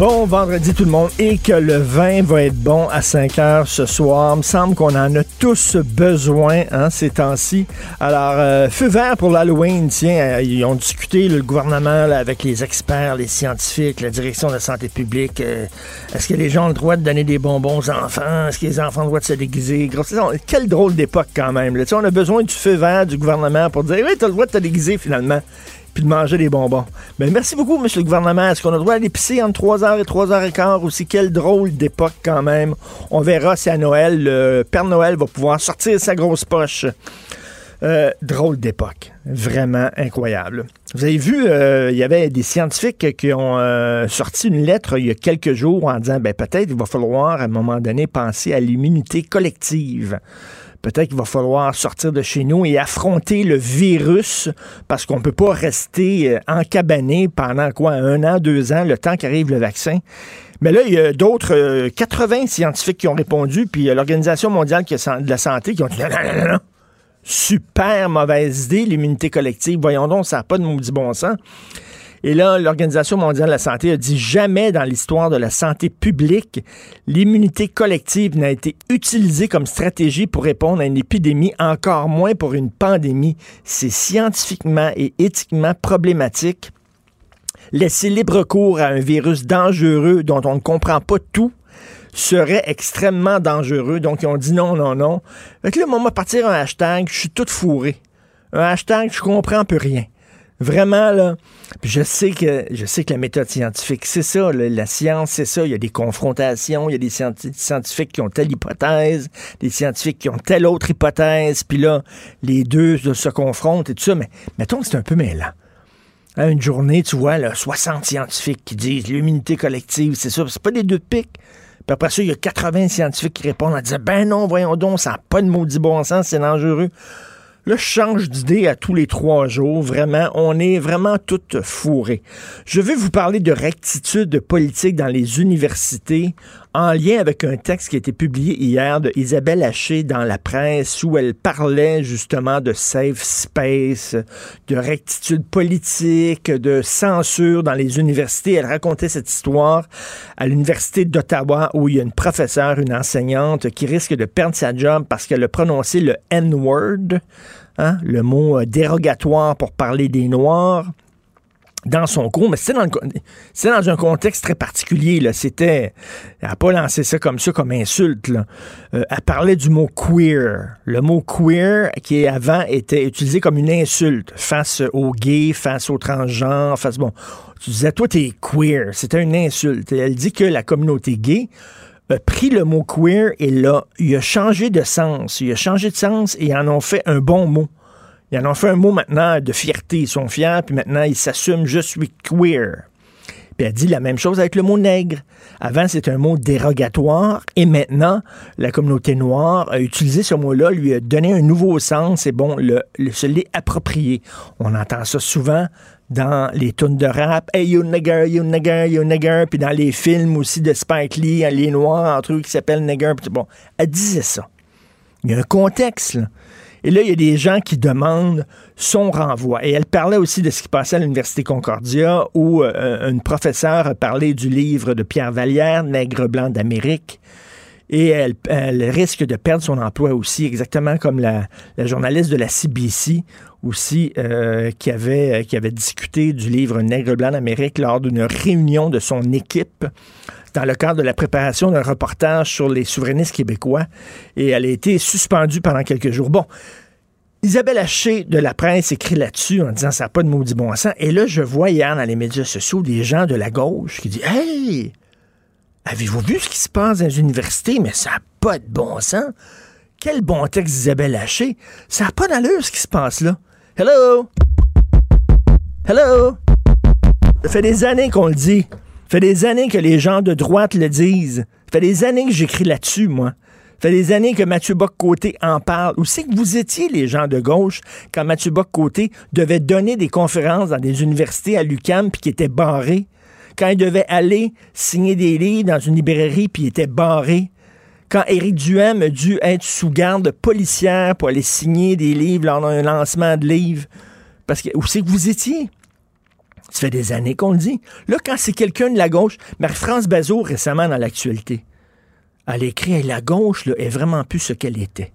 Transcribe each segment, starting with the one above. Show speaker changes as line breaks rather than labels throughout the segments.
Bon vendredi tout le monde et que le vin va être bon à 5 heures ce soir. Il me semble qu'on en a tous besoin hein, ces temps-ci. Alors, euh, feu vert pour l'Halloween, tiens, euh, ils ont discuté le gouvernement avec les experts, les scientifiques, la direction de la santé publique. Euh, Est-ce que les gens ont le droit de donner des bonbons aux enfants? Est-ce que les enfants ont le droit de se déguiser? Gros, c'est- quelle drôle d'époque quand même. On a besoin du feu vert du gouvernement pour dire, oui, tu as le droit de te déguiser finalement puis de manger des bonbons. Ben, merci beaucoup, monsieur le gouvernement. Est-ce qu'on a le droit pisser entre 3h et 3h15 aussi? Quelle drôle d'époque quand même. On verra si à Noël, le Père Noël va pouvoir sortir sa grosse poche. Euh, drôle d'époque. Vraiment incroyable. Vous avez vu, euh, il y avait des scientifiques qui ont euh, sorti une lettre il y a quelques jours en disant, ben peut-être il va falloir à un moment donné penser à l'immunité collective. Peut-être qu'il va falloir sortir de chez nous et affronter le virus parce qu'on ne peut pas rester euh, encabané pendant quoi, un an, deux ans, le temps qu'arrive le vaccin. Mais là, il y a d'autres, euh, 80 scientifiques qui ont répondu, puis a l'Organisation mondiale de la santé qui ont dit. Super mauvaise idée, l'immunité collective. Voyons donc, ça n'a pas de maudit bon sens. Et là, l'Organisation mondiale de la santé a dit jamais dans l'histoire de la santé publique, l'immunité collective n'a été utilisée comme stratégie pour répondre à une épidémie, encore moins pour une pandémie. C'est scientifiquement et éthiquement problématique. Laisser libre cours à un virus dangereux dont on ne comprend pas tout serait extrêmement dangereux. Donc, ils ont dit non, non, non. Fait que là, va partir un hashtag, je suis tout fourré. Un hashtag, je comprends peu rien. Vraiment, là. Puis je sais que je sais que la méthode scientifique, c'est ça, là, la science, c'est ça. Il y a des confrontations, il y a des scienti- scientifiques qui ont telle hypothèse, des scientifiques qui ont telle autre hypothèse, puis là, les deux se confrontent et tout ça. Mais mettons que c'est un peu mêlant. Hein, une journée, tu vois, là, 60 scientifiques qui disent l'immunité collective, c'est ça. C'est pas des deux pics. Puis après ça, il y a 80 scientifiques qui répondent en disant Ben non, voyons donc, ça n'a pas de maudit bon sens, c'est dangereux. Là, je change d'idée à tous les trois jours. Vraiment, on est vraiment toutes fourrés. Je vais vous parler de rectitude politique dans les universités en lien avec un texte qui a été publié hier de Isabelle Haché dans la presse où elle parlait justement de safe space, de rectitude politique, de censure dans les universités. Elle racontait cette histoire à l'université d'Ottawa où il y a une professeure, une enseignante qui risque de perdre sa job parce qu'elle a prononcé le N-word, hein, le mot euh, dérogatoire pour parler des Noirs dans son cours, mais c'était dans, un contexte très particulier. C'était, elle n'a pas lancé ça comme ça, comme insulte. Euh, elle parlait du mot queer. Le mot queer, qui avant était utilisé comme une insulte face aux gays, face aux transgenres, face bon. Tu disais, toi, t'es queer. C'était une insulte. Elle dit que la communauté gay a pris le mot queer et là, il a changé de sens. Il a changé de sens et en ont fait un bon mot. Ils en ont fait un mot maintenant de fierté. Ils sont fiers, puis maintenant ils s'assument je suis queer. Puis elle dit la même chose avec le mot nègre. Avant, c'était un mot dérogatoire, et maintenant, la communauté noire a utilisé ce mot-là, lui a donné un nouveau sens, et bon, le, le- se l'est approprié. On entend ça souvent dans les tunes de rap. Hey, you nigger, you nigger, you nigger. Puis dans les films aussi de Spike Lee, hein, les noirs, entre eux, qui s'appellent nigger. Puis bon, elle disait ça. Il y a un contexte, là. Et là, il y a des gens qui demandent son renvoi. Et elle parlait aussi de ce qui passait à l'Université Concordia, où euh, une professeure a parlé du livre de Pierre Vallière, Nègre blanc d'Amérique. et elle, risque de perdre son emploi aussi, exactement comme la, journaliste de la CBC aussi euh, qui, avait, qui avait discuté du livre Nègre blanc d'Amérique lors d'une réunion de son équipe dans le cadre de la préparation d'un reportage sur les souverainistes québécois et elle a été suspendue pendant quelques jours. Bon, Isabelle Haché de la presse écrit là-dessus en disant ça n'a pas de maudit bon sens. Et là, je vois hier dans les médias sociaux des gens de la gauche qui disent Hey, avez-vous vu ce qui se passe dans les universités? Mais ça n'a pas de bon sens. Quel bon texte Isabelle Haché. Ça n'a pas d'allure ce qui se passe là. Hello? Hello? Ça fait des années qu'on le dit. Fait des années que les gens de droite le disent. Fait des années que j'écris là-dessus, moi. Fait des années que Mathieu Bock-Côté en parle. Où c'est que vous étiez, les gens de gauche, quand Mathieu Bock-Côté devait donner des conférences dans des universités à l'UQAM puis qui étaient barrés? Quand il devait aller signer des livres dans une librairie puis il était barré? Quand Éric Duhem a dû être sous garde policière pour aller signer des livres lors d'un lancement de livres? Parce que où c'est que vous étiez? Ça fait des années qu'on le dit. Là, quand c'est quelqu'un de la gauche, Marie-France Bazot, récemment dans l'actualité, elle écrit La gauche là, est vraiment plus ce qu'elle était.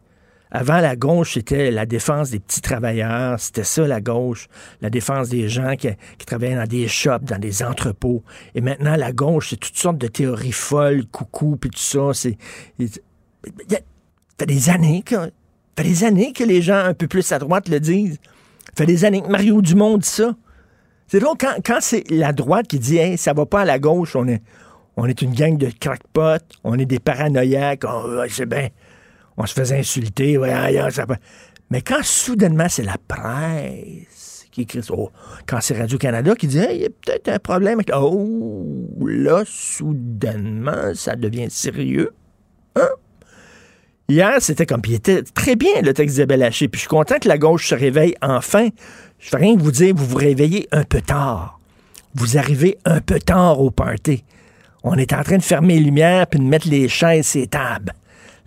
Avant, la gauche, c'était la défense des petits travailleurs. C'était ça, la gauche. La défense des gens qui, travaillaient dans des shops, dans des entrepôts. Et maintenant, la gauche, c'est toutes sortes de théories folles, coucou, puis tout ça. C'est. Ça des années que. Fait des années que les gens un peu plus à droite le disent. Ça fait des années que Mario Dumont dit ça. C'est drôle, quand, quand c'est la droite qui dit hey, ça va pas à la gauche, on est, on est une gang de crackpots, on est des paranoïaques, on, c'est bien, on se faisait insulter, ouais, ça Mais quand soudainement c'est la presse qui écrit oh, quand c'est Radio-Canada qui dit il y a peut-être un problème, oh, là, soudainement, ça devient sérieux. Hein? Hier, c'était comme, puis était très bien, le texte de Haché. Puis je suis content que la gauche se réveille enfin. Je veux rien vous dire, vous vous réveillez un peu tard. Vous arrivez un peu tard au party. On est en train de fermer les lumières puis de mettre les chaises et les tables.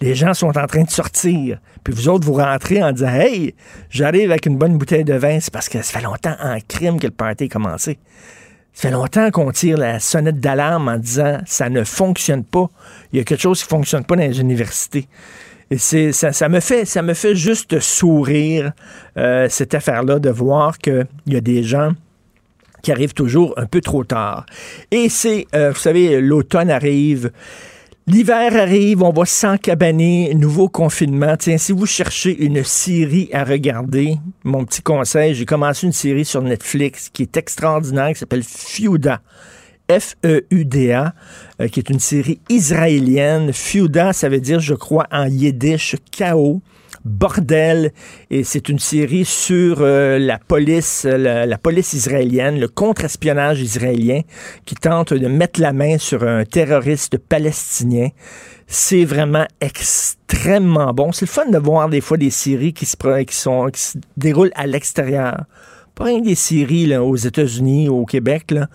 Les gens sont en train de sortir. Puis vous autres, vous rentrez en disant Hey, j'arrive avec une bonne bouteille de vin. C'est parce que ça fait longtemps en crime que le party a commencé. Ça fait longtemps qu'on tire la sonnette d'alarme en disant ça ne fonctionne pas. Il y a quelque chose qui ne fonctionne pas dans les universités. Et c'est ça, me fait ça me fait juste sourire euh, cette affaire-là de voir qu'il y a des gens qui arrivent toujours un peu trop tard. Et c'est, euh, vous savez, l'automne arrive. L'hiver arrive, on va s'encabaner, nouveau confinement. Tiens, si vous cherchez une série à regarder, mon petit conseil, j'ai commencé une série sur Netflix qui est extraordinaire, qui s'appelle Fiuda. F-E-U-D-A, euh, qui est une série israélienne. Fiuda, ça veut dire, je crois, en yiddish, chaos bordel. Et c'est une série sur euh, la police la, police israélienne le contre-espionnage israélien qui tente de mettre la main sur un terroriste palestinien. C'est vraiment extrêmement bon. C'est le fun de voir des fois des séries qui se déroulent à l'extérieur pas rien des séries aux États-Unis, au Québec. Là.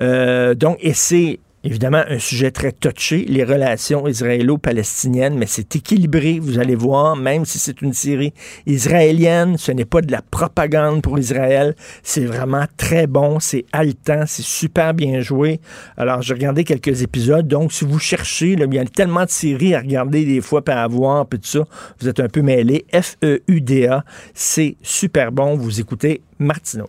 Euh, donc, et c'est évidemment un sujet très touché, les relations israélo-palestiniennes, mais c'est équilibré, vous allez voir, même si c'est une série israélienne, ce n'est pas de la propagande pour Israël, c'est vraiment très bon, c'est haletant, c'est super bien joué. Alors, j'ai regardé quelques épisodes, donc si vous cherchez, là, il y a tellement de séries à regarder des fois, pas à voir, puis tout ça, vous êtes un peu mêlé. F-E-U-D-A, c'est super bon, vous écoutez Martineau.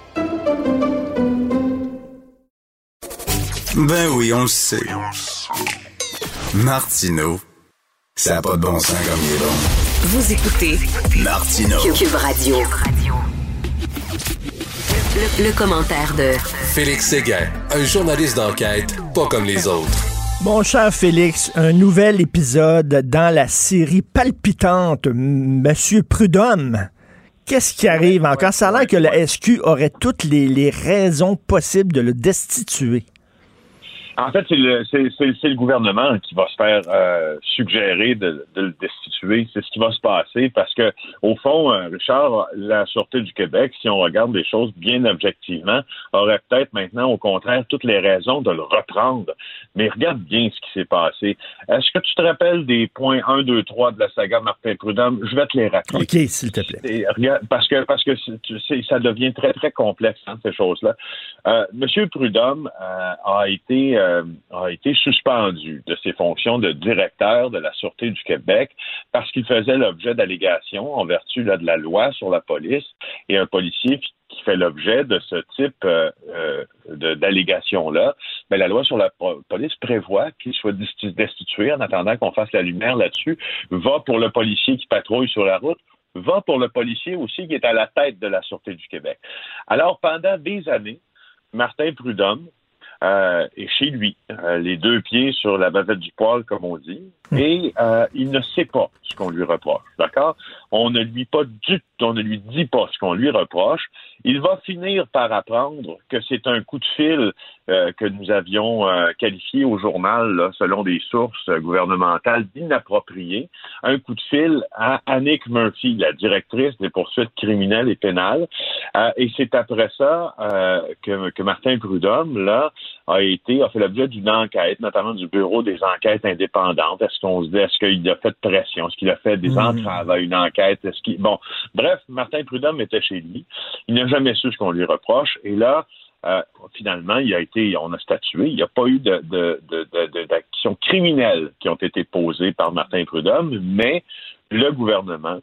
Ben oui, on le sait. Martineau, ça n'a pas de bon sens comme il est bon.
Vous écoutez
Martineau.
Cube Radio. Le, le commentaire de
Félix Séguin, un journaliste d'enquête pas comme les autres.
Mon cher Félix, un nouvel épisode dans la série palpitante Monsieur Prudhomme. Qu'est-ce qui arrive encore? Ça a l'air que la SQ aurait toutes les, les raisons possibles de le destituer.
En fait, c'est le, gouvernement qui va se faire euh, suggérer de, de le destituer. C'est ce qui va se passer parce que, au fond, euh, Richard, la Sûreté du Québec, si on regarde les choses bien objectivement, aurait peut-être maintenant, au contraire, toutes les raisons de le reprendre. Mais regarde bien ce qui s'est passé. Est-ce que tu te rappelles des points 1, 2, 3 de la saga Martin Prudhomme? Je vais te les rappeler.
OK, s'il te plaît.
Regarde, parce que parce que c'est- tu sais, ça devient très très complexe hein, ces choses-là. Euh, Monsieur Prudhomme euh, a été euh, a été suspendu de ses fonctions de directeur de la sûreté du Québec parce qu'il faisait l'objet d'allégations en vertu de la loi sur la police et un policier qui fait l'objet de ce type euh, euh, d'allégations-là, ben, la loi sur la po- police prévoit qu'il soit desti- destitué en attendant qu'on fasse la lumière là-dessus. Va pour le policier qui patrouille sur la route, va pour le policier aussi qui est à la tête de la Sûreté du Québec. Alors, pendant des années, Martin Prudhomme euh, est chez lui, euh, les deux pieds sur la bavette du poil, comme on dit, et euh, il ne sait pas ce qu'on lui reproche, d'accord? On ne lui pas du, on ne lui dit pas ce qu'on lui reproche. Il va finir par apprendre que c'est un coup de fil euh, que nous avions euh, qualifié au journal, là, selon des sources gouvernementales, d'inapproprié. Un coup de fil à Annick Murphy, la directrice des poursuites criminelles et pénales. Euh, et c'est après ça euh, que, que Martin Prudhomme, là, a été, a fait l'objet d'une enquête, notamment du Bureau des enquêtes indépendantes. Est-ce qu'on se dit, est-ce qu'il a fait de pression? Est-ce qu'il a fait des entraves à une enquête? Bref, Martin Prudhomme était chez lui. Il n'a jamais su ce qu'on lui reproche. Et là, euh, finalement, il a été, on a statué. Il n'y a pas eu de, de, criminelles qui ont été posées par Martin Prudhomme, mais le gouvernement,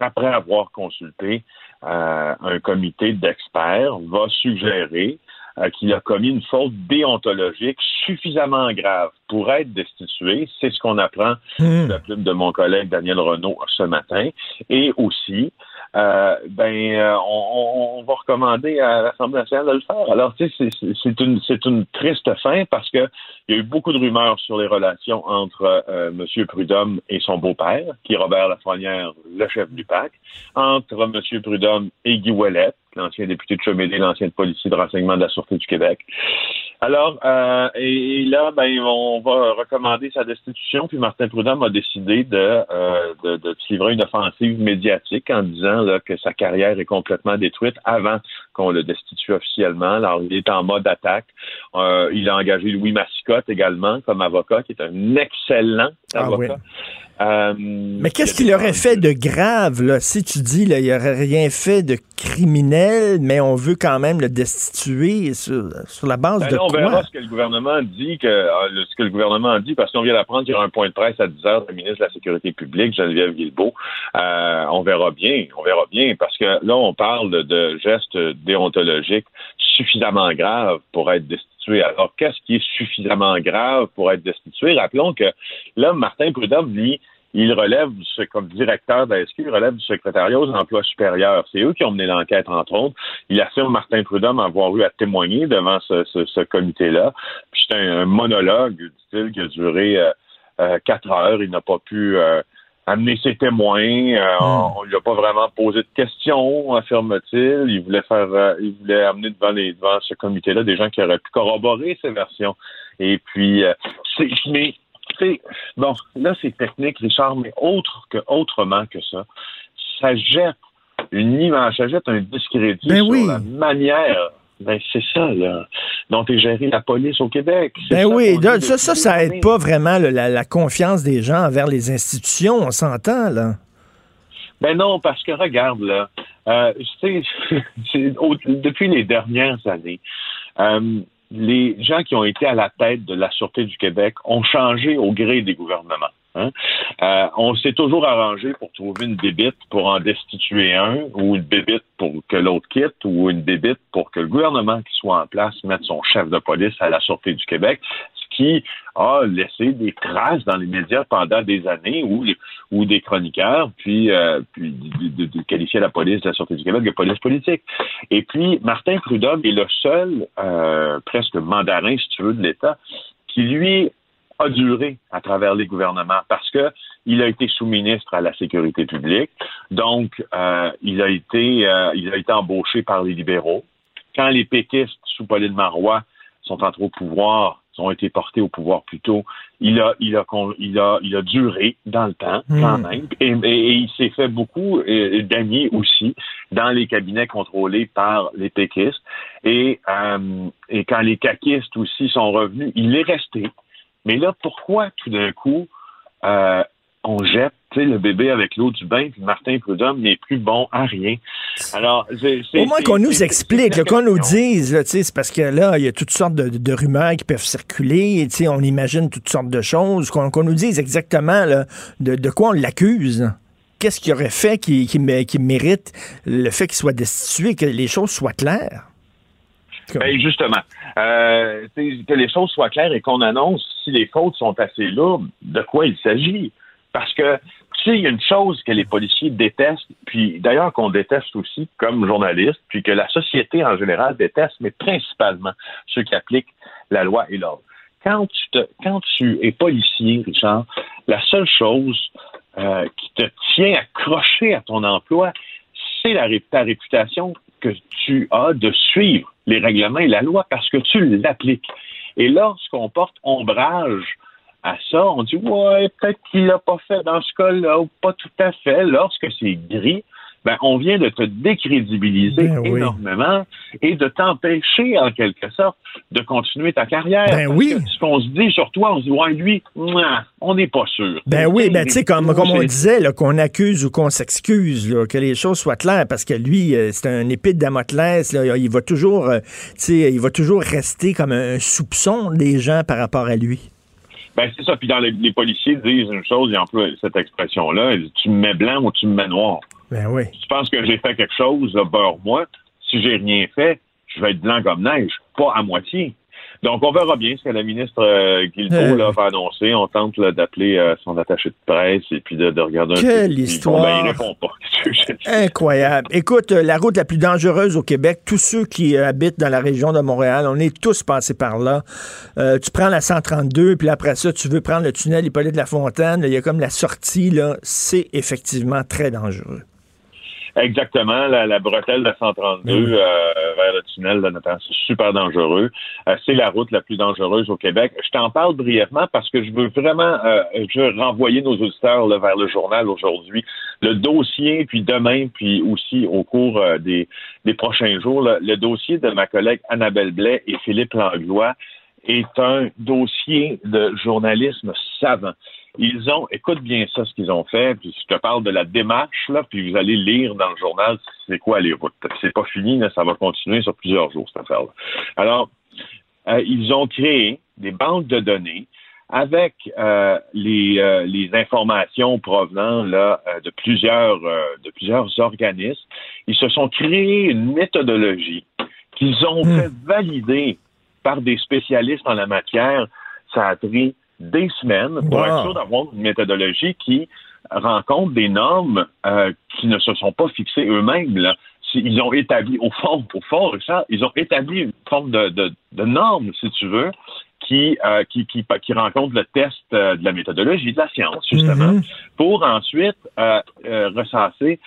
après avoir consulté euh, un comité d'experts, va suggérer euh, qu'il a commis une faute déontologique suffisamment grave pour être destitué. C'est ce qu'on apprend
Hmm.
de la plume de mon collègue Daniel Renault ce matin. Et aussi, euh, ben, euh, on, on- va recommander à l'Assemblée nationale de le faire. Alors, tu sais, c'est une, c'est une triste fin parce que il y a eu beaucoup de rumeurs sur les relations entre euh, M. Prudhomme et son beau-père, qui est Robert Lafrenière, le chef du PAC, entre M. Prudhomme et Guy Ouellet, l'ancien député de Chemédé, l'ancien policier de renseignement de la Sûreté du Québec. Alors, euh, et, là, ben, on va recommander sa destitution, puis Martin Prudhomme a décidé de, euh, de, de livrer une offensive médiatique en disant là, que sa carrière est complètement détruite avant qu'on le destitue officiellement. Alors, il est en mode attaque. Euh, il a engagé Louis Massicotte également comme avocat, qui est un excellent
Ah
avocat.
oui.
Euh,
Mais qu'est-ce qu'il aurait fait de grave, là? Si tu dis, là, il aurait rien fait de criminel, mais on veut quand même le destituer sur, sur la base
Ben
de
là, on
quoi?
verra ce que le gouvernement dit, que, euh, ce que le gouvernement dit, parce qu'on vient d'apprendre qu'il y aura un point de presse à 10 heures la ministre de la Sécurité publique, Geneviève Guilbeault. Euh, on verra bien, on verra bien, parce que là, on parle de, de gestes déontologiques suffisamment graves pour être destitués. Alors, qu'est-ce qui est suffisamment grave pour être destitué? Rappelons que là, Martin Prudhomme, lui, il relève, comme directeur de il relève du secrétariat aux emplois supérieurs. C'est eux qui ont mené l'enquête, entre autres. Il affirme, Martin Prudhomme, avoir eu à témoigner devant ce, ce- comité-là. Puis c'est un, un monologue, dit-il, qui a duré euh, euh, quatre heures. Il n'a pas pu euh, amener ses témoins. Euh, On ne lui a pas vraiment posé de questions, affirme-t-il. Il voulait faire, euh, il voulait amener devant, les, devant ce comité-là des gens qui auraient pu corroborer ses versions. Et puis, euh, c'est, mais, sais, bon, là, c'est technique, Richard, mais autre que, autrement que ça, ça jette une image, ça jette un discrédit
Ben
sur
oui.
la manière. Ben, c'est ça, là, dont est gérée la police au Québec.
Ben
ça
oui, là, ça, ça, ça aide pas vraiment là, la, la confiance des gens envers les institutions, on s'entend, là.
Ben non, parce que regarde là, euh, tu sais, c'est au- depuis les dernières années, euh, les gens qui ont été à la tête de la Sûreté du Québec ont changé au gré des gouvernements. Hein. Euh, on s'est toujours arrangé pour trouver une débite pour en destituer un, ou une débite pour que l'autre quitte, ou une débite pour que le gouvernement qui soit en place mette son chef de police à la Sûreté du Québec, ce qui a laissé des traces dans les médias pendant des années où, des chroniqueurs, puis, euh, de qualifier la police de la Sûreté du Québec de police politique. Et puis, Martin Prudhomme est le seul, euh, presque mandarin, si tu veux, de l'État, qui, lui, a duré à travers les gouvernements parce que il a été sous-ministre à la sécurité publique, donc euh, il a été euh, il a été embauché par les libéraux. Quand les péquistes sous Pauline Marois sont entrés au pouvoir, ont été portés au pouvoir plus tôt, il a, il a, il a, il a duré dans le temps quand même, et, et- et il s'est fait beaucoup d'amis aussi dans les cabinets contrôlés par les péquistes. Et, euh, et quand les caquistes aussi sont revenus, il est resté. Mais là, pourquoi tout d'un coup euh, on jette le bébé avec l'eau du bain, puis Martin Prudhomme n'est plus bon à rien? Alors, c'est-
Au moins qu'on nous explique, qu'on nous dise, c'est parce que là, il y a toutes sortes de, de rumeurs qui peuvent circuler, sais, on imagine toutes sortes de choses, qu'on nous dise exactement là, de, de quoi on l'accuse. Qu'est-ce qu'il aurait fait qui, qui, mé- qui mérite le fait qu'il soit destitué, que les choses soient claires?
Ben, justement, euh, que les choses soient claires et qu'on annonce si les fautes sont assez lourdes, de quoi il s'agit? Parce que, tu sais, il y a une chose que les policiers détestent, puis d'ailleurs qu'on déteste aussi comme journaliste, puis que la société en général déteste, mais principalement ceux qui appliquent la loi et l'ordre. Quand tu, es policier, Richard, la seule chose euh, qui te tient accroché à ton emploi, c'est la, ta réputation que tu as de suivre les règlements et la loi parce que tu l'appliques. Et lorsqu'on porte ombrage à ça, on dit ouais, peut-être qu'il l'a pas fait dans ce cas-là ou pas tout à fait. Lorsque c'est gris, ben on vient de te décrédibiliser
Ben oui.
énormément et de t'empêcher en quelque sorte de continuer ta carrière.
Ben oui.
Ce qu'on se dit sur toi, on se dit ouais lui, mouah, on n'est pas sûr.
Ben oui, ben tu sais, comme, comme on disait, qu'on accuse ou qu'on s'excuse, que les choses soient claires, parce que lui, euh, c'est un épée de Damoclès, là, il va toujours, euh, tu sais, il va toujours rester comme un soupçon des gens par rapport à lui.
Ben, c'est ça. Puis dans les, les policiers disent une chose, ils emploient cette expression-là. Ils disent, Tu me mets blanc ou tu me mets noir.
Ben oui.
Si tu penses que j'ai fait quelque chose, beurre-moi. Si j'ai rien fait, je vais être blanc comme neige, pas à moitié. Donc, on verra bien ce que la ministre euh, Guilbeault
Euh.
là, va annoncer. On tente d'appeler euh, son attaché de presse et puis de, de regarder un
Quelle
peu. Puis,
histoire.
Ben, il répond pas.
Incroyable. Écoute, euh, la route la plus dangereuse au Québec, tous ceux qui habitent dans la région de Montréal, on est tous passés par là. Tu prends la 132, puis après ça, tu veux prendre le tunnel Hippolyte de la Fontaine, il y a comme la sortie, là, c'est effectivement très dangereux.
Exactement, la, la bretelle de 132
Mhm.
euh, vers le tunnel de Nathan, c'est super dangereux. Euh, c'est la route la plus dangereuse au Québec. Je t'en parle brièvement parce que je veux vraiment euh, je veux renvoyer nos auditeurs là, vers le journal aujourd'hui. Le dossier, puis demain, puis aussi au cours euh, des, des prochains jours, là, le dossier de ma collègue Annabelle Blais et Philippe Langlois est un dossier de journalisme savant. Ils ont, écoute bien ça, ce qu'ils ont fait, puis je te parle de la démarche, là, puis vous allez lire dans le journal c'est quoi les routes? C'est pas fini, là, ça va continuer sur plusieurs jours, cette affaire-là. Alors, euh, ils ont créé des banques de données avec euh, les, euh, les informations provenant là, euh, de plusieurs euh, de plusieurs organismes. Ils se sont créés une méthodologie qu'ils ont fait valider par des spécialistes en la matière. Ça a pris des semaines pour
Wow.
être sûr d'avoir une méthodologie qui rencontre des normes euh, qui ne se sont pas fixées eux-mêmes. Ils ont établi, au fond, au fond, Richard, ils ont établi une forme de, de, de norme, si tu veux, qui, euh, qui, qui, qui rencontre le test euh, de la méthodologie, de la science, justement,
Mhm.
pour ensuite euh, recenser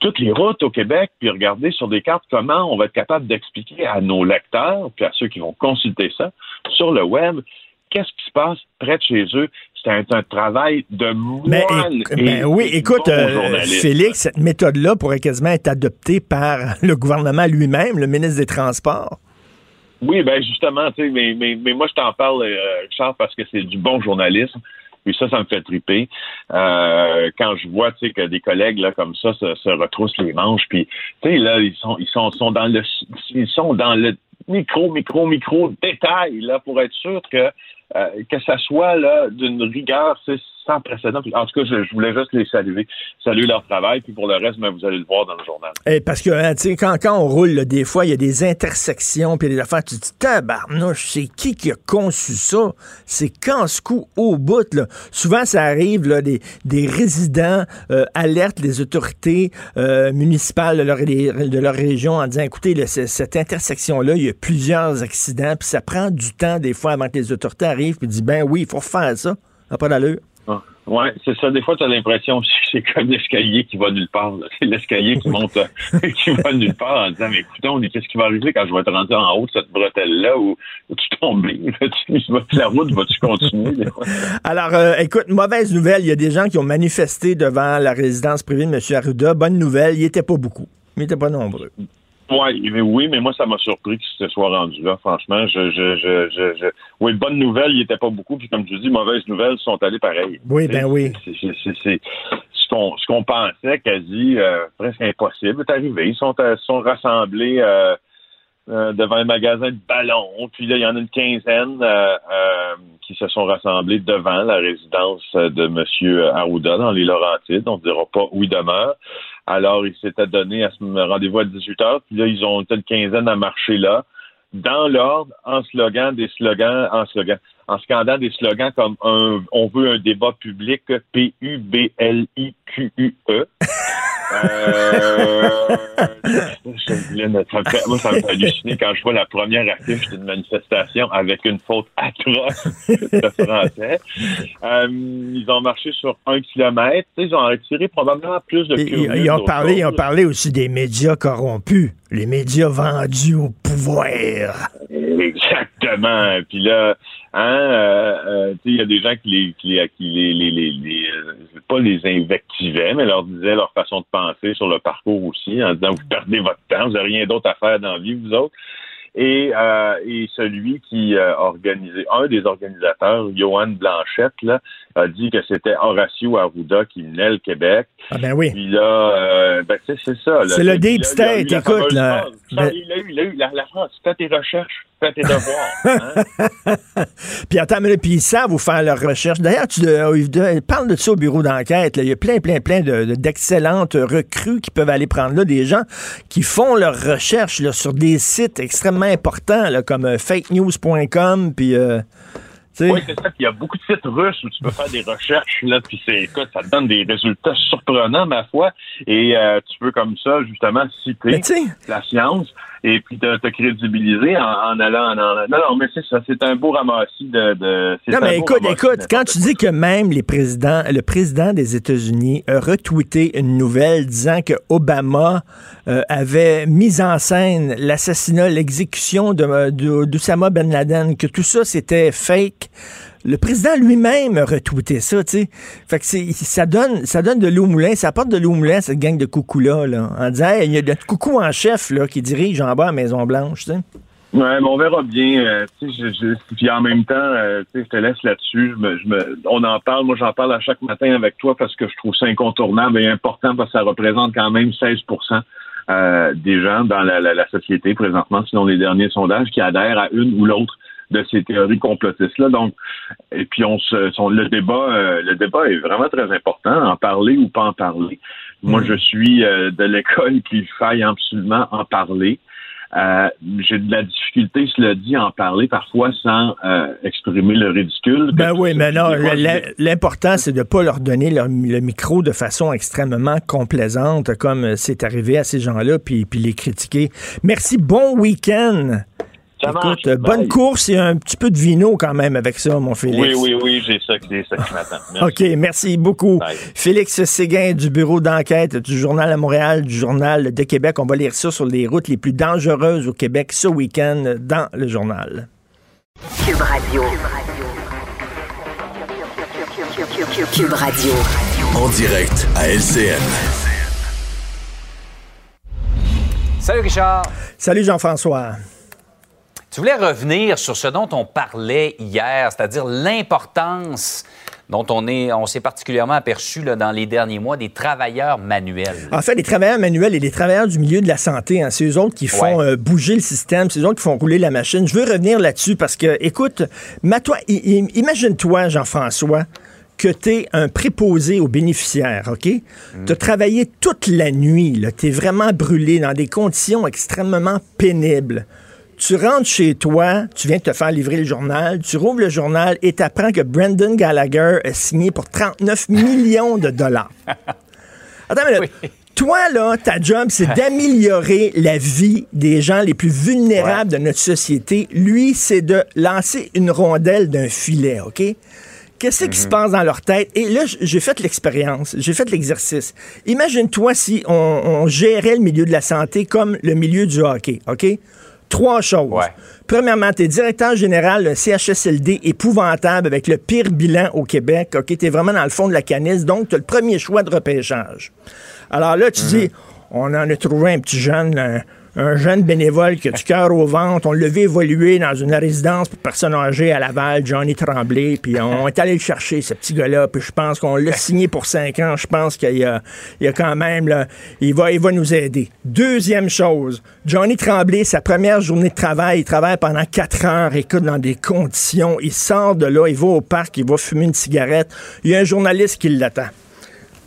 toutes les routes au Québec, puis regarder sur des cartes comment on va être capable d'expliquer à nos lecteurs, puis à ceux qui vont consulter ça sur le web, qu'est-ce qui se passe près de chez eux? C'est un, un travail de moine.
éc-
et
ben oui, écoute, euh. Félix, cette méthode-là pourrait quasiment être adoptée par le gouvernement lui-même, le ministre des Transports.
Oui, ben justement, tu sais, mais, mais, mais moi je t'en parle, euh, Richard, parce que c'est du bon journalisme. Puis ça, ça me fait triper. Euh, quand je vois, tu sais, que des collègues là comme ça se, se retroussent les manches, puis tu sais là, ils sont, ils sont, sont dans le, ils sont dans le micro, micro, micro détail là pour être sûr que euh, que ça soit là d'une rigueur sans précédent. En tout cas, je, voulais juste les saluer, saluer leur travail, puis pour le reste, ben, vous allez le voir dans le journal.
Eh, parce que, hein, quand, quand on roule, des fois, il y a des intersections, puis des affaires, tu te dis, tabarnouche, c'est qui qui a conçu ça? C'est casse-cou au bout, là. Souvent, ça arrive, là, des, résidents euh, alertent les autorités euh, municipales de leur, de leur région en disant, écoutez, cette intersection-là, il y a plusieurs accidents, puis ça prend du temps, des fois, avant que les autorités arrivent, puis disent, ben oui, il faut refaire ça. Ça n'a
Ouais, c'est ça. Des fois, tu as l'impression que c'est comme l'escalier qui va nulle part. C'est l'escalier qui monte, euh, qui va nulle part en disant, mais écoutons, qu'est-ce qui va arriver quand je vais te rendre en haut de cette bretelle-là ou tu tomber? la route va-tu continuer?
Alors, euh, écoute, mauvaise nouvelle, il y a des gens qui ont manifesté devant la résidence privée de M. Arruda. Bonne nouvelle, il n'était pas beaucoup. Il n'était pas nombreux.
Ouais, mais oui, mais moi, ça m'a surpris qu'il se soit rendu là, franchement. Je, je, je, je, Oui, bonne nouvelle, il était pas beaucoup, puis comme je dis, mauvaise nouvelle, sont allés pareil.
Oui, ben oui.
C'est ce qu'on ce qu'on pensait quasi euh, presque impossible est arrivé. Ils sont, euh, sont rassemblés euh, euh, devant un magasin de ballons, puis là, il y en a une quinzaine euh, euh, qui se sont rassemblés devant la résidence de M. Arruda dans les Laurentides. On ne dira pas où il demeure. Alors, ils s'étaient donné à ce rendez-vous à 18 heures, puis là, ils ont une quinzaine à marcher là, dans l'ordre, en slogan des slogans, en slogan, en scandant des slogans comme un, on veut un débat public P-U-B-L-I-Q-U-E. Euh, moi, ça me fait halluciner quand je vois la première affiche d'une manifestation avec une faute atroce de français. Euh, ils ont marché sur un kilomètre. Tu sais, Ils ont retiré probablement plus de
Ils, ils ont parlé, ils ont parlé aussi des médias corrompus, les médias vendus au pouvoir.
Exactement. Puis là, hein, euh, euh, il y a des gens qui les, qui les, les, les- les, euh, pas les invectivaient, mais leur disaient leur façon de penser sur le parcours aussi, en disant vous perdez votre temps, vous n'avez rien d'autre à faire dans la vie, vous autres. Et, euh, et celui qui euh, a organisé, un des organisateurs, Johan Blanchette, là, a dit que c'était Horacio Arruda qui menait le Québec.
Ah ben oui.
Puis là, euh, ben, c'est ça.
C'est le deep state, écoute, là. Ben-
Il a eu, il a eu la, la phrase, fais tes recherches, fais tes devoirs. hein?
Puis attends, mais là, puis ils savent où faire leurs recherches. D'ailleurs, tu euh, de- parle de ça au bureau d'enquête. Il y a plein, plein, plein de- de- d'excellentes recrues qui peuvent aller prendre là, des gens qui font leurs recherches là, sur des sites extrêmement importants, là, comme euh, fakenews.com, puis... euh.
Oui, c'est ça. Puis il y a beaucoup de sites russes où tu peux faire des recherches, là, puis c'est, écoute, ça te donne des résultats surprenants, ma foi. Et euh, tu peux comme ça, justement, citer la science et puis te, te crédibiliser en, en allant en, en- Non, non, mais c'est ça, c'est un beau ramassis de. de
Non, mais écoute, écoute, quand tu dis que même les présidents, le président des États-Unis a retweeté une nouvelle disant que Obama euh, avait mis en scène l'assassinat, l'exécution de, de- d'Oussama Ben Laden, que tout ça c'était fake. Le président lui-même a retweeté ça, tu sais. Fait que ça donne, ça donne de l'eau au moulin, ça apporte de l'eau au moulin cette gang de coucous-là, là, en disant, Hey, il y a notre coucou en chef, là, qui dirige en bas à Maison-Blanche, tu sais.
Ouais, mais on verra bien. euh, puis en même temps, euh, je te laisse là-dessus. On en parle. Moi, j'en parle à chaque matin avec toi parce que je trouve ça incontournable et important parce que ça représente quand même 16% euh, des gens dans la société présentement, selon les derniers sondages, qui adhèrent à une ou l'autre de ces théories complotistes-là. Donc, et puis on se, son- le débat, euh, le débat est vraiment très important. En parler ou pas en parler. Moi, je suis euh, de l'école qu'il faille absolument en parler. Euh, j'ai de la difficulté, cela dit, à en parler parfois sans euh, exprimer le ridicule.
Ben oui, mais non, l'important, c'est de ne pas leur donner leur- le micro de façon extrêmement complaisante, comme c'est arrivé à ces gens-là, puis, puis les critiquer. Merci, bon week-end.
Ça
Écoute,
marche.
euh, bonne course et un petit peu de vino quand même avec ça, mon Félix.
Oui, oui, oui, j'ai ça, j'ai ça qui m'attend. Merci.
OK, merci beaucoup.
Bye.
Félix Séguin du bureau d'enquête du Journal à Montréal, du Journal de Québec. On va lire ça sur les routes les plus dangereuses au Québec ce week-end dans le journal.
Cube Radio. Cube Radio.
En direct à LCN.
Salut Richard.
Salut Jean-François.
Tu voulais revenir sur ce dont on parlait hier, c'est-à-dire l'importance dont on est, on s'est particulièrement aperçu là, dans les derniers mois des travailleurs manuels.
En fait, les travailleurs manuels et les travailleurs du milieu de la santé, hein, c'est eux autres qui font
Ouais.
euh, bouger le système, c'est eux autres qui font rouler la machine. Je veux revenir là-dessus parce que, écoute, imagine-toi, Jean-François, que tu es un préposé aux bénéficiaires, OK? Tu as travaillé toute la nuit, tu es vraiment brûlé dans des conditions extrêmement pénibles. Tu rentres chez toi, tu viens de te faire livrer le journal, tu rouvres le journal et tu apprends que Brendan Gallagher a signé pour 39 millions de dollars. Attends, mais
Oui.
toi, là, ta job, c'est d'améliorer la vie des gens les plus vulnérables de notre société. Lui, c'est de lancer une rondelle d'un filet, OK? Qu'est-ce qui se passe dans leur tête? Et là, j'ai fait l'expérience, j'ai fait l'exercice. Imagine-toi si on, on gérait le milieu de la santé comme le milieu du hockey, OK? Trois choses.
Ouais.
Premièrement, tu es directeur général d'un CHSLD épouvantable avec le pire bilan au Québec. OK, tu es vraiment dans le fond de la canisse, donc tu as le premier choix de repêchage. Alors là, tu dis, on en a trouvé un petit jeune, un, un jeune bénévole qui a du cœur au ventre. On l'a vu évoluer dans une résidence pour personnes âgées à Laval, Johnny Tremblay, puis on est allé le chercher, ce petit gars-là, puis je pense qu'on l'a signé pour cinq ans. Je pense qu'il y a, quand même, là, il va, il va nous aider. Deuxième chose, Johnny Tremblay, sa première journée de travail, il travaille pendant quatre heures, écoute, dans des conditions. Il sort de là, il va au parc, il va fumer une cigarette. Il y a un journaliste qui l'attend.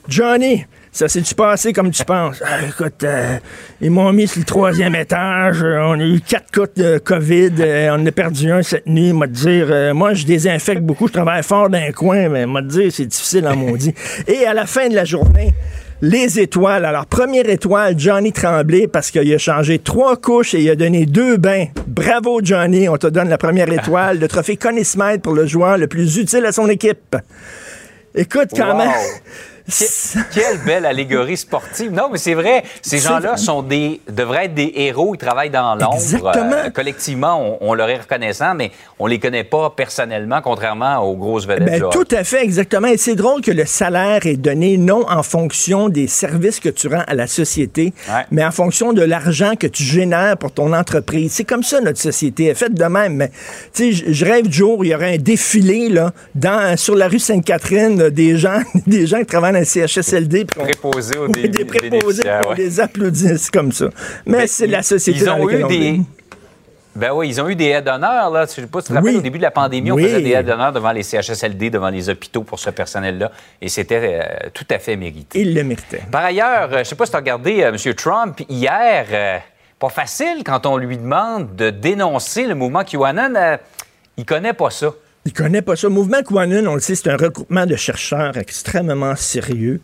Johnny, ça s'est-tu passé comme tu penses? Ah, écoute, euh, ils m'ont mis sur le troisième étage. euh, on a eu quatre cas de COVID. euh, on en a perdu un cette nuit. M'a dire, euh, moi, je désinfecte beaucoup. Je travaille fort dans un coin, mais m'a dire, c'est difficile en maudit. Et à la fin de la journée, les étoiles. Alors, première étoile, Johnny Tremblay, parce qu'il a changé trois couches et il a donné deux bains. Bravo, Johnny. On te donne la première étoile. Le trophée Connie Smythe pour le joueur le plus utile à son équipe. Écoute, quand
Wow.
même.
Que- Quelle belle allégorie sportive. Non, mais c'est vrai, ces gens-là sont des, devraient être des héros, ils travaillent dans l'ombre.
Exactement.
Euh, collectivement, on, on leur est reconnaissant, mais on les connaît pas personnellement, contrairement aux grosses vedettes.
Ben, tout à fait, exactement. Et c'est drôle que le salaire est donné non en fonction des services que tu rends à la société,
Ouais.
mais en fonction de l'argent que tu génères pour ton entreprise. C'est comme ça notre société est faite de même. Mais tu sais, je- rêve du jour où il y aurait un défilé là, dans, sur la rue Sainte-Catherine là, des gens, des gens qui travaillent dans le CHSLD. puis qu'on-
Préposés aux
Oui,
dé-
des préposés,
bénéficiaires,
on
ouais.
les applaudisse comme ça. Mais
Ben,
c'est la société
Ils
dans
ont eu
on
des. Ben oui, ils ont eu des aides d'honneur, là. Je sais pas si tu te rappelles, au début de la pandémie, on faisait des aides d'honneur devant les CHSLD, devant les hôpitaux pour ce personnel-là. Et c'était euh, tout à fait mérité.
Il le méritait.
Par ailleurs, euh, je sais pas si tu as regardé euh, M. Trump hier. euh, pas facile quand on lui demande de dénoncer le mouvement QAnon. il connaît pas ça.
Il connaît pas ça. Mouvement Quanon, on le sait, c'est un regroupement de chercheurs extrêmement sérieux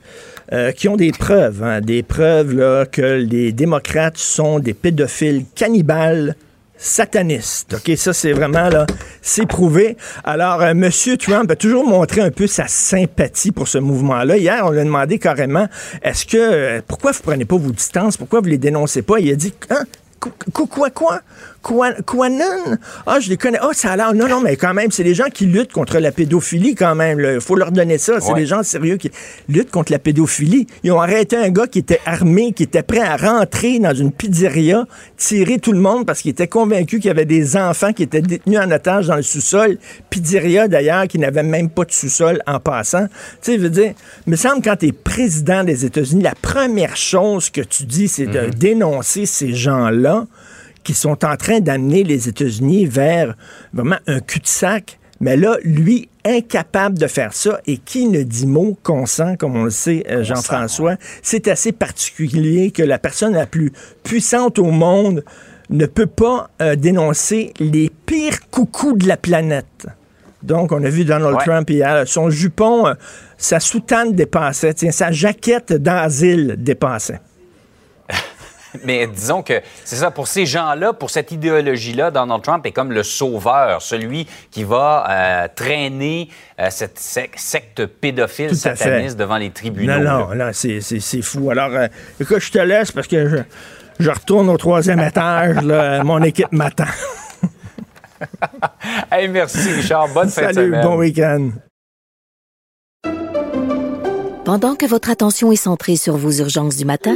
euh, qui ont des preuves, hein, des preuves là, que les démocrates sont des pédophiles cannibales satanistes. OK, ça c'est vraiment là, c'est prouvé. Alors euh, monsieur Trump a toujours montré un peu sa sympathie pour ce mouvement-là. Hier, on lui a demandé carrément est-ce que euh, pourquoi vous prenez pas vos distances? Pourquoi vous les dénoncez pas? Il a dit hein? Qu- Quoi, quoi? Quoi, Quanon? Ah, je les connais. Ah, ça a l'air. Non, non, mais quand même, c'est des gens qui luttent contre la pédophilie, quand même. Il faut leur donner ça. C'est
Ouais.
des gens sérieux qui luttent contre la pédophilie. Ils ont arrêté un gars qui était armé, qui était prêt à rentrer dans une pizzeria, tirer tout le monde parce qu'il était convaincu qu'il y avait des enfants qui étaient détenus en otage dans le sous-sol. Pizzeria, d'ailleurs, qui n'avait même pas de sous-sol en passant. Tu sais, je veux dire, il me semble quand tu es président des États-Unis, la première chose que tu dis, c'est de dénoncer ces gens-là qui sont en train d'amener les États-Unis vers vraiment un cul-de-sac. Mais là, lui, incapable de faire ça, et qui ne dit mot consent, comme on le sait, euh, Jean-François, c'est assez particulier que la personne la plus puissante au monde ne peut pas euh, dénoncer les pires coucous de la planète. Donc, on a vu Donald
Ouais.
Trump hier, son jupon, euh, sa soutane dépassait, tiens, sa jaquette d'asile dépassait.
Mais disons que c'est ça, pour ces gens-là, pour cette idéologie-là, Donald Trump est comme le sauveur, celui qui va euh, traîner euh, cette sec- secte pédophile
Tout
sataniste devant les tribunaux.
Non, non, non, c'est, c'est, c'est fou. Alors, euh, écoute, je te laisse parce que je, je retourne au troisième étage. là, mon équipe m'attend.
Hey, merci, Richard. Bonne fin de
Salut,
semaine.
bon week-end.
Pendant que votre attention est centrée sur vos urgences du matin,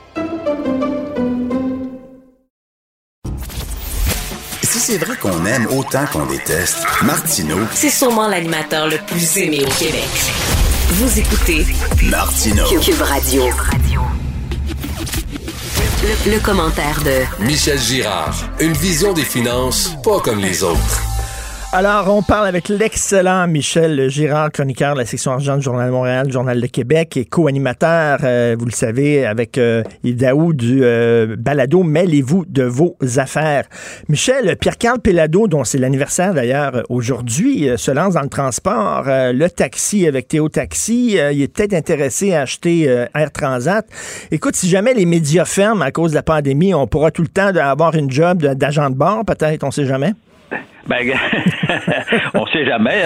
C'est vrai qu'on aime autant qu'on déteste, Martineau,
C'est sûrement l'animateur le plus aimé au Québec. Vous écoutez
Martineau.
Cube Radio. Le, le commentaire de
Michel Girard. Une vision des finances pas comme les autres.
Alors, on parle avec l'excellent Michel Girard, chroniqueur de la section argent du Journal de Montréal, Journal de Québec, et co-animateur, euh, vous le savez, avec euh, du euh, balado Mêlez-vous de vos affaires. Michel, Pierre-Carl Pellado, dont c'est l'anniversaire d'ailleurs aujourd'hui, euh, se lance dans le transport. Euh, le taxi avec Théo Taxi, il est peut-être intéressé à acheter Air Transat. Écoute, si jamais les médias ferment à cause de la pandémie, on pourra tout le temps avoir une job d'agent de bord, peut-être, on sait jamais.
Ben, on sait jamais.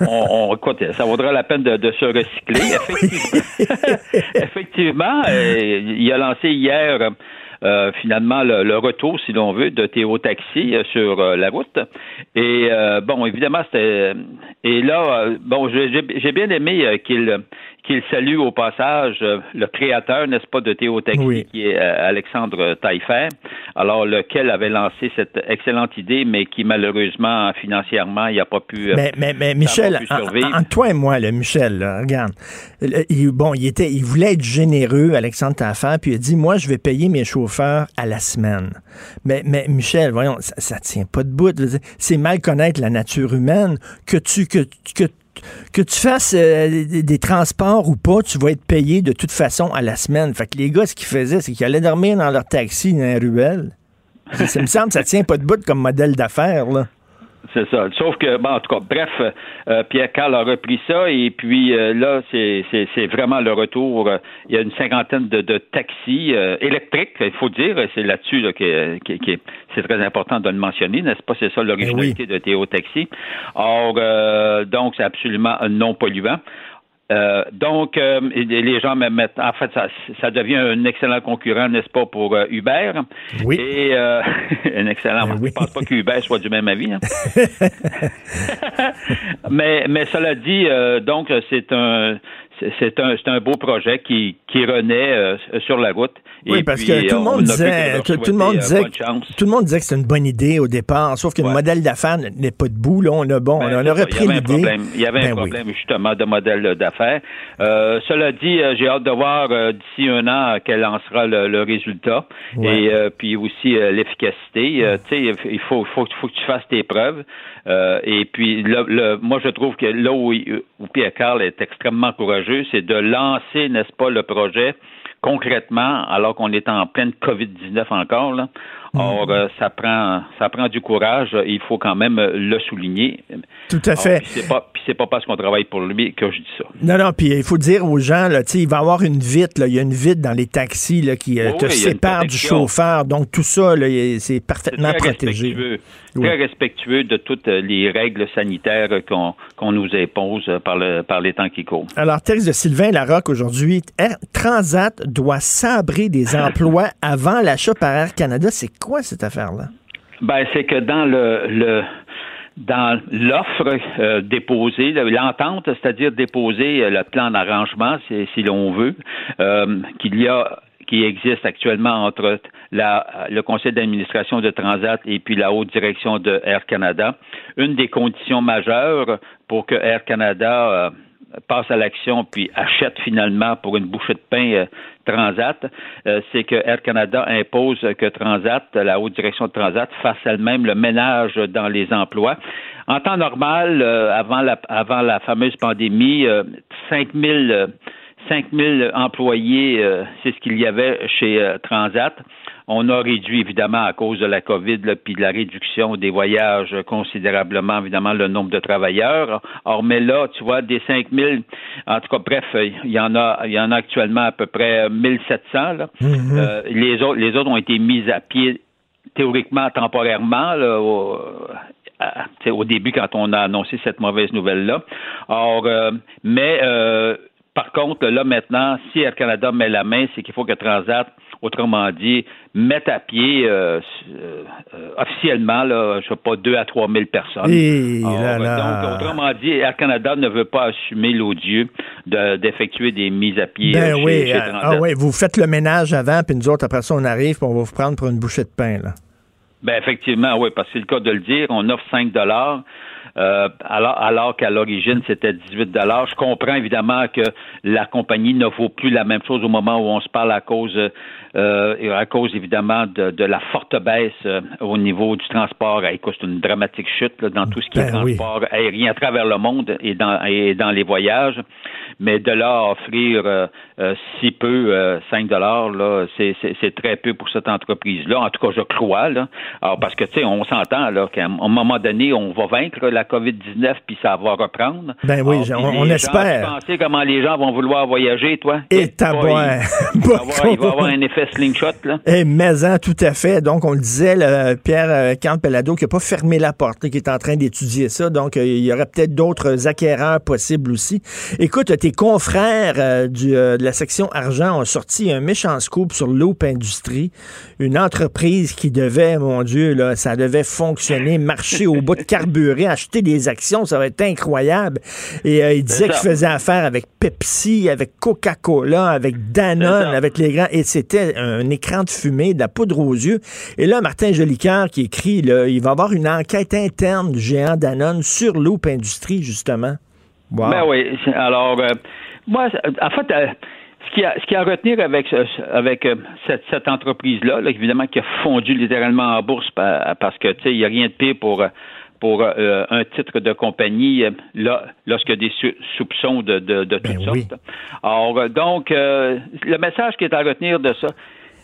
on, on- écoute, ça vaudra la peine de, de se recycler. Effectivement, Effectivement, euh, il a lancé hier. euh, finalement le, le retour, si l'on veut, de Théo Taxi euh, sur euh, la route. Et bon, évidemment, c'était. Et là, bon, j'ai bien aimé qu'il qu'il salue au passage euh, le créateur, n'est-ce pas, de Théo Taxi,
Oui.
qui est euh, Alexandre Taillefer, alors lequel avait lancé cette excellente idée, mais qui malheureusement, financièrement, il n'a pas pu. euh,
Mais, mais, mais Michel, en- en- toi et moi, là, Michel, là, regarde. Le- il- bon, il était, il voulait être généreux, Alexandre Taffin, puis il a dit, moi, je vais payer mes chauffeurs à la semaine. Mais, mais Michel, voyons, ça, ça tient pas de bout. C'est mal connaître la nature humaine que tu, que, que, que tu fasses euh, des, transports ou pas, tu vas être payé de toute façon à la semaine. Fait que les gars, ce qu'ils faisaient, c'est qu'ils allaient dormir dans leur taxi dans les ruelles. Ça, me semble ça tient pas de bout comme modèle d'affaires, là.
C'est ça. Sauf que, bon, en tout cas, bref, euh, Pierre Carl a repris ça et puis euh, là, c'est, c'est, c'est vraiment le retour. Il y a une cinquantaine de, de taxis euh, électriques, il faut dire. C'est là-dessus là, que, que- que c'est très important de le mentionner, n'est-ce pas? C'est ça l'originalité de Théo Taxi. Or, euh, donc, c'est absolument non polluant. Euh, donc, euh, les gens me mettent. En fait, ça, ça devient un excellent concurrent, n'est-ce pas, pour euh, Uber?
Oui.
Et euh, un excellent.
Ben oui.
Je pense pas que Uber soit du même avis. hein. mais, mais cela dit, donc c'est un c'est- un c'est un beau projet qui qui renaît sur la route.
Oui, parce
puis,
que tout le
on
monde
plus
disait, tout, tout le monde
euh,
disait, tout le monde disait que c'était une bonne idée au départ, sauf que le modèle d'affaires n'est pas debout. Là, on a bon,
Ben,
on
c'est
a
ça,
repris
il y avait un
l'idée.
problème. Il y avait
Ben
un
oui.
problème justement de modèle d'affaires. Euh, cela dit, euh, j'ai hâte de voir euh, d'ici un an quel en sera le, le résultat
Ouais.
et euh, puis aussi euh, l'efficacité. Euh, tu sais, il faut, faut, faut que tu fasses tes preuves. Euh, et puis, le, le- moi, je trouve que là où, où Pierre Carl est extrêmement courageux, c'est de lancer, n'est-ce pas, le projet concrètement, alors qu'on est en pleine COVID-19 encore. Là. Or, euh, ça prend ça prend du courage. Il faut quand même le souligner.
Tout à fait.
puis c'est pas puis c'est pas parce qu'on travaille pour lui que je dis ça.
Non, non, puis il faut dire aux gens, là, tu sais, il va y avoir une vitre, là, il y a une vitre dans les taxis là, qui euh,
Oui,
te sépare du chauffeur. Donc, tout ça, là, c'est parfaitement protégé.
Très respectueux de toutes euh, les règles sanitaires qu'on nous impose euh, par le par les temps qui courent.
Alors, texte de Sylvain Larocque aujourd'hui. Air Transat doit sabrer des emplois avant l'achat par Air Canada. C'est quoi cette affaire-là?
Ben, c'est que dans le, le dans l'offre euh, déposée, le- l'entente, c'est-à-dire déposer le plan d'arrangement, si, si l'on veut, euh, qu'il y a qui existe actuellement entre la, le conseil d'administration de Transat et puis la haute direction de Air Canada. Une des conditions majeures pour que Air Canada euh, passe à l'action puis achète finalement pour une bouchée de pain euh, Transat, euh, c'est que Air Canada impose que Transat, la haute direction de Transat, fasse elle-même le ménage dans les emplois. En temps normal, avant, la, avant la fameuse pandémie, euh, 5000 euh, 5000 employés, euh, c'est ce qu'il y avait chez euh, Transat. On a réduit évidemment à cause de la COVID là, puis de la réduction des voyages euh, considérablement évidemment le nombre de travailleurs. Or mais là, tu vois des 5000 en tout cas bref, il y en a il y en a actuellement à peu près 1700 là. Euh, les autres les autres ont été mis à pied théoriquement temporairement là, au, à- au début quand on a annoncé cette mauvaise nouvelle là. Or mais euh, par contre, là, maintenant, si Air Canada met la main, c'est qu'il faut que Transat, autrement dit, mette à pied euh, euh, euh, officiellement, là, je sais pas, 2 à 3 000 personnes.
Et là, là.
Donc, autrement dit, Air Canada ne veut pas assumer l'odieux de- d'effectuer des mises à pied
Ben
chez,
oui,
chez
ah, ah oui, vous faites le ménage avant, puis nous autres, après ça, on arrive, puis on va vous prendre pour une bouchée de pain. Là.
Ben effectivement, oui, parce que c'est le cas de le dire. On offre 5 dollars. Euh, alors, alors qu'à l'origine, c'était 18 Je comprends évidemment que la compagnie ne vaut plus la même chose au moment où on se parle à cause, euh, à cause évidemment de, la forte baisse euh, au niveau du transport. Écoute, c'est une dramatique chute dans tout ce qui est ben transport aérien à travers le monde et dans, et dans les voyages. Mais de là offrir euh, si peu, 5 dollars, là, c'est, très peu pour cette entreprise-là. En tout cas, je crois, là. Alors, parce que, tu sais, on s'entend, là, qu'à un moment donné, on va vaincre la COVID-19 puis ça va reprendre.
Ben oui, on, espère.
Gens, tu comment les gens vont vouloir voyager, toi?
Et ta il,
il, va avoir un effet slingshot, là.
Et eh, mais hein, tout à fait. Donc, on le disait, Pierre euh, Camp-Pelado qui n'a pas fermé la porte, qui est en train d'étudier ça. Donc, euh, il y aurait peut-être d'autres acquéreurs possibles aussi. Écoute, tes confrères euh, du, de la section argent ont sorti un méchant scoop sur Loop Industrie, une entreprise qui devait, mon Dieu, là, ça devait fonctionner, marcher au bout de carburant, acheter des actions, ça va être incroyable. Et il disait qu'il faisait affaire avec Pepsi, avec Coca-Cola, avec Danone, avec les grands. Et c'était un écran de fumée, de la poudre aux yeux. Et là, Martin Jolicoeur qui écrit, là, il va y avoir une enquête interne du géant Danone sur Loop Industrie, justement.
Ben oui. Alors, euh, moi, en fait, euh, ce qu'il y, a, à retenir avec, avec euh, cette, entreprise-là, évidemment, qui a fondu littéralement en bourse parce que, tu sais, il n'y a rien de pire pour pour un titre de compagnie là, lorsqu'il y a des soupçons de, de, de ben toutes sortes. Alors, donc, le message qui est à retenir de ça,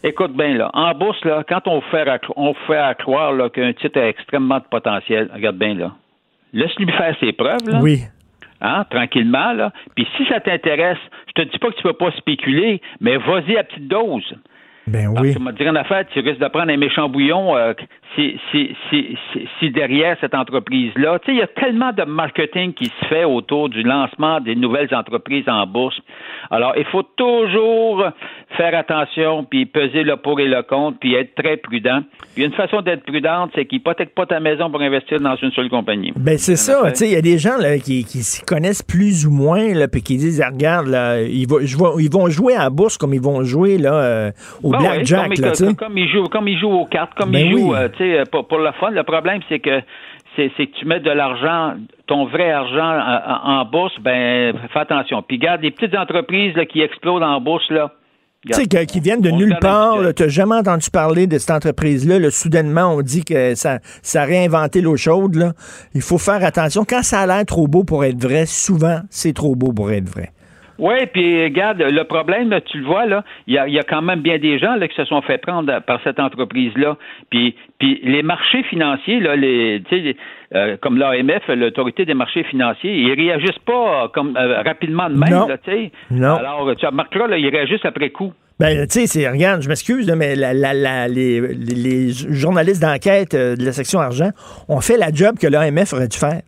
Écoute bien, là, en bourse, là, quand on fait à, on fait croire qu'un titre a extrêmement de potentiel, regarde bien, là, laisse-lui faire ses preuves, là.
Oui.
Hein, tranquillement, là. Puis si ça t'intéresse, je te dis pas que tu peux pas spéculer, mais vas-y à petite dose.
Ben oui.
Tu me dire en affaire, tu risques de prendre un méchant bouillon euh, si, si, si, si, derrière cette entreprise-là. Tu sais, il y a tellement de marketing qui se fait autour du lancement des nouvelles entreprises en bourse. Alors, il faut toujours faire attention, puis peser le pour et le contre, puis être très prudent. Puis une façon d'être prudente, c'est qu'ils hypothèquent pas ta maison pour investir dans une seule compagnie.
Ben c'est ça. Tu sais, il y a des gens là, qui, qui s'y connaissent plus ou moins, là, puis qui disent, ah, regarde, là, ils, vont, ils vont jouer à la bourse comme ils vont jouer là, euh, au blackjack.
comme, comme, ils jouent, comme ils jouent aux cartes, comme ben ils jouent, euh, tu sais, pour, pour le fun. Le problème, c'est que c'est que tu mets de l'argent, ton vrai argent en, bourse, ben fais attention. Puis garde des petites entreprises là, qui explosent en bourse, là.
Tu sais, qui viennent de nulle part. Tu n'as jamais entendu parler de cette entreprise-là. Soudainement, on dit que ça, ça a réinventé l'eau chaude. Là. Il faut faire attention. Quand ça a l'air trop beau pour être vrai, souvent, c'est trop beau pour être vrai.
Oui, puis regarde, le problème, tu le vois, là, il y a, quand même bien des gens là, qui se sont fait prendre par cette entreprise-là. Puis, puis les marchés financiers, là, les, euh, comme l'AMF, l'autorité des marchés financiers, ils réagissent pas comme euh, rapidement de même, non. Là,
non.
Alors, tu remarqueras, là, ils réagissent après coup.
Ben, tu sais, regarde, je m'excuse, mais la, la, les, les, journalistes d'enquête euh, de la section argent ont fait la job que l'AMF aurait dû faire.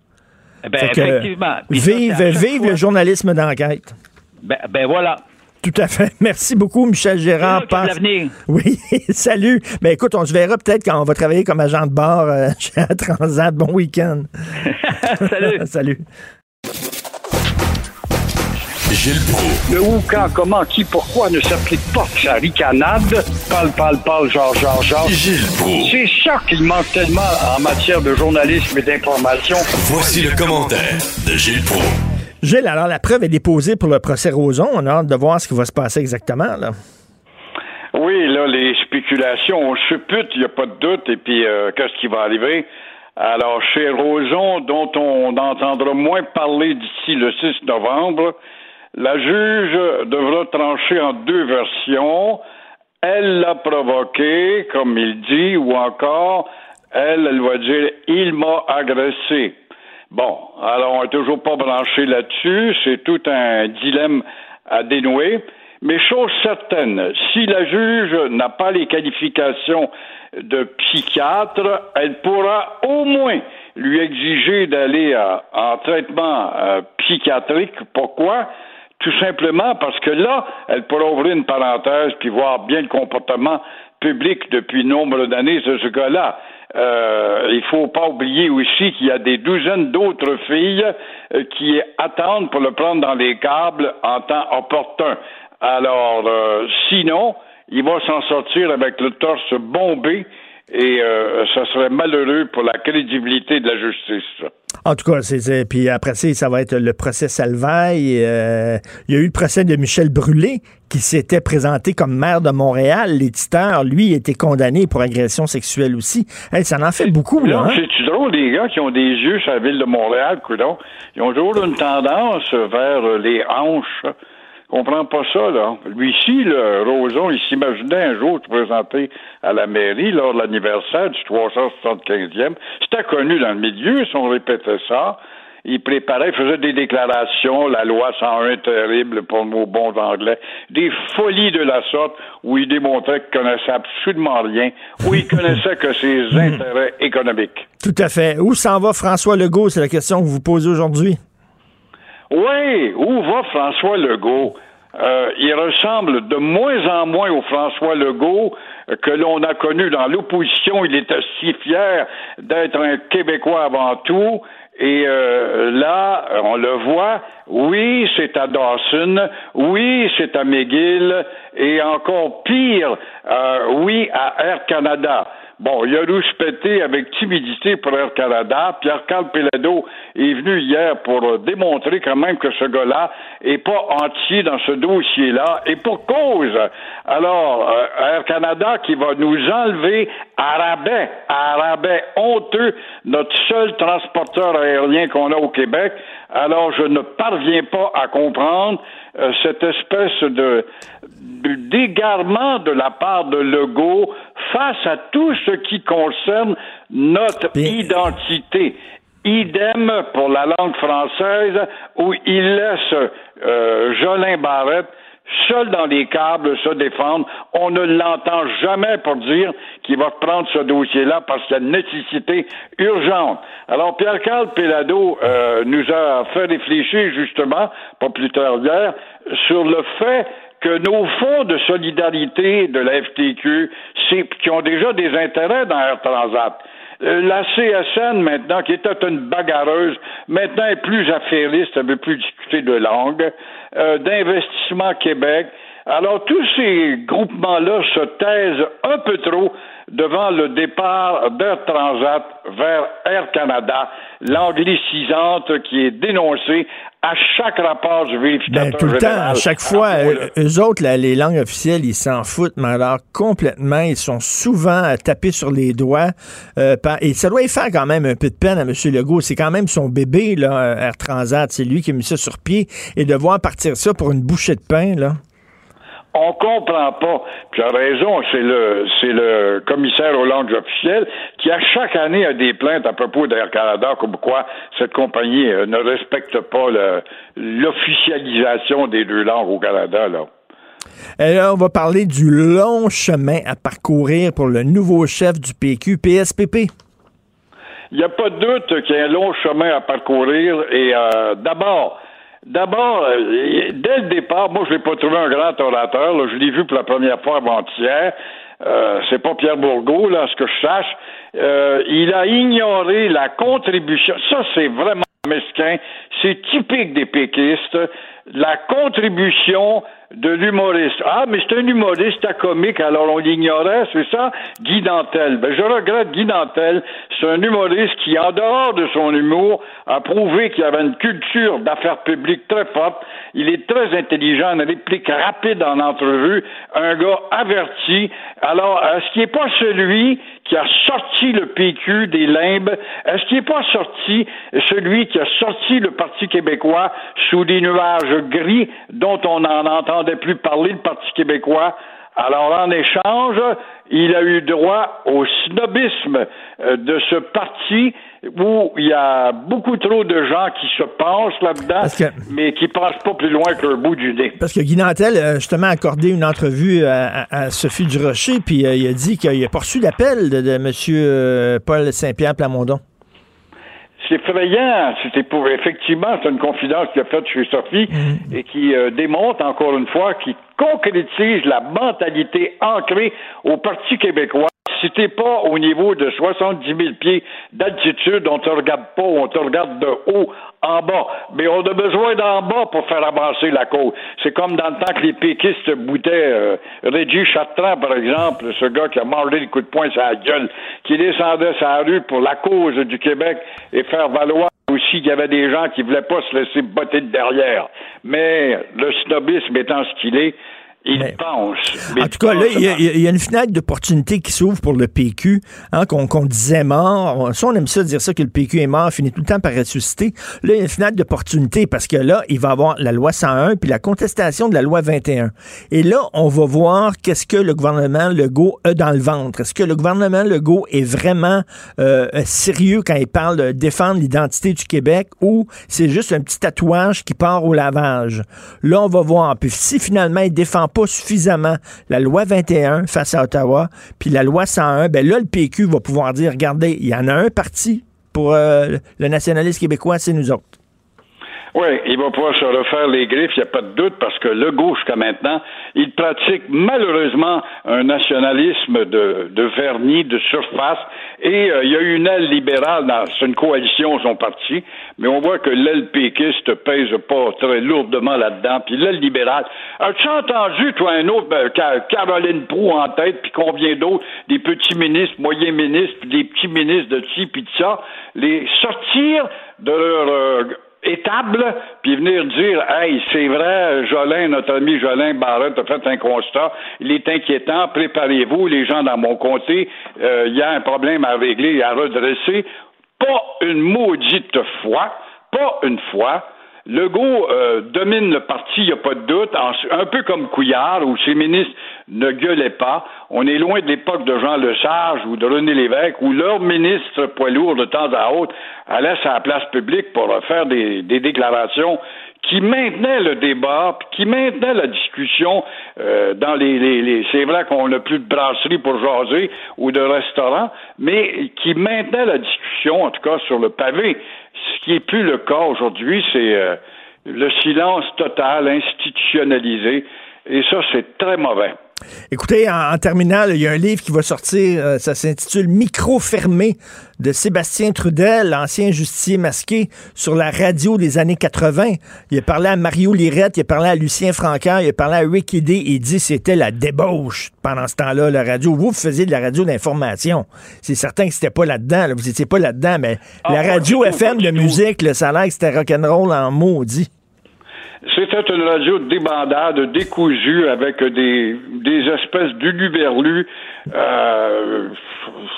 Eh ben, effectivement.
vive, vive le journalisme d'enquête.
Ben, ben, voilà.
Tout à fait. Merci beaucoup, Michel Gérard.
l'avenir.
Oui, salut. Ben écoute, on se verra peut-être quand on va travailler comme agent de bord euh, chez Transat. Bon week-end.
salut.
salut.
Gilles Proulx.
Le où, quand, comment, qui, pourquoi ne s'applique pas sa ricanade? Parle, parle, parle, genre, genre, genre.
Gilles Proulx.
C'est ça qu'il manque tellement en matière de journalisme et d'information.
Voici le commentaire de Gilles Proulx.
Gilles, alors la preuve est déposée pour le procès Roson. On a hâte de voir ce qui va se passer exactement. Là.
Oui, là, les spéculations, on suppute, il n'y a pas de doute, et puis euh, qu'est-ce qui va arriver? Alors, chez Roson, dont on entendra moins parler d'ici le 6 novembre, la juge devra trancher en deux versions. Elle l'a provoqué, comme il dit, ou encore, elle, elle va dire, il m'a agressé. Bon, alors on n'est toujours pas branché là-dessus, c'est tout un dilemme à dénouer. Mais chose certaine, si la juge n'a pas les qualifications de psychiatre, elle pourra au moins lui exiger d'aller euh, en traitement euh, psychiatrique. Pourquoi? Tout simplement parce que là, elle pourra ouvrir une parenthèse puis voir bien le comportement public depuis nombre d'années ce gars-là. Euh, il faut pas oublier aussi qu'il y a des douzaines d'autres filles euh, qui attendent pour le prendre dans les câbles en temps opportun. Alors, euh, sinon, il va s'en sortir avec le torse bombé et euh, ça serait malheureux pour la crédibilité de la justice.
En tout cas, c'est, puis après ça, ça va être le procès Salvaille. Euh, il y a eu le procès de Michel Brûlé qui s'était présenté comme maire de Montréal. L'éditeur, lui, était condamné pour agression sexuelle aussi. ça en fait beaucoup, là. Hein?
C'est drôle, des gars qui ont des yeux sur la ville de Montréal, coudon. Ils ont toujours une tendance vers les hanches comprend pas ça, là. Lui-ci, le Roson, il s'imaginait un jour se présenter à la mairie lors de l'anniversaire du 375e. C'était connu dans le milieu, si on répétait ça. Il préparait, faisait des déclarations, la loi 101 terrible pour nos bons anglais, des folies de la sorte où il démontrait qu'il connaissait absolument rien, où il connaissait que ses intérêts économiques.
Tout à fait. Où s'en va François Legault? C'est la question que vous posez aujourd'hui.
Oui, où va François Legault? Euh, il ressemble de moins en moins au François Legault que l'on a connu dans l'opposition. Il était si fier d'être un Québécois avant tout. Et euh, là, on le voit, oui, c'est à Dawson, oui, c'est à McGill, et encore pire, euh, oui, à Air Canada. Bon, il a rouspété avec timidité pour Air Canada. Pierre-Carl Pelado est venu hier pour démontrer quand même que ce gars-là est pas entier dans ce dossier-là. Et pour cause. Alors, euh, Air Canada qui va nous enlever à rabais, à rabais honteux, notre seul transporteur aérien qu'on a au Québec. Alors, je ne parviens pas à comprendre euh, cette espèce de, d'égarement de la part de Legault face à tout ce qui concerne notre identité. Idem pour la langue française où il laisse euh, Jolin Barrette seul dans les câbles se défendre. On ne l'entend jamais pour dire qu'il va prendre ce dossier-là parce qu'il y a une nécessité urgente. Alors, Pierre-Carl Pelado euh, nous a fait réfléchir justement, pas plus tard hier, sur le fait que nos fonds de solidarité de la FTQ, qui ont déjà des intérêts dans Air Transat, la CSN, maintenant, qui était une bagarreuse, maintenant est plus affairiste, elle veut plus discuter de langue, euh, d'investissement Québec. Alors, tous ces groupements-là se taisent un peu trop devant le départ d'Air Transat vers Air Canada, l'anglicisante qui est dénoncée à chaque rapport du vérificateur
ben, tout le temps, à chaque fois, euh, eux autres, les langues officielles, ils s'en foutent, mais alors complètement, ils sont souvent tapés sur les doigts. Euh, et ça doit y faire quand même un peu de peine à M. Legault. C'est quand même son bébé, là, Air Transat. C'est lui qui a mis ça sur pied. Et de voir partir ça pour une bouchée de pain, là.
On comprend pas. Tu as raison, c'est le c'est le commissaire aux langues officielles qui à chaque année a des plaintes à propos d'Air Canada comme quoi cette compagnie euh, ne respecte pas l'officialisation des deux langues au Canada là.
Et là, on va parler du long chemin à parcourir pour le nouveau chef du PQ, PSPP.
Il n'y a pas de doute qu'il y a un long chemin à parcourir et euh, d'abord, D'abord, euh, dès le départ, moi, je l'ai pas trouvé un grand orateur. Je l'ai vu pour la première fois avant-hier. Euh, c'est pas Pierre Bourgault, là, ce que je sache. Euh, il a ignoré la contribution. Ça, c'est vraiment mesquin. C'est typique des péquistes. La contribution de l'humoriste. Ah, mais c'est un humoriste à comique, alors on l'ignorait, c'est ça? Guy Dantel. Ben, je regrette Guy Dantel. C'est un humoriste qui, en dehors de son humour, a prouvé qu'il avait une culture d'affaires publiques très forte. Il est très intelligent, une réplique rapide en entrevue, un gars averti. Alors, est-ce qu'il n'est pas celui qui a sorti le PQ des limbes? Est-ce qu'il n'est pas sorti celui qui a sorti le Parti québécois sous des nuages gris dont on en entend n'entendait plus parler, le Parti québécois? Alors, en échange, il a eu droit au snobisme euh, de ce parti où il y a beaucoup trop de gens qui se pensent là-dedans, mais qui ne pensent pas plus loin que le bout du nez.
Parce que Guy Nantel a justement accordé une entrevue à, Sophie Durocher, puis euh, il a dit qu'il a pas reçu d'appel de, de M. Euh, Paul Saint-Pierre Plamondon.
C'est effrayant. C'était pour effectivement, c'est une confidence qu'il a faite chez Sophie mm. et qui euh, démontre encore une fois, qui concrétise la mentalité ancrée au Parti québécois. Si t'es pas au niveau de 70 000 pieds d'altitude, on te regarde pas, on te regarde de haut en bas. Mais on a besoin d'en bas pour faire avancer la cause. C'est comme dans le temps que les péquistes boutaient euh, Régis Chartrand, par exemple, ce gars qui a mangé le coup de poing sur la gueule, qui descendait sa rue pour la cause du Québec et faire valoir aussi qu'il y avait des gens qui voulaient pas se laisser botter de derrière. Mais le snobisme étant ce qu'il est, il pense.
En tout cas, là, il y, y a une fenêtre d'opportunité qui s'ouvre pour le PQ, hein, qu'on qu'on disait mort. Ça, on aime ça dire ça que le PQ est mort, finit tout le temps par ressusciter. Là, il y a une fenêtre d'opportunité parce que là, il va avoir la loi 101 puis la contestation de la loi 21. Et là, on va voir qu'est-ce que le gouvernement Legault a dans le ventre. Est-ce que le gouvernement Legault est vraiment euh, sérieux quand il parle de défendre l'identité du Québec ou c'est juste un petit tatouage qui part au lavage? Là, on va voir. Puis si finalement il défend pas suffisamment la loi 21 face à Ottawa, puis la loi 101, ben là, le PQ va pouvoir dire, regardez, il y en a un parti pour euh, le nationalisme québécois, c'est nous autres.
Oui, il va pouvoir se refaire les griffes, il n'y a pas de doute, parce que le gauche, jusqu'à maintenant, il pratique malheureusement un nationalisme de, de vernis, de surface, et euh, il y a une aile libérale c'est une coalition, son parti, mais on voit que l'aile péquiste pèse pas très lourdement là-dedans, puis l'aile libérale. As-tu entendu, toi, un autre, Ca- Caroline Proux en tête, puis combien d'autres, des petits ministres, moyens ministres, puis des petits ministres de ci, puis de ça, les sortir de leur... euh, étable, puis venir dire Hey, c'est vrai, Jolin, notre ami Jolin Barrette a fait un constat, il est inquiétant, préparez-vous, les gens dans mon comté, euh, il y a un problème à régler à redresser. Pas une maudite fois, pas une fois. Legault euh, domine le parti, il n'y a pas de doute, un peu comme Couillard, où ses ministres ne gueulaient pas. On est loin de l'époque de Jean Lesage ou de René Lévesque, où leur ministre poids lourd de temps à autre allait à la place publique pour faire des, des déclarations qui maintenaient le débat, qui maintenaient la discussion euh, dans les, les, les- c'est vrai qu'on n'a plus de brasserie pour jaser ou de restaurant, mais qui maintenaient la discussion, en tout cas sur le pavé. Ce qui est plus le cas aujourd'hui, c'est euh, le silence total, institutionnalisé, et ça, c'est très mauvais.
Écoutez, en, en terminant, là, il y a un livre qui va sortir, euh, ça s'intitule Micro fermé de Sébastien Trudel, l'ancien justicier masqué, sur la radio des années 80. Il a parlé à Mario Lirette, il a parlé à Lucien Francaire, il a parlé à Eddy, et il dit que c'était la débauche pendant ce temps-là, la radio. Vous, vous faisiez de la radio d'information. C'est certain que c'était pas là-dedans, là. vous étiez pas là-dedans, mais
Ah,
la radio FM de musique, le salaire, c'était rock'n'roll en maudit.
C'était une radio débandade, décousue, avec des, des espèces d'uluberlus, euh,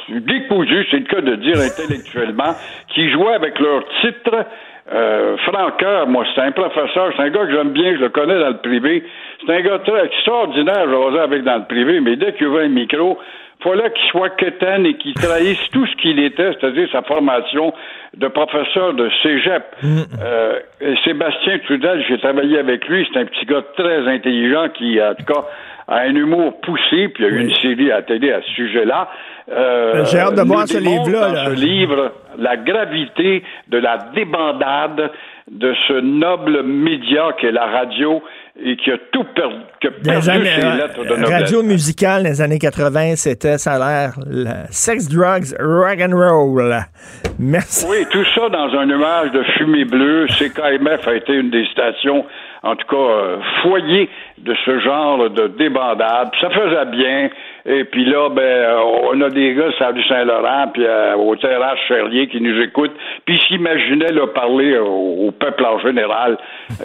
décousus, c'est le cas de dire intellectuellement, qui jouaient avec leur titre. Euh, Franqueur, moi, c'est un professeur, c'est un gars que j'aime bien, je le connais dans le privé. C'est un gars très extraordinaire, j'osais avec dans le privé, mais dès qu'il ouvrait un micro, fallait qu'il soit quétaine et qu'il trahisse tout ce qu'il était, c'est-à-dire sa formation de professeur de cégep. Euh, et Sébastien Trudel, j'ai travaillé avec lui, c'est un petit gars très intelligent qui, en tout cas, a un humour poussé, puis il y a eu une série à télé à ce sujet-là. Euh,
J'ai hâte de voir ce livre-là, là.
ce livre la gravité de la débandade de ce noble média qu'est la radio et qui a tout perdu, qui a perdu
années-
ses
euh,
lettres de noblesse.
radio musicale les années 80, c'était, ça a l'air, le sex, drugs, rock and roll. Merci.
Oui, tout ça dans un nuage de fumée bleue. CKMF a été une des stations, en tout cas, euh, foyer de ce genre de débandade. Ça faisait bien. Et puis là, ben, on a des gars la rue Saint-Laurent, puis euh, au terrasse Cherlier qui nous écoutent, puis ils s'imaginaient là, parler au, au peuple en général.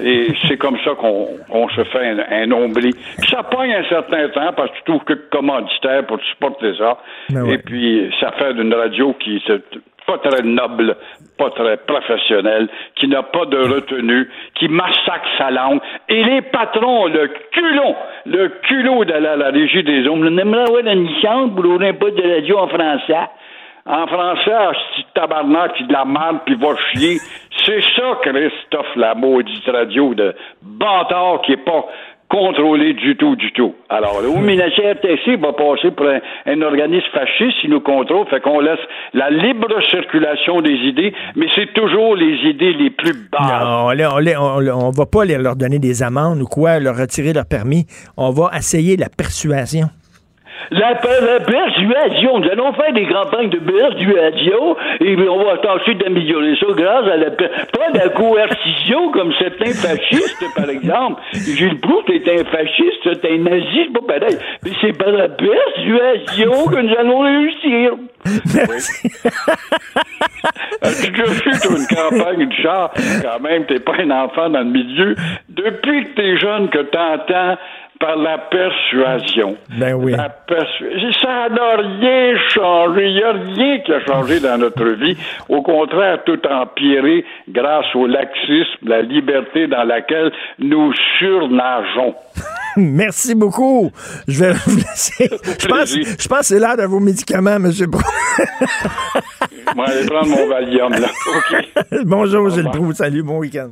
Et c'est comme ça qu'on se fait un, un nombril. Puis ça pogne un certain temps parce que tu trouves que commanditaire pour supporter ça.
Ben ouais.
Et puis ça fait d'une radio qui est pas très noble, pas très professionnelle, qui n'a pas de retenue, qui massacre sa langue. Et les patrons, le culot, le culot à la régie des hommes, on aimerait avoir une licence un peu de radio en français. En français, ah, c'est tabarnak, puis de la merde, puis va chier. C'est ça, Christophe, la maudite radio de bâtard qui est pas contrôlé du tout, du tout. Alors, le la CRTC va passer pour un, un organisme fasciste, il nous contrôle, fait qu'on laisse la libre circulation des idées, mais c'est toujours les idées les plus basses.
Non, on, on, on, on va pas leur donner des amendes ou quoi, leur retirer leur permis. On va essayer la persuasion.
La, la persuasion. Nous allons faire des campagnes de persuasion et on va tâcher d'améliorer ça grâce à la pas de la coercition comme certains fascistes, par exemple. Gilles Proust est un fasciste, c'est un nazi, c'est pas pareil. Mais c'est par la persuasion que nous allons réussir.
Merci.
As-tu déjà vu une campagne du char? Quand même, t'es pas un enfant dans le milieu. Depuis que t'es jeune, que t'entends par la persuasion.
Ben oui.
La persu- Ça n'a rien changé. Il n'y a rien qui a changé dans notre vie. Au contraire, tout a empiré grâce au laxisme, la liberté dans laquelle nous surnageons.
Merci beaucoup. Je vais vous laisser. Je pense, je pense que c'est l'heure de vos médicaments, M. Proulx.
Je vais aller prendre mon Valium, là.
Bonjour, Gilles Proulx. Salut, bon week-end.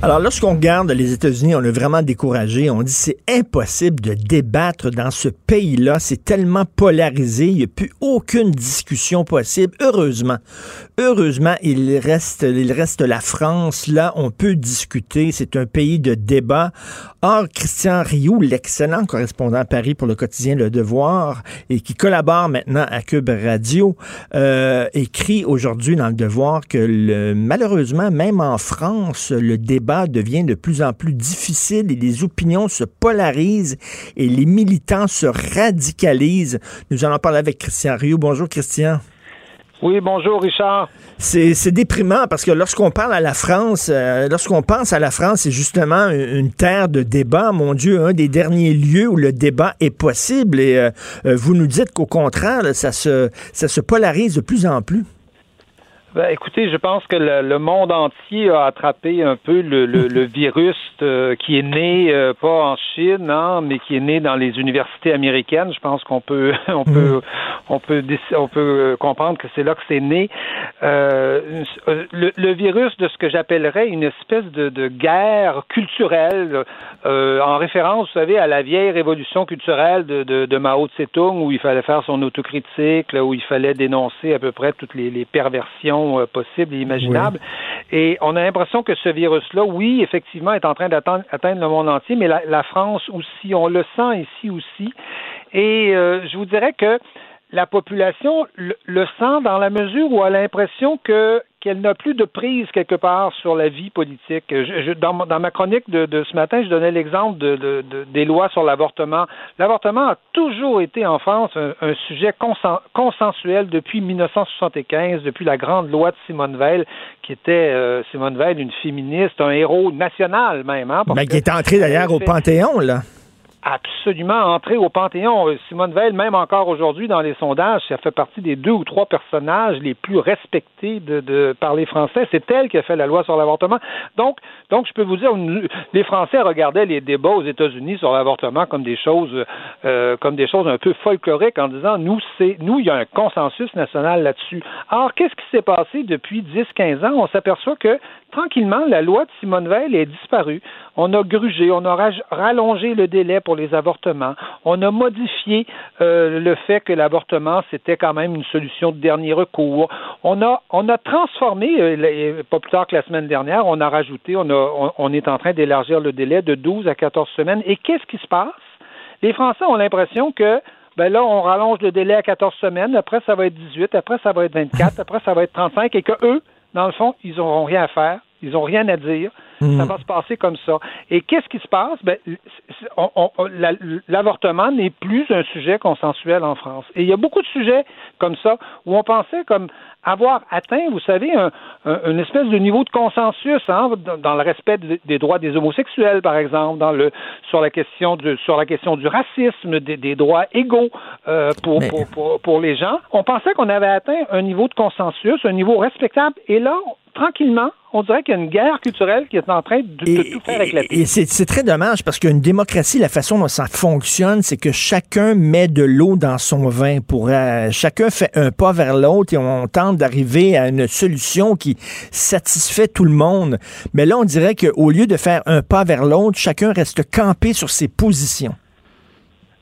Alors, lorsqu'on regarde les États-Unis, on est vraiment découragé. On dit c'est impossible de débattre dans ce pays-là. C'est tellement polarisé. Il n'y a plus aucune discussion possible. Heureusement. Heureusement, il reste, il reste la France. Là, on peut discuter. C'est un pays de débat. Or, Christian Rioux, l'excellent correspondant à Paris pour le quotidien Le Devoir et qui collabore maintenant à Cube Radio, euh, écrit aujourd'hui dans Le Devoir que le- malheureusement, même en France, le débat devient de plus en plus difficile et les opinions se polarisent et les militants se radicalisent. Nous allons parler avec Christian Rioux. Bonjour Christian.
Oui, bonjour Richard.
C'est déprimant parce que lorsqu'on parle à la France, euh, lorsqu'on pense à la France, c'est justement une, une terre de débat, mon Dieu, un des derniers lieux où le débat est possible. Et euh, euh, vous nous dites qu'au contraire, là, ça, se, ça se polarise de plus en plus.
Ben, écoutez, je pense que le, le monde entier a attrapé un peu le, le- le virus euh, qui est né euh, pas en Chine, hein, mais qui est né dans les universités américaines. Je pense qu'on peut, on peut, on peut, on peut euh, comprendre que c'est là que c'est né. Euh, le, le virus de ce que j'appellerais une espèce de, de guerre culturelle, euh, en référence, vous savez, à la vieille révolution culturelle de, de, de Mao Tse-tung, où il fallait faire son autocritique, là, où il fallait dénoncer à peu près toutes les, les perversions euh, possibles et imaginables. Et on a l'impression que ce virus-là, oui, effectivement, est en train d'atteindre atteindre le monde entier, mais la, la France aussi, on le sent ici aussi. Et euh, je vous dirais que la population le, le sent dans la mesure où elle a l'impression que qu'elle n'a plus de prise quelque part sur la vie politique. Je, je, dans, ma- dans ma chronique de, de ce matin, je donnais l'exemple de, de- de- des lois sur l'avortement. L'avortement a toujours été en France un, un sujet consen- consensuel depuis 1975, depuis la grande loi de Simone Veil, qui était euh, Simone Veil, une féministe, un héros national même. Hein, parce
Ben, qui est entré d'ailleurs au Panthéon, là.
Absolument entré au Panthéon. Euh, Simone Veil, même encore aujourd'hui dans les sondages, ça fait partie des deux ou trois personnages les plus respectés par les Français. C'est elle qui a fait la loi sur l'avortement. Donc, donc, je peux vous dire, les Français regardaient les débats aux États-Unis sur l'avortement comme des choses, euh, comme des choses un peu folkloriques en disant, nous, c'est, nous, il y a un consensus national là-dessus. Or, qu'est-ce qui s'est passé depuis 10-15 ans? On s'aperçoit que tranquillement, la loi de Simone Veil est disparue. On a grugé, on a rallongé le délai pour les avortements. On a modifié euh, le fait que l'avortement, c'était quand même une solution de dernier recours. On a, transformé, euh, pas plus tard que la semaine dernière, on a rajouté, on, est en train d'élargir le délai de 12 à 14 semaines. Et qu'est-ce qui se passe? Les Français ont l'impression que ben là, on rallonge le délai à 14 semaines, après ça va être 18, après ça va être 24, après ça va être 35, et que eux, dans le fond, ils n'auront rien à faire. Ils n'ont rien à dire.
Mhm.
Ça va se passer comme ça. Et qu'est-ce qui se passe? Ben, la- L'avortement n'est plus un sujet consensuel en France. Et il y a beaucoup de sujets comme ça où on pensait comme avoir atteint, vous savez, un, un- une espèce de niveau de consensus hein, dans, le respect de- des droits des homosexuels, par exemple, dans le sur la question de sur la question du racisme, des, des droits égaux euh, pour, pour, pour, pour les gens. On pensait qu'on avait atteint un niveau de consensus, un niveau respectable, et là, tranquillement, on dirait qu'il y a une guerre culturelle qui est en train de, de tout faire éclater.
Et c'est c'est très dommage parce qu'une démocratie, la façon dont ça fonctionne, c'est que chacun met de l'eau dans son vin. Pour euh, chacun fait un pas vers l'autre et on tente d'arriver à une solution qui satisfait tout le monde. Mais là, on dirait qu'au lieu de faire un pas vers l'autre, chacun reste campé sur ses positions.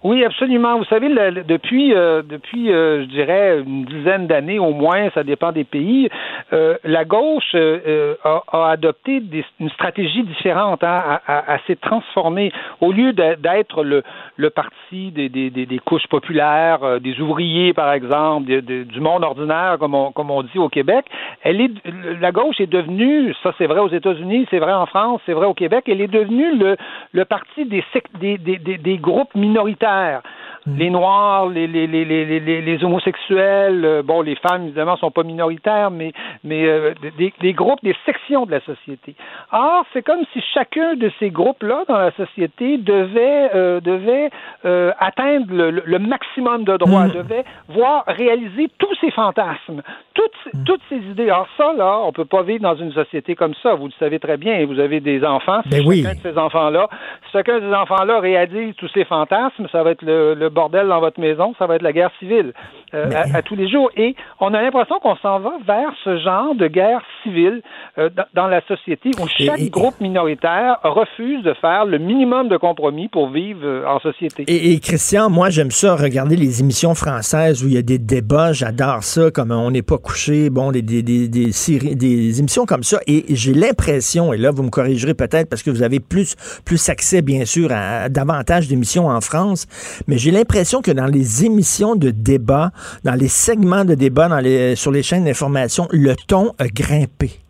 Oui, absolument. Vous savez, depuis, euh, depuis, euh, je dirais une dizaine d'années au moins, ça dépend des pays, euh, la gauche a, adopté une stratégie différente, hein, à, s'est transformée. Au lieu d'être le, parti des, couches populaires, des ouvriers par exemple, du monde ordinaire comme on, dit au Québec, la gauche est devenue, ça c'est vrai aux États-Unis, c'est vrai en France, c'est vrai au Québec, elle est devenue le, parti des groupes minoritaires faire. Les Noirs, les, les, les, les, les, les homosexuels, euh, bon, les femmes, évidemment, sont pas minoritaires, mais, mais euh, des, des groupes, des sections de la société. Or, c'est comme si chacun de ces groupes-là dans la société devait, euh, devait euh, atteindre le, maximum de droits, devait voir réaliser tous ses fantasmes, toutes, toutes ses idées. Alors ça, là, on peut pas vivre dans une société comme ça. Vous le savez très bien. Vous avez des enfants. Si
Ben oui.
chacun de ces enfants-là, si chacun de ces enfants-là réalise tous ses fantasmes, ça va être le, le bordel dans votre maison, ça va être la guerre civile euh, à, à tous les jours. Et on a l'impression qu'on s'en va vers ce genre de guerre civile euh, dans, dans la société où chaque groupe minoritaire refuse de faire le minimum de compromis pour vivre euh, en société.
Et, et Christian, moi j'aime ça, regarder les émissions françaises où il y a des débats, j'adore ça, comme On n'est pas couché, bon, des, des, des, des séries, des émissions comme ça. Et j'ai l'impression, et là vous me corrigerez peut-être parce que vous avez plus, plus accès bien sûr à, à davantage d'émissions en France, mais j'ai l'impression que dans les émissions de débat, dans les segments de débat sur les chaînes d'information, le ton a grimpé.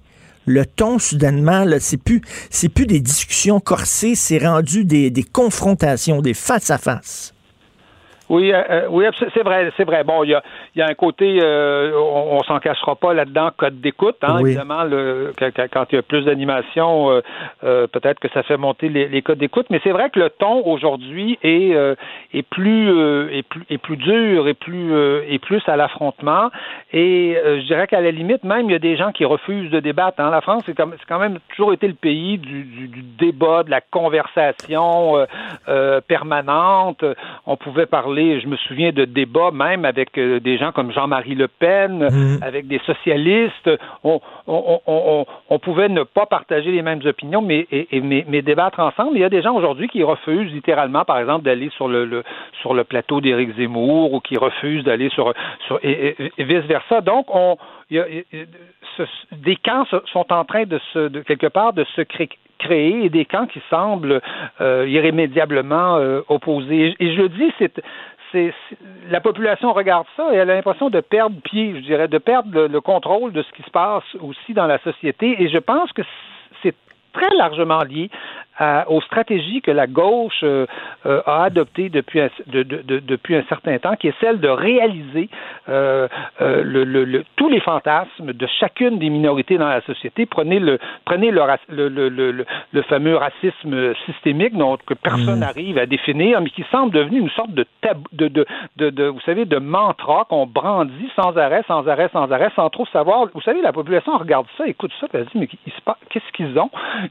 Le ton, soudainement, c'est plus, c'est plus des discussions corsées, c'est rendu des, des confrontations, des face-à-face.
Oui, euh, euh, oui, c'est vrai, c'est vrai. Bon, il y a, il y a un côté, euh, on, on s'en cachera pas là-dedans, code d'écoute. Hein,
Oui.
Évidemment, le, quand, il y a plus d'animation, euh, peut-être que ça fait monter les, les codes d'écoute. Mais c'est vrai que le ton aujourd'hui est, est plus, est plus, est plus dur et plus, plus à l'affrontement. Et je dirais qu'à la limite, même il y a des gens qui refusent de débattre. Hein. La France, c'est quand même toujours été le pays du, du, du débat, de la conversation permanente. On pouvait parler, je me souviens de débats même avec euh, des gens comme Jean-Marie Le Pen, avec des socialistes. On, on, on, on, on pouvait ne pas partager les mêmes opinions, mais, et, et- mais, mais débattre ensemble. Il y a des gens aujourd'hui qui refusent littéralement, par exemple, d'aller sur le, le- sur le plateau d'Éric Zemmour ou qui refusent d'aller sur, sur et, vice-versa. Donc, on, il y a- il y a- ce- des camps sont en train de se, de quelque part, de se créer et des camps qui semblent euh, irrémédiablement euh, opposés. Et je le dis, c'est- la population regarde ça et elle a l'impression de perdre pied, je dirais, de perdre le, le contrôle de ce qui se passe aussi dans la société. Et je pense que c'est très largement lié à- aux stratégies que la gauche euh, euh, a adoptées depuis un, de- de- de- depuis un certain temps, qui est celle de réaliser euh, le- le- le- tous les fantasmes de chacune des minorités dans la société. Prenez le, prenez fameux racisme systémique dont que personne n'arrive à définir, mais qui semble devenu une sorte de tabou, de, vous savez, de mantra qu'on brandit sans arrêt, sans arrêt, sans arrêt, sans trop savoir. Vous savez, la population regarde ça, écoute ça, elle se dit, mais qu'est-ce qu'ils ont?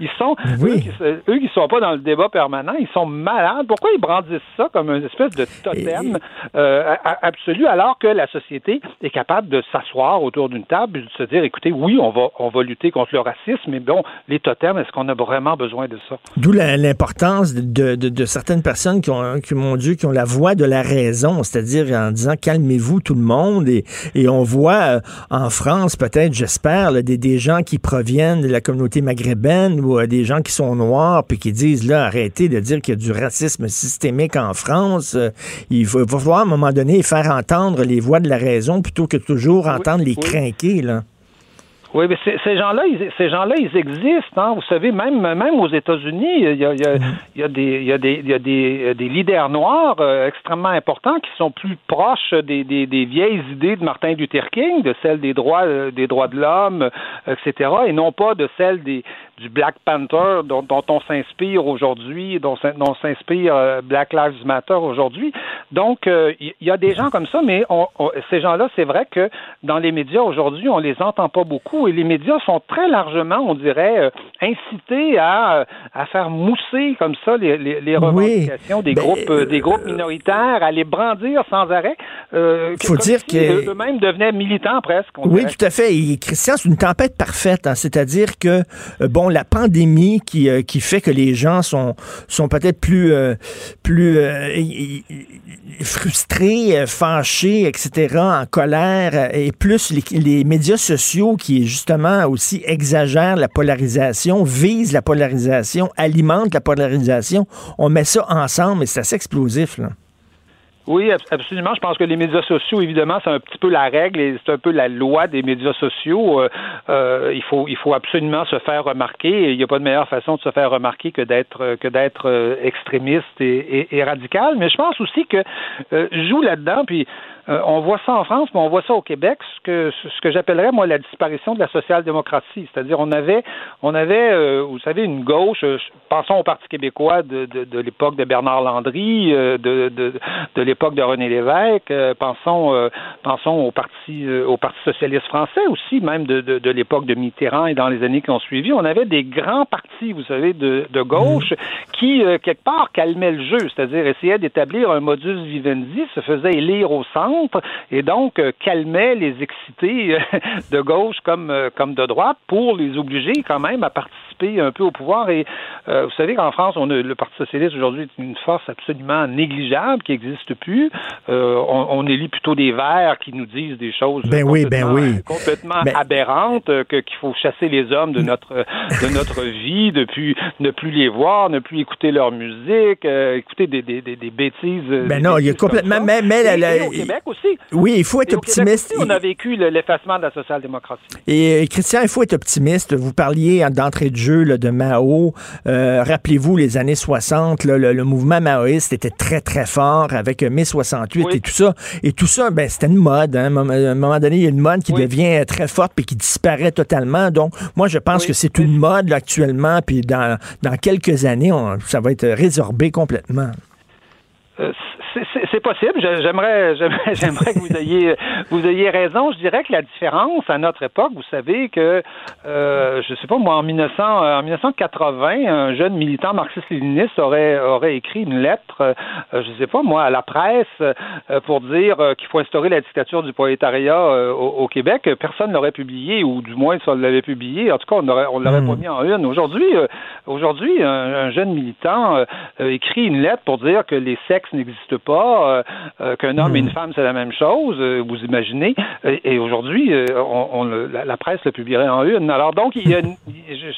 ils sont, eux, qui, eux qui sont pas dans le débat permanent, ils sont malades. Pourquoi ils brandissent ça comme une espèce de totem euh, absolu, alors que la société est capable de s'asseoir autour d'une table et de se dire, écoutez, oui, on va, on va lutter contre le racisme, mais bon, les totems, est-ce qu'on a vraiment besoin de ça?
D'où l'importance de, de- de certaines personnes qui ont, qui, mon Dieu, qui ont la voix de la raison, c'est-à-dire en disant calmez-vous tout le monde. Et, et on voit euh, en France, peut-être, j'espère, des, des gens qui proviennent de la communauté maghrébine ou euh, des gens qui sont noirs puis qui disent là, arrêtez de dire qu'il y a du racisme systémique en France. Euh, il va, va falloir à un moment donné faire entendre les voix de la raison plutôt que toujours entendre les crinquer. Là.
Oui, mais ces gens-là, ils, ces gens-là, ils existent. Hein. Vous savez, même même aux États-Unis, il y a, il y a, il y a des il y a des il y a des, des leaders noirs euh, extrêmement importants qui sont plus proches des, des, des, vieilles idées de Martin Luther King, de celles des droits des droits de l'homme, etc., et non pas de celles des du Black Panther dont, dont on s'inspire aujourd'hui, dont, dont s'inspire Black Lives Matter aujourd'hui. Donc, il y a des gens comme ça, mais on, ces gens-là, c'est vrai que dans les médias aujourd'hui, on les entend pas beaucoup et les médias sont très largement, on dirait, euh, incités à, euh, à faire mousser comme ça les, les, les revendications des, ben, groupes, euh, des groupes minoritaires, à les brandir sans arrêt.
Il faut dire si que
eux-mêmes devenaient militants presque.
Oui, tout à fait. Et Christian, c'est une tempête parfaite. Hein. C'est-à-dire que bon, la pandémie qui, qui fait que les gens sont peut-être plus plus frustrés, fâchés, etc., en colère, et plus les, médias sociaux qui justement aussi exagèrent la polarisation, visent la polarisation, alimentent la polarisation. On met ça ensemble et c'est assez explosif. Là.
Oui, absolument. Je pense que les médias sociaux, évidemment, c'est un petit peu la règle et c'est un peu la loi des médias sociaux. Euh, euh, il faut, il faut absolument se faire remarquer. Il n'y a pas de meilleure façon de se faire remarquer que d'être, que d'être euh, extrémiste et, radical. Mais je pense aussi que joue là-dedans. Puis euh, on voit ça en France, mais on voit ça au Québec, ce que ce que j'appellerais moi la disparition de la social-démocratie. C'est-à-dire on avait on avait euh, vous savez une gauche, euh, pensons au Parti québécois de, de, de l'époque de Bernard Landry, de, de, de l'époque de René Lévesque, pensons pensons au Parti au Parti socialiste français aussi, même de, de, de l'époque de Mitterrand et dans les années qui ont suivi, on avait des grands partis, vous savez, de, de gauche mmh. qui quelque part calmaient le jeu, c'est-à-dire essayaient d'établir un modus vivendi, se faisaient élire au centre et donc euh, calmait les excités euh, de gauche comme, euh, comme de droite pour les obliger quand même à participer un peu au pouvoir. Et vous savez qu'en France, on a, le Parti socialiste aujourd'hui est une force absolument négligeable qui n'existe plus. on, on, élit plutôt des verts qui nous disent des choses
ben oui, ben oui.
complètement ben aberrantes, qu'il faut chasser les hommes de notre, de notre vie, depuis ne plus les voir, ne plus écouter leur musique, écouter des, des, des, bêtises.
Ben non, il y a complètement. Mais, mais
au Québec
oui, il faut être optimiste.
on a vécu l'effacement de la social-démocratie.
Et Christian, il faut être optimiste. Vous parliez d'entrée de jeu de Mao. Euh, rappelez-vous, les années 60, le, mouvement maoïste était très, très fort avec mai 68 et tout ça. Et tout ça, ben, c'était une mode. Hein. À un moment donné, il y a une mode qui devient très forte puis qui disparaît totalement. Donc, moi, je pense que c'est une mode actuellement. Puis dans, dans quelques années, ça va être résorbé complètement.
Euh, c'est possible. J'aimerais, j'aimerais que vous ayez, vous ayez raison. Je dirais que la différence à notre époque, vous savez que, euh, je sais pas moi, en 1900, euh, en 1980, un jeune militant marxiste-léniniste aurait aurait écrit une lettre, euh, je sais pas moi, à la presse euh, pour dire qu'il faut instaurer la dictature du prolétariat au, Québec. Personne l'aurait publié, ou du moins ça l'avait publié. En tout cas, on aurait, on l'aurait pas hmm. mis en une. Aujourd'hui, aujourd'hui, un, un, jeune militant écrit une lettre pour dire que les sexes n'existent pas, euh, euh, qu'un homme et une hmm. femme, c'est la même chose, euh, vous imaginez. Et, aujourd'hui, on, la, presse le publierait en une. Alors donc, il y a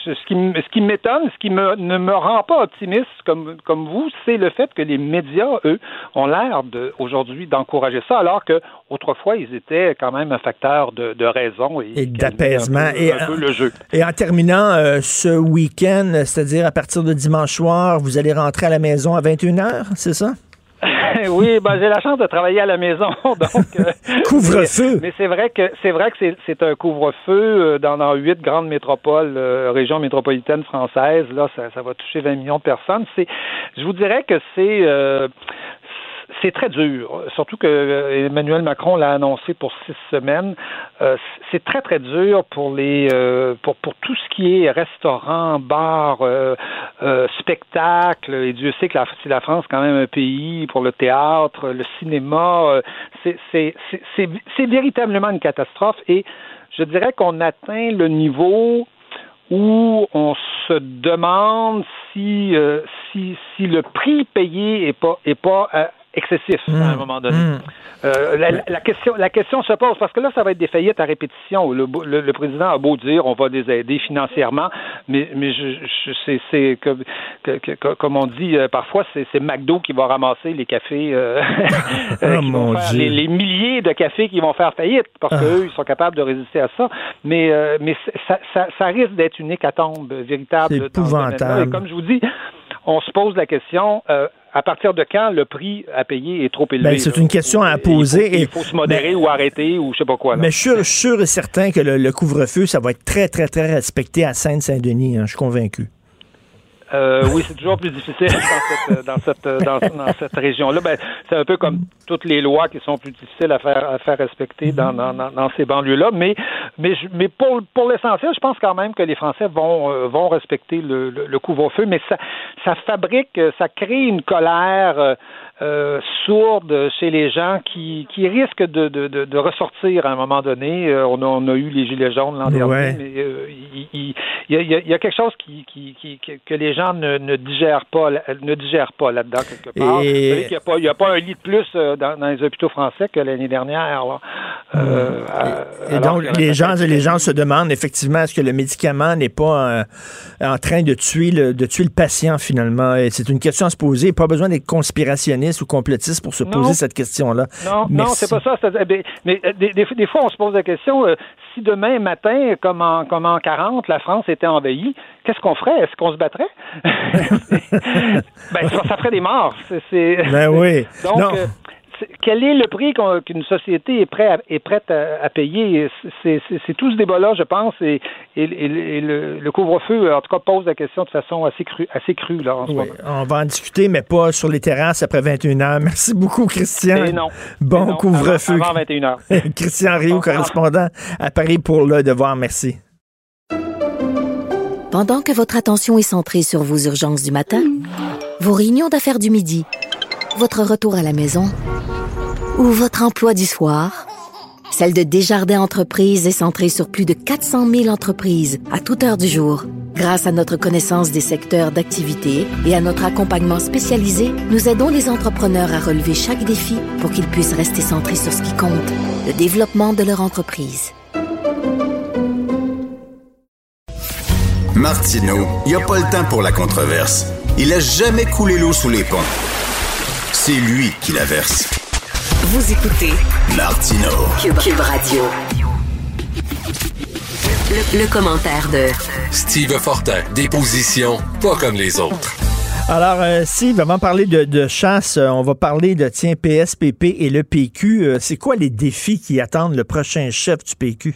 ce qui, ce qui m'étonne, ce qui me, ne me rend pas optimiste comme, comme vous, c'est le fait que les médias, eux, ont l'air aujourd'hui d'encourager ça, alors que autrefois, ils étaient quand même un facteur de, raison et,
d'apaisement.
Et, le jeu.
et en terminant ce week-end, c'est-à-dire à partir de dimanche soir, vous allez rentrer à la maison à 21h, c'est ça?
oui, ben, j'ai la chance de travailler à la maison, donc
euh, couvre-feu.
Mais, c'est vrai que c'est vrai que c'est un couvre-feu euh, dans, huit grandes métropoles, euh, régions métropolitaines françaises. Là, ça, ça, va toucher 20 millions de personnes. C'est, je vous dirais que c'est c'est très dur, surtout que euh, Emmanuel Macron l'a annoncé pour six semaines. Euh, c'est très très dur pour les euh, pour pour tout ce qui est restaurant, bar, spectacle. Et Dieu sait que la, la France quand même un pays pour le théâtre, le cinéma. c'est c'est c'est véritablement une catastrophe et je dirais qu'on atteint le niveau où on se demande si, si, si le prix payé est pas, est pas excessif à
Mm.
un moment donné. Euh, la, la question, la question se pose parce que là, ça va être des faillites à répétition. Le, le- le président a beau dire on va les aider financièrement, mais, mais je, je- c'est, c'est que, que- que- que- comme on dit euh, parfois, c'est, c'est McDo qui va ramasser les cafés, euh,
Oh,
qui
mon
vont faire les, les milliers de cafés qui vont faire faillite parce
Ah.
qu'eux, ils sont capables de résister à ça. Mais, mais ça, ça, ça risque d'être une hécatombe véritable.
C'est
dans ce domaine-là.
épouvantable.
Et comme je vous dis, on se pose la question. À partir de quand le prix à payer est trop élevé?
Ben, c'est une question à
Il faut-
poser.
Il faut, se modérer ou arrêter ou je sais pas quoi. là.
Mais je suis sûr, et certain que le, le couvre-feu, ça va être très, très, très respecté à Sainte-Saint-Denis. hein, je suis convaincu.
Euh, oui, c'est toujours plus difficile dans cette, dans cette, dans, dans cette région-là. Ben, c'est un peu comme toutes les lois qui sont plus difficiles à faire, à faire respecter dans, dans, dans, ces banlieues-là. Mais, mais, je- mais pour, pour l'essentiel, je pense quand même que les Français vont, euh, vont respecter le, le, le couvre-feu. Mais ça, ça fabrique, ça crée une colère euh, euh, sourde chez les gens qui, qui risquent de, de, de, de ressortir à un moment donné. Euh, on, a, on a eu les Gilets jaunes l'an dernier, mais euh, il, y, a, il y a- il y a quelque chose qui, qui, qui, que les gens ne, ne digèrent pas, ne digèrent pas là-dedans quelque part.
Et-
qu'il n'y a pas, il y a pas un lit de plus euh, dans, dans les hôpitaux français que l'année dernière. Là. Euh,
Et
alors
donc, les gens, les gens se demandent effectivement est-ce que le médicament n'est pas euh, en train de tuer, le, de tuer le patient finalement? C'est une question à se poser. Pas besoin d'être conspirationniste ou complotiste pour se
Non.
poser cette question-là.
Non, non,
Merci.
c'est pas ça. eh Mais euh, des, des- des fois, on se pose la question euh, si demain matin, comme en, comme en 40, la France était envahie, qu'est-ce qu'on ferait? Est-ce qu'on se battrait? Ben, ça, ferait des morts.
Ben oui.
Donc,
Non.
euh, quel est le prix qu'une société est, prêt à- est prête à, à payer? C'est, tout ce débat-là, je pense, et, et- et- et le, le couvre-feu, en tout cas, pose la question de façon assez crue, assez crue là, en ce
Oui,
moment.
on va en discuter, mais pas sur les terrasses après 21 heures. Merci beaucoup, Christian.
Et non.
Bon
non,
couvre-feu.
Avant, avant 21 heures.
Christian Rio, correspondant à Paris pour Le Devoir. Merci.
Pendant que votre attention est centrée sur vos urgences du matin, vos réunions d'affaires du midi, votre retour à la maison ou votre emploi du soir, celle de Desjardins Entreprises est centrée sur plus de 400 000 entreprises à toute heure du jour. Grâce à notre connaissance des secteurs d'activité et à notre accompagnement spécialisé, nous aidons les entrepreneurs à relever chaque défi pour qu'ils puissent rester centrés sur ce qui compte, le développement de leur entreprise.
Martineau, il n'y a pas le temps pour la controverse. Il a jamais coulé l'eau sous les ponts. C'est lui qui la verse.
Vous écoutez
Martineau.
Cube, Cube Radio. Le, le commentaire de
Steve Fortin, des positions pas comme les autres.
Alors, euh, Steve, avant de parler de, de chasse, euh, on va parler de, tiens, PSPP et le PQ. Euh, c'est quoi les défis qui attendent le prochain chef du PQ?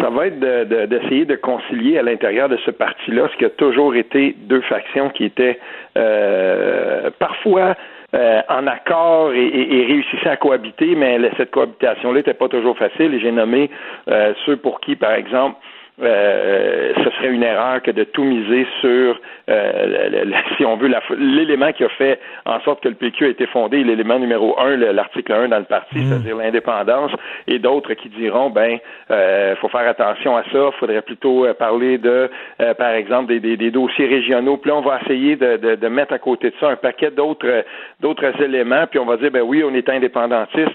Ça va être de- de- d'essayer de, concilier à l'intérieur de ce parti-là ce qui a toujours été deux factions qui étaient euh, parfois euh, en accord et, et- et réussissaient à cohabiter, mais cette cohabitation-là n'était pas toujours facile. Et j'ai nommé euh, ceux pour qui, par exemple, euh, ce serait une erreur que de tout miser sur, euh, le- le- si on veut, l'élément qui a fait en sorte que le PQ a été fondé, l'élément numéro un, le- l'article 1 dans le parti, c'est-à-dire l'indépendance, et d'autres qui diront, ben, euh, faut faire attention à ça, faudrait plutôt euh, parler de, euh, par exemple, des, des, des dossiers régionaux, puis là, on va essayer de, de, de mettre à côté de ça un paquet d'autres euh, d'autres éléments, puis on va dire, ben oui, on est indépendantiste.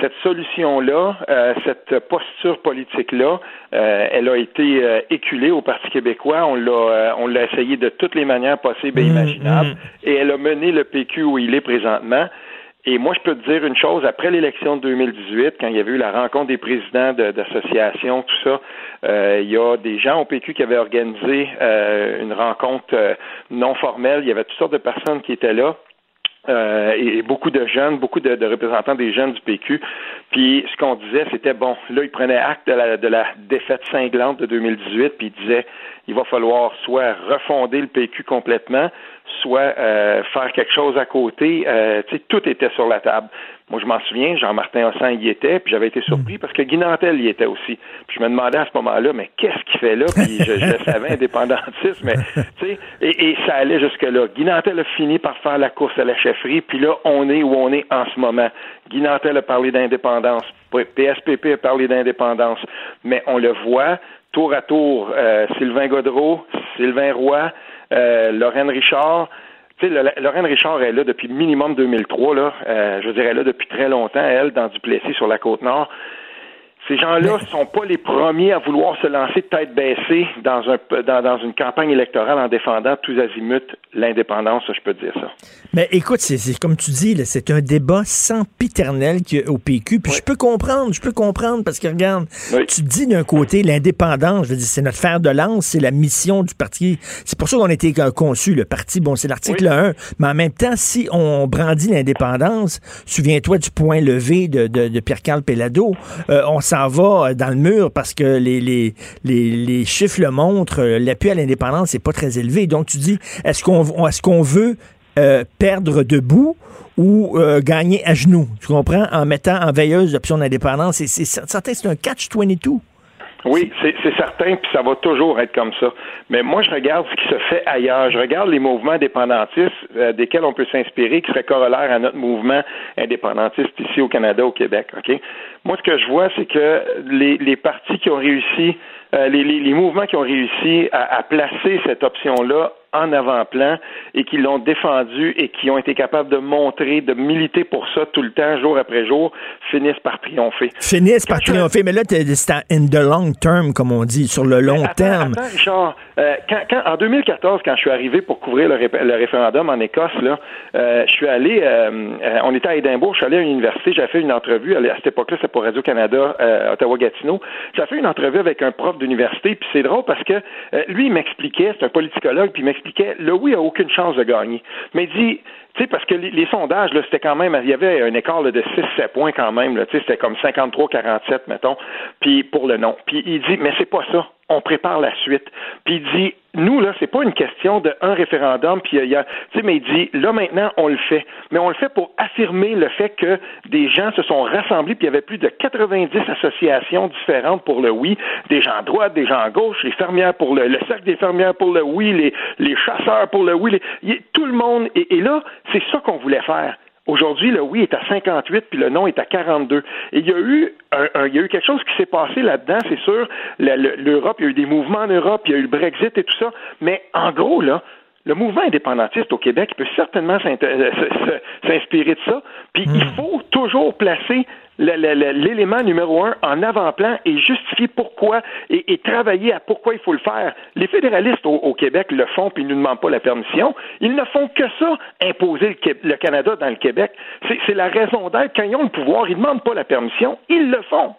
Cette solution-là, euh, cette posture politique-là, euh, elle a été euh, éculée au Parti québécois. On l'a, euh, on l'a essayé de toutes les manières possibles et imaginables, et elle a mené le PQ où il est présentement. Et moi, je peux te dire une chose, après l'élection de 2018, quand il y avait eu la rencontre des présidents de- d'associations, tout ça, euh, il y a des gens au PQ qui avaient organisé euh, une rencontre euh, non formelle. Il y avait toutes sortes de personnes qui étaient là. Euh, et, et beaucoup de jeunes, beaucoup de, de représentants des jeunes du PQ. Puis ce qu'on disait, c'était bon, là, ils prenaient acte de la, de la défaite cinglante de 2018, puis ils disaient, il va falloir soit refonder le PQ complètement, soit euh, faire quelque chose à côté. Euh, tu sais, tout était sur la table. Moi, je m'en souviens, Jean-Martin Hossan y était, puis j'avais été surpris parce que Guy Nantel y était aussi. Puis je me demandais à ce moment-là, mais qu'est-ce qu'il fait là? Puis je, je le savais, indépendantiste, mais tu sais, et, et ça allait jusque-là. Guy Nantel a fini par faire la course à la chefferie, puis là, on est où on est en ce moment. Guy Nantel a parlé d'indépendance, PSPP a parlé d'indépendance, mais on le voit, tour à tour, euh, Sylvain Godreau, Sylvain Roy, euh, Lorraine Richard, tu sais, Lorraine Richard est là depuis minimum 2003, là. Euh, je dirais là depuis très longtemps, elle, dans Duplessis sur la côte nord. Ces gens-là ne sont pas les premiers à vouloir se lancer de tête baissée dans, un, dans, dans une campagne électorale en défendant tous azimuts l'indépendance, je peux te dire ça.
Mais écoute, c'est comme tu dis, c'est un débat sempiternel qu'il y a au PQ. Puis je peux comprendre, je peux comprendre, parce que regarde, tu dis d'un côté l'indépendance, je veux dire, c'est notre fer de lance, c'est la mission du parti. C'est pour ça qu'on a été conçu, le parti. Bon, c'est l'article 1. Mais en même temps, si on brandit l'indépendance, souviens-toi du point levé de, de, de Pierre-Carl Pellado, euh, on s'en va dans le mur parce que les, chiffres le montrent, euh, l'appui à l'indépendance n'est pas très élevé. Donc tu dis, est-ce qu'on veut euh, perdre debout ou euh, gagner à genoux, tu comprends, en mettant en veilleuse l'option d'indépendance. C'est c'est un catch-22.
Oui, c'est certain, puis ça va toujours être comme ça. Mais moi, je regarde ce qui se fait ailleurs. Je regarde les mouvements indépendantistes euh, desquels on peut s'inspirer, qui seraient corollaires à notre mouvement indépendantiste ici au Canada, au Québec. Ok? Moi, ce que je vois, c'est que les, les partis qui ont réussi, euh, les, mouvements qui ont réussi à, à placer cette option-là en avant-plan et qui l'ont défendu et qui ont été capables de montrer, de militer pour ça tout le temps, jour après jour, finissent par triompher.
Finissent par triompher, mais là, c'est in the long term, comme on dit, sur le long
Attends,
terme.
attends, Richard, euh, quand, quand- en 2014, quand je suis arrivé pour couvrir le, ré- le référendum en Écosse, là, euh, je suis allé, euh, euh, on était à Édimbourg, je suis allé à une université, j'ai fait une entrevue, à cette époque-là, c'était pour Radio-Canada, euh, Ottawa-Gatineau. J'ai fait une entrevue avec un prof d'université, puis c'est drôle parce que euh, lui, il m'expliquait, c'est un politicologue, puis il m'expliquait, le oui a aucune chance de gagner. Mais il dit, tu sais, parce que les, les sondages, là, c'était quand même, il y avait un écart là, de 6-7 points quand même, tu sais, c'était comme 53-47, mettons, puis pour le non. Puis il dit, mais c'est pas ça, on prépare la suite. Puis il dit, nous, là, c'est pas une question de un référendum, puis il y a, tu sais, mais il dit, là, maintenant, on le fait. Mais on le fait pour affirmer le fait que des gens se sont rassemblés, puis il y avait plus de 90 associations différentes pour le oui, des gens à droite, des gens à gauche, les fermières pour le, le cercle des fermières pour le oui, les, les chasseurs pour le oui, les- tout le monde, et là, c'est ça qu'on voulait faire. Aujourd'hui, le oui est à 58 puis le non est à 42. Et il y a eu un, un- il y a eu quelque chose qui s'est passé là-dedans, c'est sûr. L'Europe, il y a eu des mouvements en Europe, il y a eu le Brexit et tout ça. Mais en gros, là, le mouvement indépendantiste au Québec peut certainement euh, s'inspirer de ça. Puis il faut toujours placer l'élément numéro un en avant-plan et justifier pourquoi et, travailler à pourquoi il faut le faire. Les fédéralistes au, Québec le font puis ils ne nous demandent pas la permission. Ils ne font que ça, imposer le, le Canada dans le Québec. C'est la raison d'être. Quand ils ont le pouvoir, ils ne demandent pas la permission, ils le font.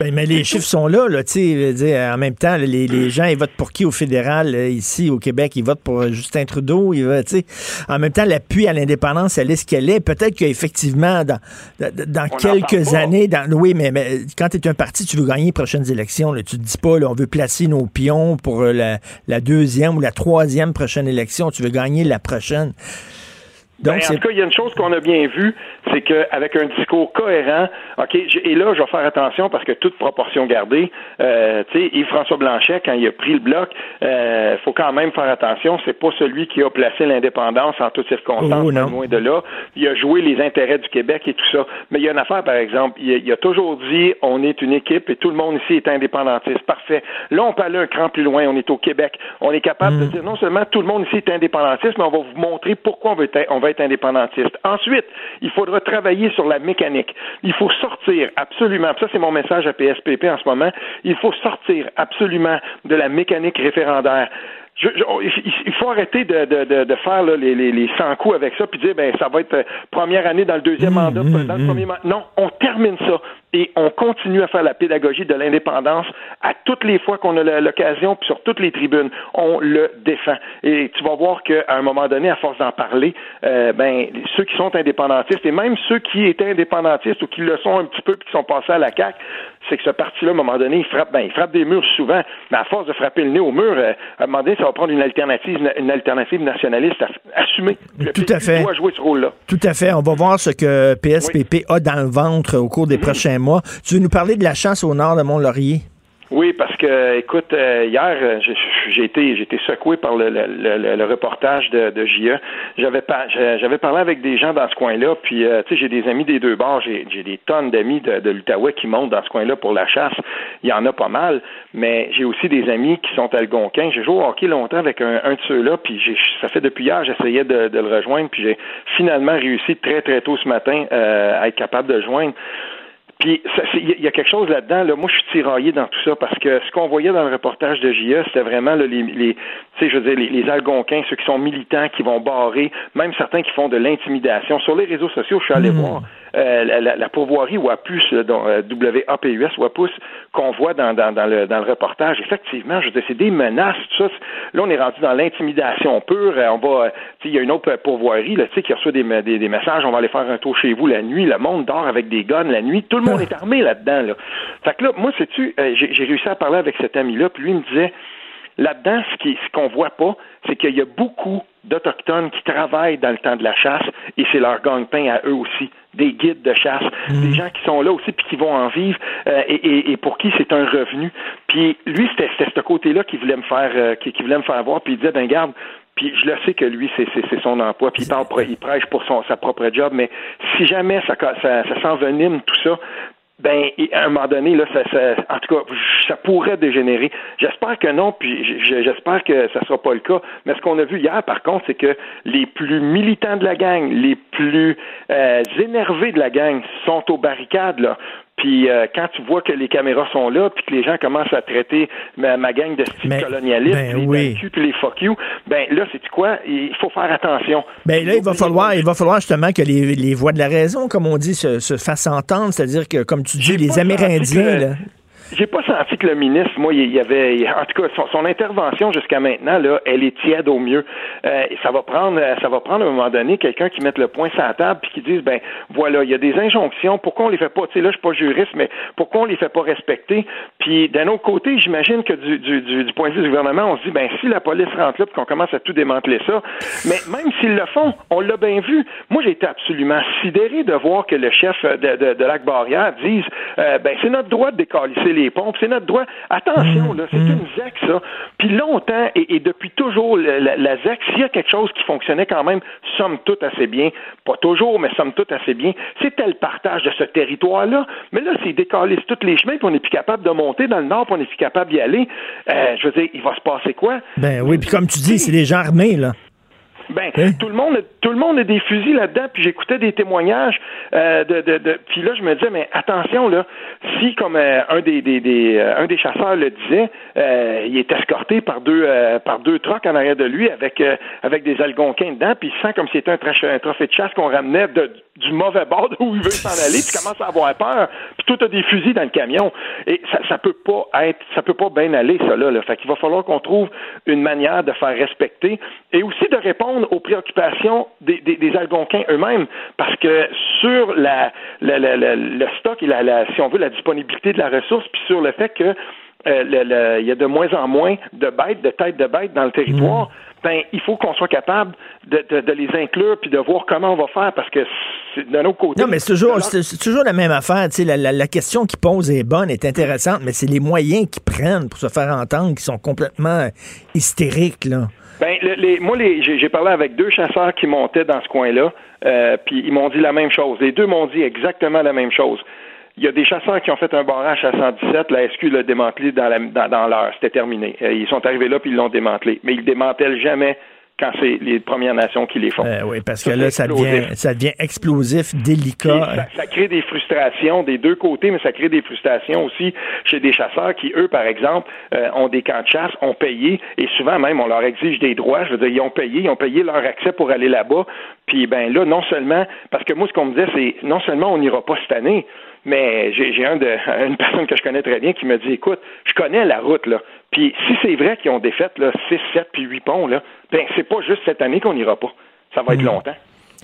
Ben, mais les chiffres sont là, là, tu sais, dire, en même temps, les, les gens, ils votent pour qui au fédéral, euh, ici, au Québec, ils votent pour euh, Justin Trudeau, ils votent, tu sais. En même temps, l'appui à l'indépendance, elle est ce qu'elle est. Peut-être qu'effectivement, dans, dans, quelques années, dans, oui, mais, mais quand tu es un parti, tu veux gagner les prochaines élections, là, tu te dis pas, là, on veut placer nos pions pour euh, la, la deuxième ou la troisième prochaine élection, tu veux gagner la prochaine.
Ben,
Donc,
en
c'est
tout cas, il y a une chose qu'on a bien vue, c'est qu'avec un discours cohérent, OK, et là, je vais faire attention parce que toute proportion gardée, euh, tu sais, Yves-François Blanchet, quand il a pris le bloc, euh, faut quand même faire attention, c'est pas celui qui a placé l'indépendance en toutes circonstances,
Oh,
loin de là. Il a joué les intérêts du Québec et tout ça. Mais il y a une affaire, par exemple, il a, il a toujours dit, on est une équipe et tout le monde ici est indépendantiste. Parfait. Là, on peut aller un cran plus loin, on est au Québec. On est capable de dire, non seulement tout le monde ici est indépendantiste, mais on va vous montrer pourquoi on veut être, on être indépendantiste. Ensuite, il faudra travailler sur la mécanique. Il faut sortir absolument, ça c'est mon message à PSPP en ce moment, il faut sortir absolument de la mécanique référendaire. Je- je- il- faut arrêter de, de, de, de faire là, les, les, les 100 coups avec ça puis dire ben ça va être euh, première année dans le deuxième mandat, dans le premier mandat. Non, on termine ça et on continue à faire la pédagogie de l'indépendance à toutes les fois qu'on a l'occasion puis sur toutes les tribunes. On le défend. Et tu vas voir qu'à un moment donné, à force d'en parler, euh, ben ceux qui sont indépendantistes et même ceux qui étaient indépendantistes ou qui le sont un petit peu puis qui sont passés à la CAQ, c'est que ce parti-là, à un moment donné, il frappe, ben, il frappe des murs souvent, mais à force de frapper le nez au mur, euh, à un moment donné, ça va prendre une alternative, une alternative nationaliste à- assumée. Le
Tout à fait.
doit jouer ce rôle-là.
Tout à fait. On va voir ce que PSPP a dans le ventre au cours des prochains mois. Tu veux nous parler de la chasse au nord de Mont-Laurier?
Oui, parce que, écoute, euh, hier, euh, j'ai- été, été secoué par le, le, le- le reportage de, de JE. J'avais pas, j'avais parlé avec des gens dans ce coin-là, puis euh, tu sais, j'ai des amis des deux bords, j'ai j'ai des tonnes d'amis de, de l'Outaouais qui montent dans ce coin-là pour la chasse. Il y en a pas mal, mais j'ai aussi des amis qui sont algonquins. J'ai joué au hockey longtemps avec un, un de ceux-là, puis j'ai- ça fait depuis hier, j'essayais de, de le rejoindre, puis j'ai finalement réussi très très tôt ce matin euh, à être capable de le joindre. Puis ça, c'est- il y a- quelque chose là-dedans. Là. Moi, je suis tiraillé dans tout ça parce que ce qu'on voyait dans le reportage de JE, c'était vraiment là, les, les, tu sais, je veux dire, les, les Algonquins, ceux qui sont militants, qui vont barrer, même certains qui font de l'intimidation. Sur les réseaux sociaux, je suis allé voir euh, la, la, pourvoirie WAPUS, euh, W-A-P-U-S, WAPUS, qu'on voit dans, dans, dans, le, dans le reportage. Effectivement, je veux dire, c'est des menaces, tout ça. Là, on est rendu dans l'intimidation pure. Euh, On va, tu sais, il y a une autre pourvoirie, là, tu sais, qui reçoit des, des, des messages. On va aller faire un tour chez vous la nuit. Le monde dort avec des guns la nuit. Tout le monde est armé là-dedans, là. Fait que là, moi, sais-tu, j'ai j'ai réussi à parler avec cet ami-là, puis lui il me disait, là-dedans, ce qui- ce qu'on voit pas, c'est qu'il y a beaucoup d'Autochtones qui travaillent dans le temps de la chasse et c'est leur gagne-pain à eux aussi. Des guides de chasse, des gens qui sont là aussi puis qui vont en vivre euh, et, et- et pour qui c'est un revenu. Puis lui, c'était ce côté-là qui voulait me faire euh, qui, qui voulait me faire voir. Puis il disait, ben garde, puis je le sais que lui, c'est son emploi, puis il, parle, pour- il prêche pour son, sa propre job, mais si jamais ça, ça, ça s'envenime tout ça, ben, à un moment donné, là, ça, ça- en tout cas, ça pourrait dégénérer. J'espère que non, puis j'espère que ça sera pas le cas. Mais ce qu'on a vu hier, par contre, c'est que les plus militants de la gang, les plus euh, énervés de la gang sont aux barricades, là. Puis euh, quand tu vois que les caméras sont là, puis que les gens commencent à traiter ma, ma gang de style
Mais-
colonialiste,
ben
les
oui.
BQ, puis les fuck you, ben là, c'est quoi? Il faut faire attention.
Ben là, il va falloir, il va falloir justement que les, les voix de la raison, comme on dit, se, se fassent entendre. C'est-à-dire que, comme tu dis, les Amérindiens, là.
J'ai pas senti que le ministre, moi, il y avait, en tout cas, son, intervention jusqu'à maintenant, là, elle est tiède au mieux. Euh, ça va prendre, euh, ça va prendre à un moment donné quelqu'un qui mette le point sur la table puis qui dise, ben, voilà, il y a des injonctions. Pourquoi on les fait pas? Tu sais, là, je suis pas juriste, mais pourquoi on les fait pas respecter? Puis d'un autre côté, j'imagine que du, du, du, point de vue du gouvernement, on se dit, ben, si la police rentre là puis qu'on commence à tout démanteler ça, mais même s'ils le font, on l'a bien vu. Moi, j'ai été absolument sidéré de voir que le chef de, de, de Lac Barrière dise, euh, ben, c'est notre droit de décalisser les pompes, c'est notre droit. Attention, là, c'est une ZEC, ça. Puis longtemps, et, et depuis toujours, la, la, la ZEC, s'il y a quelque chose qui fonctionnait quand même, somme toute assez bien, pas toujours, mais somme toute assez bien, c'était le partage de ce territoire-là. Mais là, c'est décalisser tous les chemins, puis on n'est plus capable de monter dans le nord, puis on n'est plus capable d'y aller. Euh, je veux dire, il va se passer quoi?
Ben oui, puis comme tu dis, c'est des gens armés, là.
Ben, tout le monde, tout le monde a des fusils là-dedans. Puis j'écoutais des témoignages euh, de, de, de- Puis là, je me disais, mais attention là, si comme euh, un des, des, des euh, un des chasseurs le disait, euh, il est escorté par deux euh, par deux trucks en arrière de lui avec euh, avec des algonquins dedans, puis il sent comme si c'était un, un trophée de chasse qu'on ramenait de- du mauvais bord d'où il veut s'en aller, puis commence à avoir peur. Puis tout a des fusils dans le camion. Et ça, ça peut pas être, ça peut pas bien aller ça là. là. Fait qu'il va falloir qu'on trouve une manière de faire respecter et aussi de répondre aux préoccupations des, des, des Algonquins eux-mêmes, parce que sur la, la- la- la- le stock et la, si on veut la disponibilité de la ressource, puis sur le fait que euh, le- le- il y a de moins en moins de bêtes, de têtes de bêtes dans le territoire, ben il faut qu'on soit capable de, de- de les inclure puis de voir comment on va faire, parce que c'est- d'un autre côté.
Non, mais c'est toujours, toujours la même affaire. La, la- la question qu'ils posent est bonne, est intéressante, mais c'est les moyens qu'ils prennent pour se faire entendre qui sont complètement hystériques, là.
Ben, le- les, moi, les, j'ai, parlé avec deux chasseurs qui montaient dans ce coin-là, euh, puis ils m'ont dit la même chose. Les deux m'ont dit exactement la même chose. Il y a des chasseurs qui ont fait un barrage à 117, la SQ l'a démantelé dans, la, dans, dans l'heure, c'était terminé. Euh, ils sont arrivés là puis ils l'ont démantelé. Mais ils démantèlent jamais quand c'est les Premières Nations qui les font.
Euh, oui, parce que
Ça,
là,
c'est
ça devient,
explosif.
ça devient explosif, délicat.
ça, ça crée des frustrations des deux côtés, mais ça crée des frustrations aussi chez des chasseurs qui, eux, par exemple, euh, ont des camps de chasse, ont payé, et souvent même, on leur exige des droits. Je veux dire, ils ont payé, ils ont payé leur accès pour aller là-bas. Puis, ben là, non seulement, parce que moi, ce qu'on me disait, c'est non seulement on n'ira pas cette année, mais j'ai j'ai un de, une personne que je connais très bien qui me dit, écoute, je connais la route, là. Puis si c'est vrai qu'ils ont défait, là, 6, 7 puis 8 ponts, là, ben c'est pas juste cette année qu'on n'ira pas. Ça va être longtemps.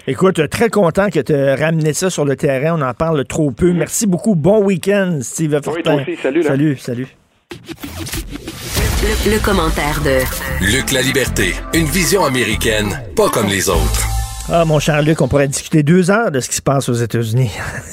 Écoute, très content que tu aies ramené ça sur le terrain. On en parle trop peu. Merci beaucoup. Bon week-end, Steve Fortin.
toi aussi. Salut, là.
Salut, salut.
Le, le commentaire de
Luc La Liberté, une vision américaine, pas comme les autres.
Ah, mon cher Luc, on pourrait discuter deux heures de ce qui se passe aux États-Unis.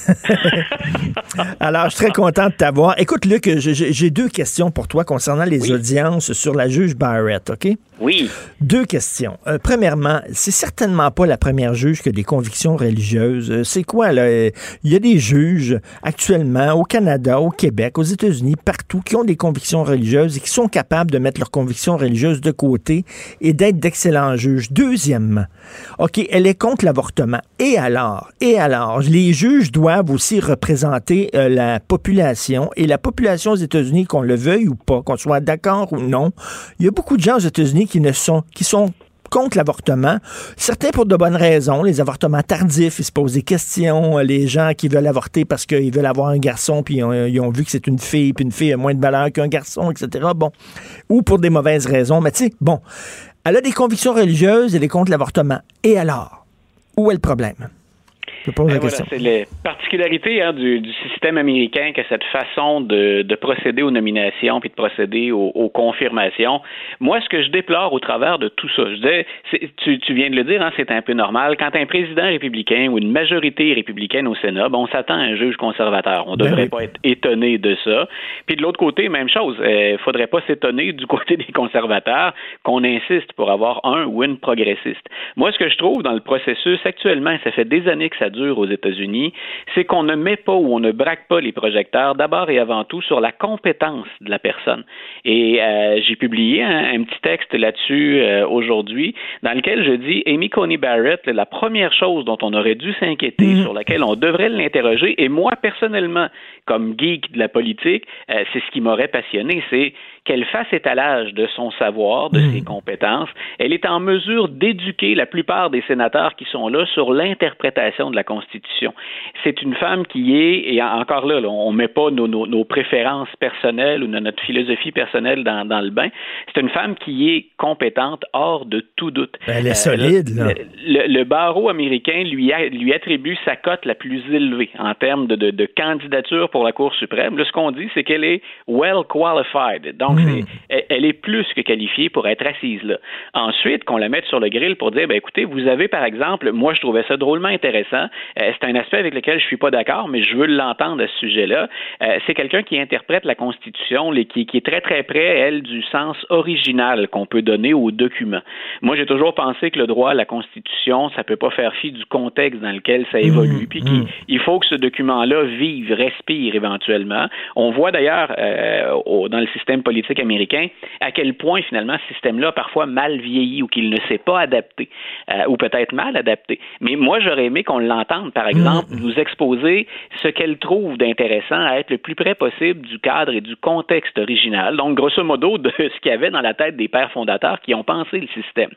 Alors, je suis très content de t'avoir. Écoute, Luc, j'ai deux questions pour toi concernant les audiences sur la juge Barrett, OK?
Oui.
Deux questions. Euh, premièrement, c'est certainement pas la première juge qui a des convictions religieuses. Euh, c'est quoi, là? Euh, Il y a des juges actuellement au Canada, au Québec, aux États-Unis, partout, qui ont des convictions religieuses et qui sont capables de mettre leurs convictions religieuses de côté et d'être d'excellents juges. Deuxièmement, OK, elle est contre l'avortement. Et alors? Et alors? Les juges doivent aussi représenter euh, la population. Et la population aux États-Unis, qu'on le veuille ou pas, qu'on soit d'accord ou non, il y a beaucoup de gens aux États-Unis qui ne sont, qui sont contre l'avortement. Certains pour de bonnes raisons, les avortements tardifs, ils se posent des questions, euh, les gens qui veulent avorter parce qu'ils veulent avoir un garçon, puis ils ont, ils ont vu que c'est une fille, puis une fille a moins de valeur qu'un garçon, etc. Bon. Ou pour des mauvaises raisons. Mais tu sais, bon. Elle a des convictions religieuses, elle est contre l'avortement. Et alors? Où est le problème? Je pose
Ben
la
voilà,
question.
c'est les particularités hein, du, du système américain que cette façon de, de procéder aux nominations puis de procéder aux, aux confirmations. Moi, ce que je déplore au travers de tout ça, je dis, tu, tu viens de le dire, hein, c'est un peu normal. Quand un président républicain ou une majorité républicaine au Sénat, ben, on s'attend à un juge conservateur. On ne
Ben
devrait
oui.
pas être étonné de ça. Puis de l'autre côté, même chose. Il faudrait pas s'étonner du côté des conservateurs qu'on insiste pour avoir un ou une progressiste. Moi, ce que je trouve dans le processus actuellement, ça fait des années que ça dure aux États-Unis, c'est qu'on ne met pas ou on ne braque pas les projecteurs d'abord et avant tout sur la compétence de la personne. Et euh, j'ai publié un, un petit texte là-dessus euh, aujourd'hui dans lequel je dis Amy Coney Barrett, la première chose dont on aurait dû s'inquiéter, sur laquelle on devrait l'interroger, et moi personnellement, comme geek de la politique, euh, c'est ce qui m'aurait passionné, c'est qu'elle fasse étalage de son savoir, de ses compétences. Elle est en mesure d'éduquer la plupart des sénateurs qui sont là sur l'interprétation de la Constitution. C'est une femme qui est, et en- encore là, là, on ne met pas nos, nos- nos préférences personnelles ou no- notre philosophie personnelle dans, dans le bain. C'est une femme qui est compétente hors de tout doute.
Elle est
Euh,
solide,
le-
là.
le, le barreau américain lui, a- lui attribue sa cote la plus élevée en termes de, de, de candidature pour la Cour suprême. Là, ce qu'on dit, c'est qu'elle est well qualified. Donc, c'est- elle, elle est plus que qualifiée pour être assise là. Ensuite, qu'on la mette sur le grill pour dire, ben écoutez, vous avez par exemple, moi je trouvais ça drôlement intéressant. Euh, c'est un aspect avec lequel je suis pas d'accord, mais je veux l'entendre à ce sujet-là. Euh, c'est quelqu'un qui interprète la Constitution, les- qui, qui est très très près, elle, du sens original qu'on peut donner au document. Moi, j'ai toujours pensé que le droit à la Constitution, ça peut pas faire fi du contexte dans lequel ça évolue, puis qu'il il faut que ce document-là vive, respire éventuellement. On voit d'ailleurs euh, au- dans le système politique américain à quel point finalement ce système-là a parfois mal vieilli ou qu'il ne s'est pas adapté, euh, ou peut-être mal adapté. Mais moi, j'aurais aimé qu'on l'entende, par exemple, nous exposer ce qu'elle trouve d'intéressant à être le plus près possible du cadre et du contexte original. Donc, grosso modo, de ce qu'il y avait dans la tête des pères fondateurs qui ont pensé le système.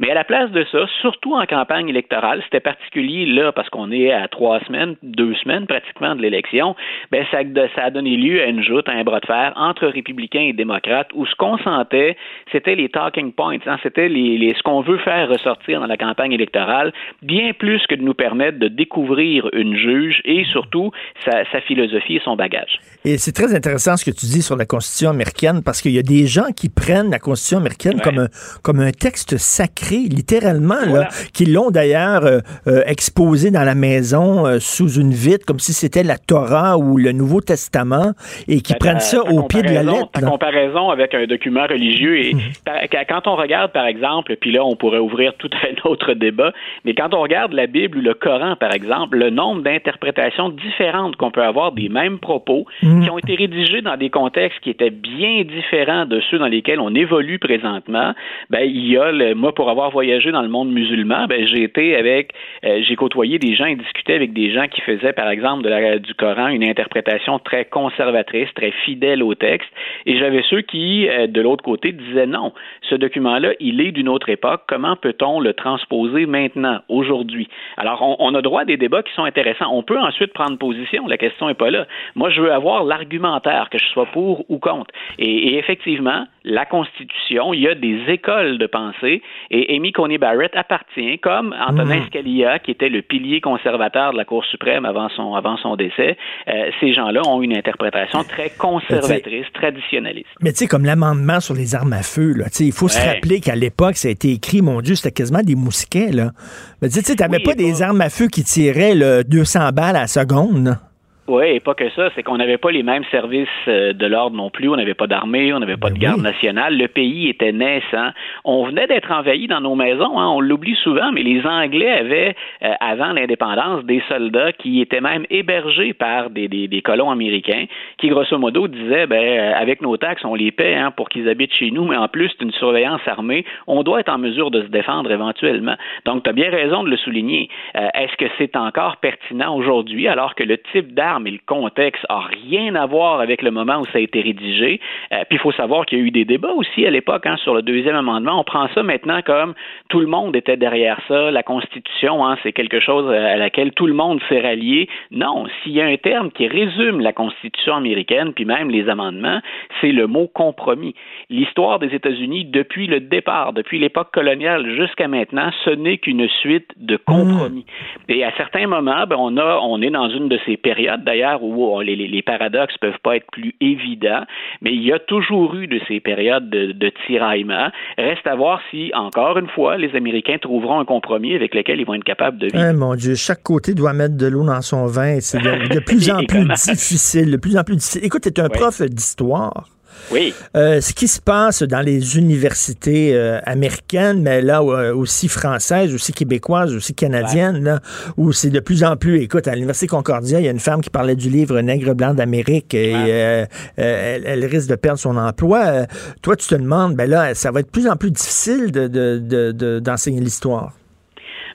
Mais à la place de ça, surtout en campagne électorale, c'était particulier là, parce qu'on est à trois semaines, deux semaines pratiquement de l'élection, ben ça, ça a donné lieu à une joute, à un bras de fer entre républicains et démocrates, où ce qu'on sentait, c'était les talking points, hein, c'était les, les- ce qu'on veut faire ressortir dans la campagne électorale, bien plus que de nous permettre de découvrir une juge et surtout sa, sa philosophie et son bagage.
Et c'est très intéressant ce que tu dis sur la Constitution américaine parce qu'il y a des gens qui prennent la Constitution américaine comme, un, comme un texte sacré, littéralement, là, qui l'ont d'ailleurs euh, euh, exposé dans la maison euh, sous une vitre comme si c'était la Torah ou le Nouveau Testament et qui
Ben,
prennent ça au pied de la lettre.
Ta. Comparaison avec un document religieux et par- quand- on regarde par exemple, puis là on pourrait ouvrir tout un autre débat, mais quand on regarde la Bible ou le Coran par exemple, le nombre d'interprétations différentes qu'on peut avoir des mêmes propos
Mhm.
qui ont été rédigés dans des contextes qui étaient bien différents de ceux dans lesquels on évolue présentement, ben il y a le, moi pour avoir voyagé dans le monde musulman, ben j'ai été avec euh, j'ai côtoyé des gens et discuté avec des gens qui faisaient par exemple de la- du Coran une interprétation très conservatrice, très fidèle au texte et j'avais ceux qui euh, de l'autre côté disaient non, ce document-là, il est d'une autre époque, comment peut-on le transposer maintenant, aujourd'hui? Alors on, on a droit à des débats qui sont intéressants. On peut ensuite prendre position, la question n'est pas là. Moi je veux avoir l'argumentaire que je sois pour ou contre. Et, et effectivement, la Constitution, il y a des écoles de pensée et Amy Coney Barrett appartient, comme Antonin Scalia, qui était le pilier conservateur de la Cour suprême avant son, avant son décès, euh, ces gens-là ont une interprétation très conservatrice, traditionnaliste.
Mais tu sais, comme l'amendement sur les armes à feu, là, tu sais, il faut se rappeler qu'à l'époque, ça a été écrit, mon Dieu, c'était quasiment des mousquets, là. Mais tu sais, t'avais
Oui,
pas des armes à feu qui tiraient là, 200 balles à la seconde, là.
Oui, et pas que ça, c'est qu'on n'avait pas les mêmes services euh, de l'ordre non plus. On n'avait pas d'armée, on n'avait pas de garde nationale. Le pays était naissant. On venait d'être envahi dans nos maisons. Hein, on l'oublie souvent, mais les Anglais avaient, euh, avant l'indépendance, des soldats qui étaient même hébergés par des, des, des colons américains qui, grosso modo, disaient, ben, euh, avec nos taxes, on les paie hein, pour qu'ils habitent chez nous, mais en plus d'une surveillance armée, on doit être en mesure de se défendre éventuellement. Donc, tu as bien raison de le souligner. Euh, Est-ce que c'est encore pertinent aujourd'hui, alors que le type d'arme et le contexte a rien à voir avec le moment où ça a été rédigé? Euh, puis il faut savoir qu'il y a eu des débats aussi à l'époque hein, sur le deuxième amendement. On prend ça maintenant comme tout le monde était derrière ça. La Constitution, hein, c'est quelque chose à laquelle tout le monde s'est rallié. Non, s'il y a un terme qui résume la Constitution américaine, puis même les amendements, c'est le mot compromis. L'histoire des États-Unis, depuis le départ, depuis l'époque coloniale jusqu'à maintenant, ce n'est qu'une suite de compromis. Et à certains moments, ben, on, a, on est dans une de ces périodes, d'ailleurs, où les, paradoxes peuvent pas être plus évidents, mais il y a toujours eu de ces périodes de, de tiraillement. Reste à voir si, encore une fois, les Américains trouveront un compromis avec lequel ils vont être capables de vivre.
Hein, mon Dieu, chaque côté doit mettre de l'eau dans son vin. C'est de, de plus en plus difficile, de plus en plus difficile. Écoute, tu es un prof d'histoire.
Oui.
Euh, ce qui se passe dans les universités euh, américaines, mais là euh, aussi françaises, aussi québécoises, aussi canadiennes, là, où c'est de plus en plus. Écoute, à l'université Concordia, il y a une femme qui parlait du livre Nègre blanc d'Amérique et euh, euh, elle, elle risque de perdre son emploi. Euh, toi, tu te demandes, ben là, ça va être de plus en plus difficile de- de- de- de- d'enseigner l'histoire.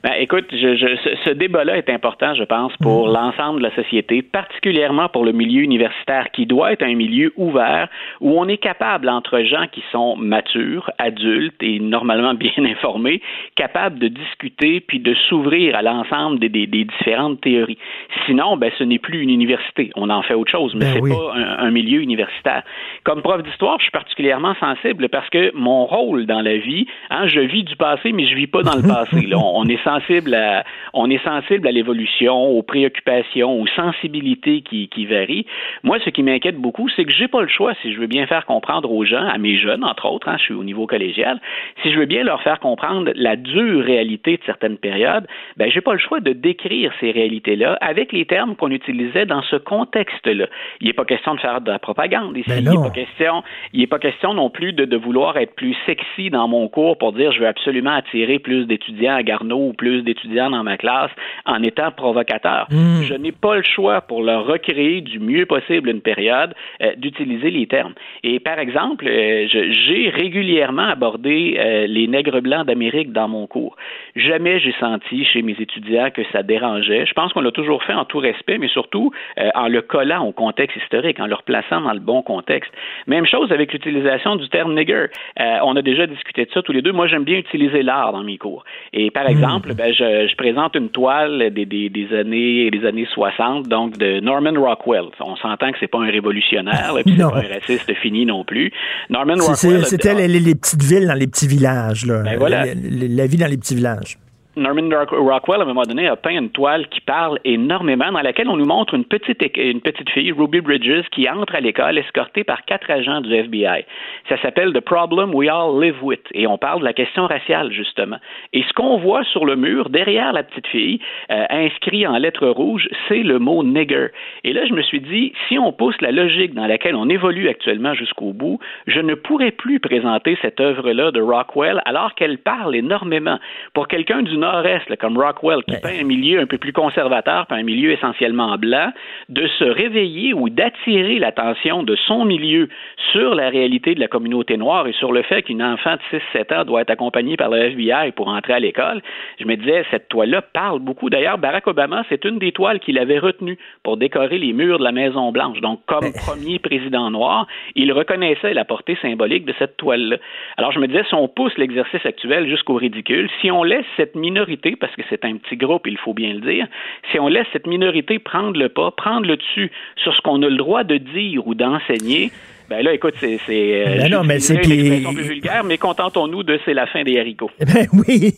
Ben, écoute, je, je- ce, ce débat-là est important, je pense, pour l'ensemble de la société, particulièrement pour le milieu universitaire, qui doit être un milieu ouvert où on est capable, entre gens qui sont matures, adultes et normalement bien informés, capables de discuter puis de s'ouvrir à l'ensemble des, des- des différentes théories. Sinon, ben, ce n'est plus une université. On en fait autre chose, mais
Ben
c'est
oui.
pas un, un milieu universitaire. Comme prof d'histoire, je suis particulièrement sensible parce que mon rôle dans la vie, hein, je vis du passé, mais je vis pas dans le passé. Là. On, on est sensible à, on est sensible à l'évolution, aux préoccupations, aux sensibilités qui, qui varient. Moi, ce qui m'inquiète beaucoup, c'est que j'ai pas le choix si je veux bien faire comprendre aux gens, à mes jeunes entre autres, hein, je suis au niveau collégial, si je veux bien leur faire comprendre la dure réalité de certaines périodes, ben j'ai pas le choix de décrire ces réalités-là avec les termes qu'on utilisait dans ce contexte-là. Il n'est pas question de faire de la propagande ici.
Ben
il n'est pas question, il n'est pas question non plus de, de vouloir être plus sexy dans mon cours pour dire je veux absolument attirer plus d'étudiants à Garneau ou plus d'étudiants dans ma classe en étant provocateur.
Mm.
Je n'ai pas le choix pour leur recréer du mieux possible une période euh, d'utiliser les termes. Et par exemple, euh, j'ai régulièrement abordé euh, les nègres blancs d'Amérique dans mon cours. Jamais j'ai senti chez mes étudiants que ça dérangeait. Je pense qu'on l'a toujours fait en tout respect, mais surtout en le collant au contexte historique, en le replaçant dans le bon contexte. Même chose avec l'utilisation du terme nigger. On a déjà discuté de ça tous les deux. Moi, j'aime bien utiliser l'art dans mes cours. Et par exemple, ben, je, je présente une toile des, des, des années des années 60, donc de Norman Rockwell. On s'entend que c'est pas un révolutionnaire, là, puis c'est pas un raciste fini non plus. Norman Rockwell.
C'était les, les- les petites villes dans les petits villages. Là.
Ben voilà.
La- la- la vie dans les petits villages.
Norman Rock- Rockwell, à un moment donné, a peint une toile qui parle énormément, dans laquelle on nous montre une petite, une petite fille, Ruby Bridges, qui entre à l'école escortée par quatre agents du FBI. Ça s'appelle The Problem We All Live With, et on parle de la question raciale, justement. Et ce qu'on voit sur le mur, derrière la petite fille, euh, inscrit en lettres rouges, c'est le mot nigger. Et là, je me suis dit, si on pousse la logique dans laquelle on évolue actuellement jusqu'au bout, je ne pourrais plus présenter cette œuvre-là de Rockwell alors qu'elle parle énormément. Pour quelqu'un Nord-Est, là, comme Rockwell, qui peint un milieu un peu plus conservateur, puis un milieu essentiellement blanc, de se réveiller ou d'attirer l'attention de son milieu sur la réalité de la communauté noire et sur le fait qu'une enfant de 6-7 ans doit être accompagnée par le FBI pour entrer à l'école, je me disais, cette toile-là parle beaucoup. D'ailleurs, Barack Obama, c'est une des toiles qu'il avait retenues pour décorer les murs de la Maison-Blanche. Donc, comme premier président noir, il reconnaissait la portée symbolique de cette toile-là. Alors, je me disais, si on pousse l'exercice actuel jusqu'au ridicule, si on laisse cette minorité, parce que c'est un petit groupe, il faut bien le dire, si on laisse cette minorité prendre le pas, prendre le dessus sur ce qu'on a le droit de dire ou d'enseigner, Ben là, écoute, c'est. c'est euh,
Ben non, mais c'est puis-
plus vulgaire, mais contentons-nous de c'est la fin des haricots.
Ben oui,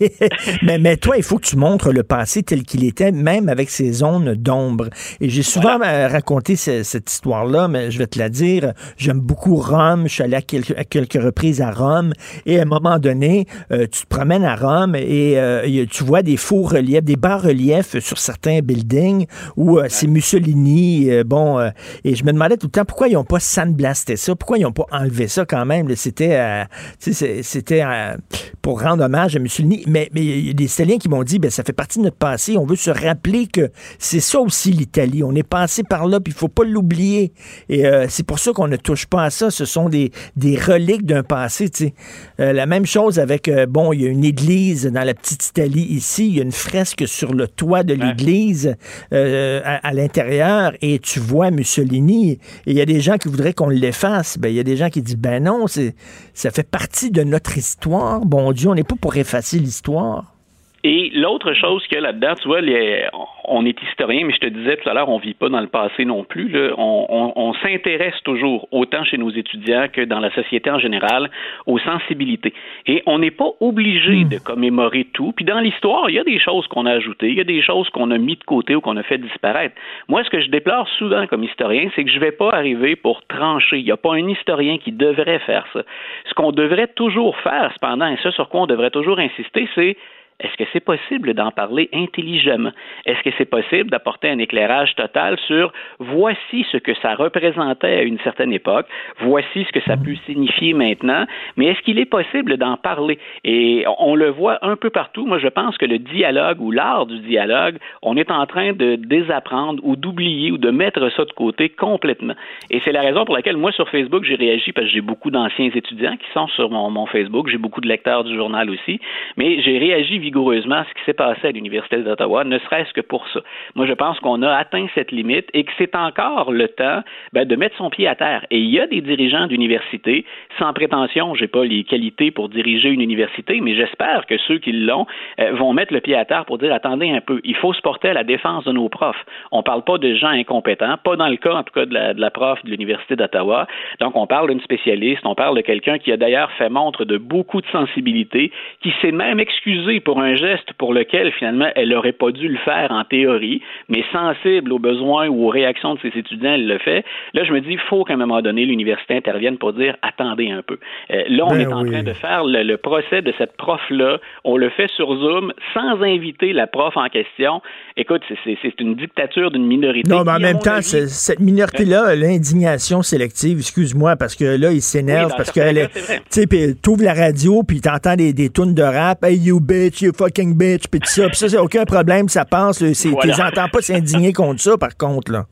mais, mais toi, il faut que tu montres le passé tel qu'il était, même avec ces zones d'ombre. Et j'ai souvent euh, raconté ce- cette histoire-là, mais je vais te la dire. J'aime beaucoup Rome. Je suis allé à quelques, à quelques reprises à Rome. Et à un moment donné, euh, tu te promènes à Rome et euh, tu vois des faux reliefs, des bas-reliefs sur certains buildings où euh, c'est Mussolini. euh, bon, et je me demandais tout le temps pourquoi ils n'ont pas sandblasté ça, pourquoi ils n'ont pas enlevé ça quand même. C'était, euh, c'était euh, pour rendre hommage à Mussolini. Mais il y a des Italiens qui m'ont dit, ben ça fait partie de notre passé. On veut se rappeler que c'est ça aussi l'Italie. On est passé par là, puis il faut pas l'oublier. Et euh, c'est pour ça qu'on ne touche pas à ça. Ce sont des, des reliques d'un passé. la même chose avec, bon, il y a une église dans la petite Italie ici. Il y a une fresque sur le toit de l'église à, à l'intérieur et tu vois Mussolini. Et il y a des gens qui voudraient qu'on l'efface. Ben, il y a des gens qui disent, ben non, c'est, ça fait partie de notre histoire. Bon Dieu, on n'est pas pour effacer l'histoire.
Et l'autre chose qu'il y a là-dedans, tu vois, les- on est historien, mais je te disais tout à l'heure, on vit pas dans le passé non plus. là. On, on- on s'intéresse toujours, autant chez nos étudiants que dans la société en général, aux sensibilités. Et on n'est pas obligé de commémorer tout. Puis dans l'histoire, il y a des choses qu'on a ajoutées, il y a des choses qu'on a mis de côté ou qu'on a fait disparaître. Moi, ce que je déplore souvent comme historien, c'est que je vais pas arriver pour trancher. Il n'y a pas un historien qui devrait faire ça. Ce qu'on devrait toujours faire, cependant, et ça sur quoi on devrait toujours insister, c'est est-ce que c'est possible d'en parler intelligemment? Est-ce que c'est possible d'apporter un éclairage total sur voici ce que ça représentait à une certaine époque, voici ce que ça peut signifier maintenant, mais est-ce qu'il est possible d'en parler? Et on le voit un peu partout. Moi, je pense que le dialogue ou l'art du dialogue, on est en train de désapprendre ou d'oublier ou de mettre ça de côté complètement. Et c'est la raison pour laquelle moi, sur Facebook, j'ai réagi parce que j'ai beaucoup d'anciens étudiants qui sont sur mon, Facebook, j'ai beaucoup de lecteurs du journal aussi, mais j'ai réagi vigoureusement ce qui s'est passé à l'Université d'Ottawa, ne serait-ce que pour ça. Moi, je pense qu'on a atteint cette limite et que c'est encore le temps ben, de mettre son pied à terre. Et il y a des dirigeants d'université, sans prétention, j'ai pas les qualités pour diriger une université, mais j'espère que ceux qui l'ont euh, vont mettre le pied à terre pour dire attendez un peu, il faut se porter à la défense de nos profs. On parle pas de gens incompétents, pas dans le cas en tout cas de la, de la prof de l'Université d'Ottawa. Donc on parle d'une spécialiste, on parle de quelqu'un qui a d'ailleurs fait montre de beaucoup de sensibilité, qui s'est même excusé pour un geste pour lequel finalement elle n'aurait pas dû le faire en théorie, mais sensible aux besoins ou aux réactions de ses étudiants, elle le fait. Là, je me dis, il faut qu'à un moment donné, l'université intervienne pour dire, attendez un peu. Euh, là, on
Ben
est en
oui.
train de faire le, le procès de cette prof-là. On le fait sur Zoom sans inviter la prof en question. Écoute, c'est- une dictature d'une minorité.
Non, mais en même temps,
avis,
cette minorité-là, l'indignation sélective, excuse-moi, parce que là, ils s'énervent
Oui,
parce qu'elle est. Tu sais, puis la radio, puis t'entends des, des tunes de rap, hey you bitch, you fucking bitch, puis tout ça. Puis ça, c'est aucun problème, ça passe. C'est-
Voilà.
Entends pas s'indigner contre ça, par contre, là.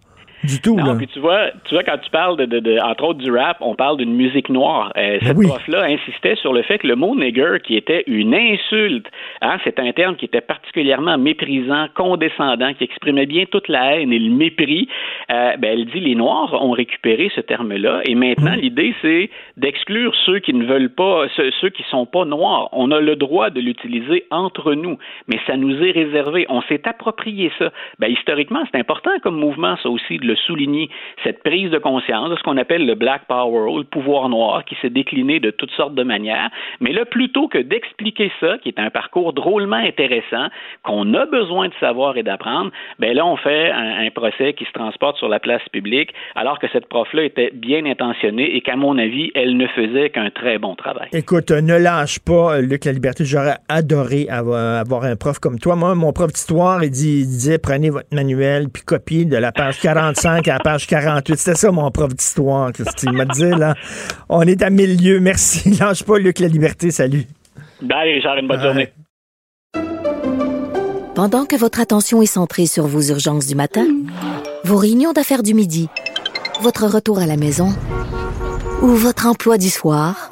Du tout, là.
Non, puis tu vois, tu vois, quand tu parles de, de, de- entre autres du rap, on parle d'une musique noire. Euh, cette
oui.
prof-là insistait sur le fait que le mot nigger, qui était une insulte, hein, c'est un terme qui était particulièrement méprisant, condescendant, qui exprimait bien toute la haine et le mépris. Euh, ben, elle dit les Noirs ont récupéré ce terme-là, et maintenant l'idée c'est d'exclure ceux qui ne veulent pas, ceux, ceux qui sont pas noirs. On a le droit de l'utiliser entre nous, mais ça nous est réservé. On s'est approprié ça. Ben, historiquement, c'est important comme mouvement, ça aussi, de le souligner, cette prise de conscience de ce qu'on appelle le Black Power, ou le pouvoir noir, qui s'est décliné de toutes sortes de manières. Mais là, plutôt que d'expliquer ça, qui est un parcours drôlement intéressant, qu'on a besoin de savoir et d'apprendre, ben là, on fait un, procès qui se transporte sur la place publique, alors que cette prof-là était bien intentionnée et qu'à mon avis, elle ne faisait qu'un très bon travail.
Écoute, ne lâche pas, Luc La Liberté. J'aurais adoré avoir, un prof comme toi. Moi, mon prof d'histoire, il, il disait prenez votre manuel puis copiez de la page 45 à la page 48. C'était ça, mon prof d'histoire, Christy. Il m'a dit, là, on est à milieu. Merci. Lâche pas, Luc La Liberté. Salut.
Bye, Richard, une bonne journée.
Pendant que votre attention est centrée sur vos urgences du matin, vos réunions d'affaires du midi, votre retour à la maison ou votre emploi du soir,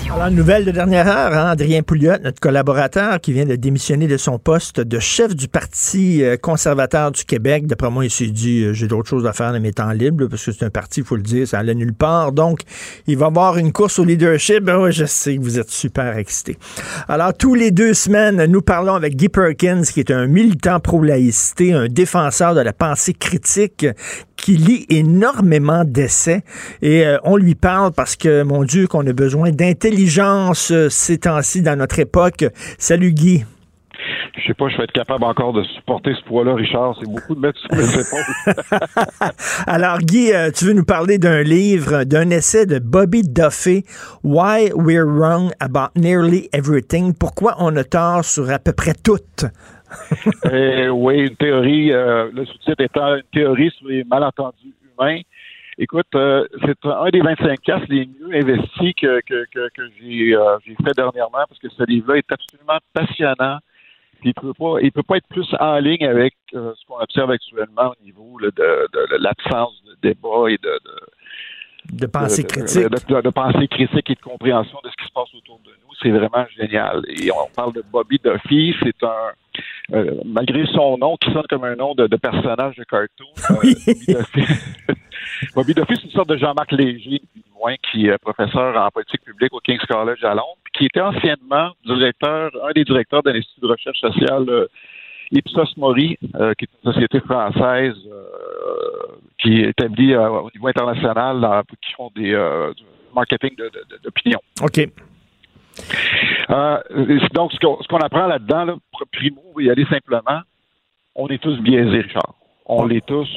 Alors, nouvelle de dernière heure, hein, Adrien Pouliot, notre collaborateur, qui vient de démissionner de son poste de chef du Parti euh, conservateur du Québec. D'après moi, il s'est dit, euh, j'ai d'autres choses à faire de mes temps libres, parce que c'est un parti, il faut le dire, ça allait nulle part. Donc, il va avoir une course au leadership. Ben ouais, je sais que vous êtes super excités. Alors, tous les deux semaines, nous parlons avec Guy Perkins, qui est un militant pro-laïcité, un défenseur de la pensée critique, qui lit énormément d'essais et euh, on lui parle parce que, mon Dieu, qu'on a besoin d'intelligence euh, ces temps-ci dans notre époque. Salut Guy.
Je sais pas, je vais être capable encore de supporter ce poids-là, Richard. C'est beaucoup de mettre sur mes épaules.
Alors, Guy, euh, tu veux nous parler d'un livre, d'un essai de Bobby Duffy, Why We're Wrong About Nearly Everything. Pourquoi on a tort sur à peu près tout?
Eh oui, une théorie, euh, le sous-titre étant une théorie sur les malentendus humains. Écoute, euh, c'est un des 25 casses les mieux investis que, que, que, que j'ai euh, j'ai fait dernièrement parce que ce livre-là est absolument passionnant. Puis il peut pas, il peut pas être plus en ligne avec euh, ce qu'on observe actuellement au niveau là, de, de, de l'absence de débat et de, de
de pensée critique.
De, pensée critique et de compréhension de ce qui se passe autour de nous. C'est vraiment génial. Et on parle de Bobby Duffy. C'est un, euh, malgré son nom qui sonne comme un nom de, de personnage de cartoon,
oui.
Bobby Duffy, Bobby Duffy, c'est une sorte de Jean-Marc Léger, moins, qui est professeur en politique publique au King's College à Londres, qui était anciennement directeur, un des directeurs de l'Institut de recherche sociale euh, Ipsos Mori, euh, qui est une société française euh, qui est établie au niveau international, qui font des du marketing d'opinion.
OK.
Euh, donc, ce qu'on, ce qu'on apprend là-dedans, là, primo, y aller simplement, on est tous biaisés, Richard. On l'est tous.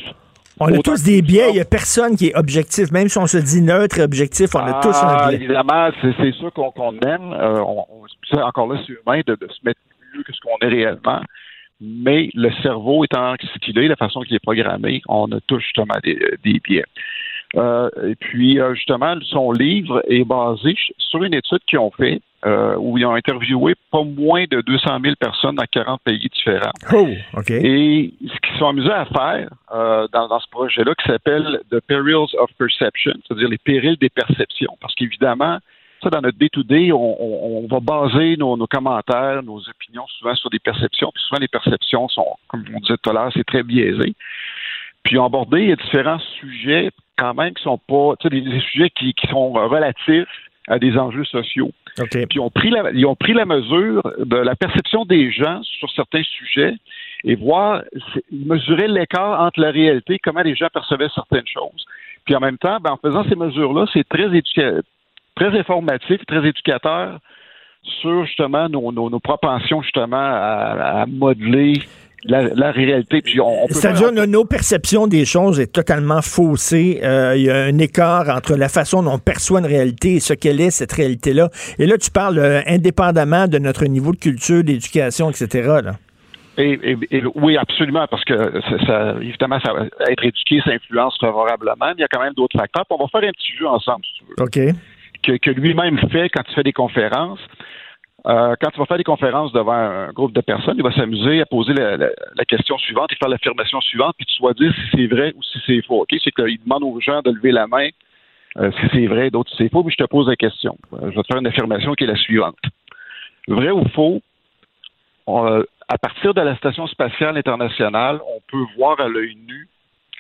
On a tous des biais, il n'y a personne qui est objectif. Même si on se dit neutre et objectif, on a
ah,
tous un biais.
Évidemment, c'est, c'est sûr qu'on, qu'on aime. Euh, on, on, encore là, c'est humain de, de se mettre mieux que ce qu'on est réellement. Mais le cerveau étant ce qu'il est, la façon qu'il est programmé, on a tous justement des, des biais. Euh, et puis, euh, justement, son livre est basé sur une étude qu'ils ont fait euh, où ils ont interviewé pas moins de 200 000 personnes dans 40 pays différents.
Oh, OK.
Et ce qu'ils sont amusés à faire euh, dans, dans, ce projet-là, qui s'appelle The Perils of Perception, c'est-à-dire les périls des perceptions, parce qu'évidemment, ça, dans notre day-to-day, on, on, on, va baser nos, nos, commentaires, nos opinions souvent sur des perceptions, puis souvent les perceptions sont, comme on disait tout à l'heure, c'est très biaisé. Puis ils ont abordé différents sujets quand même qui sont pas, tu sais, des, des sujets qui, qui sont relatifs à des enjeux sociaux. Puis ils ont, pris la, ils ont pris la mesure de la perception des gens sur certains sujets et voir, mesurer l'écart entre la réalité, comment les gens percevaient certaines choses. Puis en même temps, ben, en faisant ces mesures-là, c'est très très informatif, très éducateur sur justement nos, nos, propensions justement à modeler la, la, réalité. Puis on, on
C'est-à-dire que nos perceptions des choses est totalement faussée. Euh, il y a un écart entre la façon dont on perçoit une réalité et ce qu'elle est, cette réalité-là. Et là, tu parles euh, indépendamment de notre niveau de culture, d'éducation, etc. Là.
Et, et, et, oui, absolument, parce que ça, ça, évidemment, ça, être éduqué, ça influence favorablement, mais il y a quand même d'autres facteurs. Puis on va faire un petit jeu ensemble, si tu veux.
OK.
Que, que lui-même fait quand il fait des conférences. Euh, quand il va faire des conférences devant un groupe de personnes, il va s'amuser à poser la, la, la, question suivante et faire l'affirmation suivante, puis tu vas dire si c'est vrai ou si c'est faux. OK? C'est qu'il demande aux gens de lever la main euh, si c'est vrai, d'autres si c'est faux, puis je te pose la question. Euh, je vais te faire une affirmation qui est la suivante. Vrai ou faux? On, à partir de la Station spatiale internationale, on peut voir à l'œil nu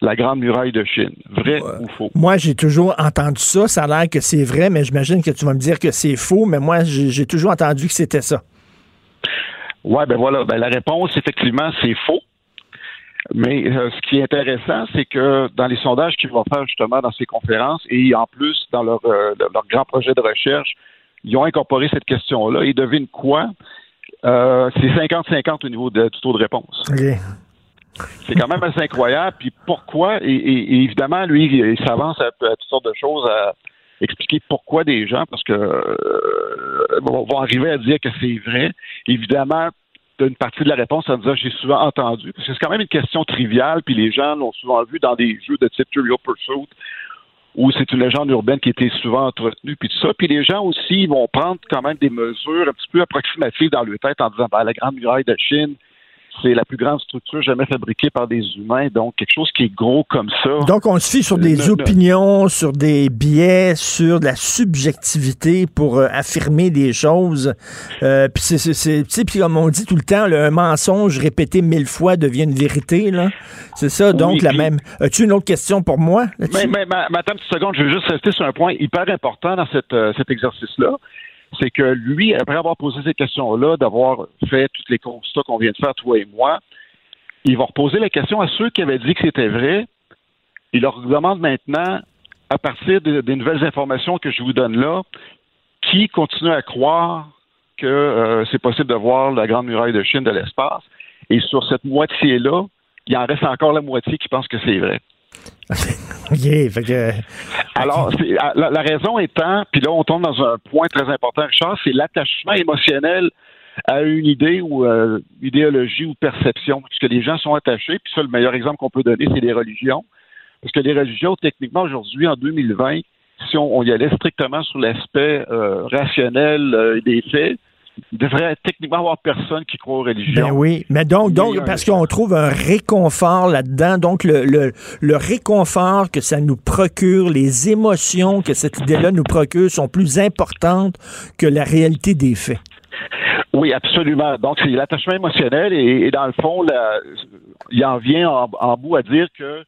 la Grande Muraille de Chine. Vrai ouais. ou faux?
Moi, j'ai toujours entendu ça. Ça a l'air que c'est vrai, mais j'imagine que tu vas me dire que c'est faux. Mais moi, j'ai toujours entendu que c'était ça.
Oui, ben voilà. Ben, la réponse, effectivement, c'est faux. Mais euh, ce qui est intéressant, c'est que dans les sondages qu'ils vont faire justement dans ces conférences et en plus dans leur, euh, leur grand projet de recherche, ils ont incorporé cette question-là. Et devine quoi? Euh, c'est 50-50 au niveau de, du taux de réponse.
Okay.
C'est quand même assez incroyable. Puis pourquoi? Et, évidemment, lui, il s'avance à, à, toutes sortes de choses à expliquer pourquoi des gens, parce que euh, vont, vont arriver à dire que c'est vrai. Évidemment, une partie de la réponse en disant j'ai souvent entendu, parce que c'est quand même une question triviale, puis les gens l'ont souvent vu dans des jeux de type Trivial Pursuit, où c'est une légende urbaine qui était souvent entretenue, puis tout ça. Puis les gens aussi vont prendre quand même des mesures un petit peu approximatives dans leur tête en disant ben, la Grande Muraille de Chine, c'est la plus grande structure jamais fabriquée par des humains. Donc, quelque chose qui est gros comme ça.
Donc, on se fie sur des
ne-
opinions, sur des biais, sur de la subjectivité pour euh, affirmer des choses. Euh, puis c'est, puis comme on dit tout le temps, là, un mensonge répété mille fois devient une vérité. Là. C'est ça. Donc,
Oui,
la
puis-
même. As-tu une autre question pour moi?
Mais, mais, ma- ma- attends une petite seconde, je veux juste rester sur un point hyper important dans cette, euh, cet exercice-là. C'est que lui, après avoir posé ces questions-là, d'avoir fait tous les constats qu'on vient de faire, toi et moi, il va reposer la question à ceux qui avaient dit que c'était vrai. Il leur demande maintenant, à partir de- des nouvelles informations que je vous donne là, qui continue à croire que euh, c'est possible de voir la Grande Muraille de Chine de l'espace. Et sur cette moitié-là, il en reste encore la moitié qui pense que c'est vrai.
Fait que...
Alors, c'est- ah, la, raison étant, puis là, on tombe dans un point très important, Richard, c'est l'attachement émotionnel à une idée ou euh, idéologie ou perception, puisque les gens sont attachés. Puis ça, le meilleur exemple qu'on peut donner, c'est les religions. Parce que les religions, techniquement, aujourd'hui, en 2020, si on, y allait strictement sur l'aspect euh, rationnel euh, des faits, devrait techniquement avoir personne qui croit aux religions.
Ben oui, mais donc, donc parce qu'on trouve un réconfort là-dedans, donc le, le, le réconfort que ça nous procure, les émotions que cette idée-là nous procure sont plus importantes que la réalité des faits.
Oui, absolument. Donc, c'est l'attachement émotionnel et, et dans le fond, la- il en vient en, en bout à dire que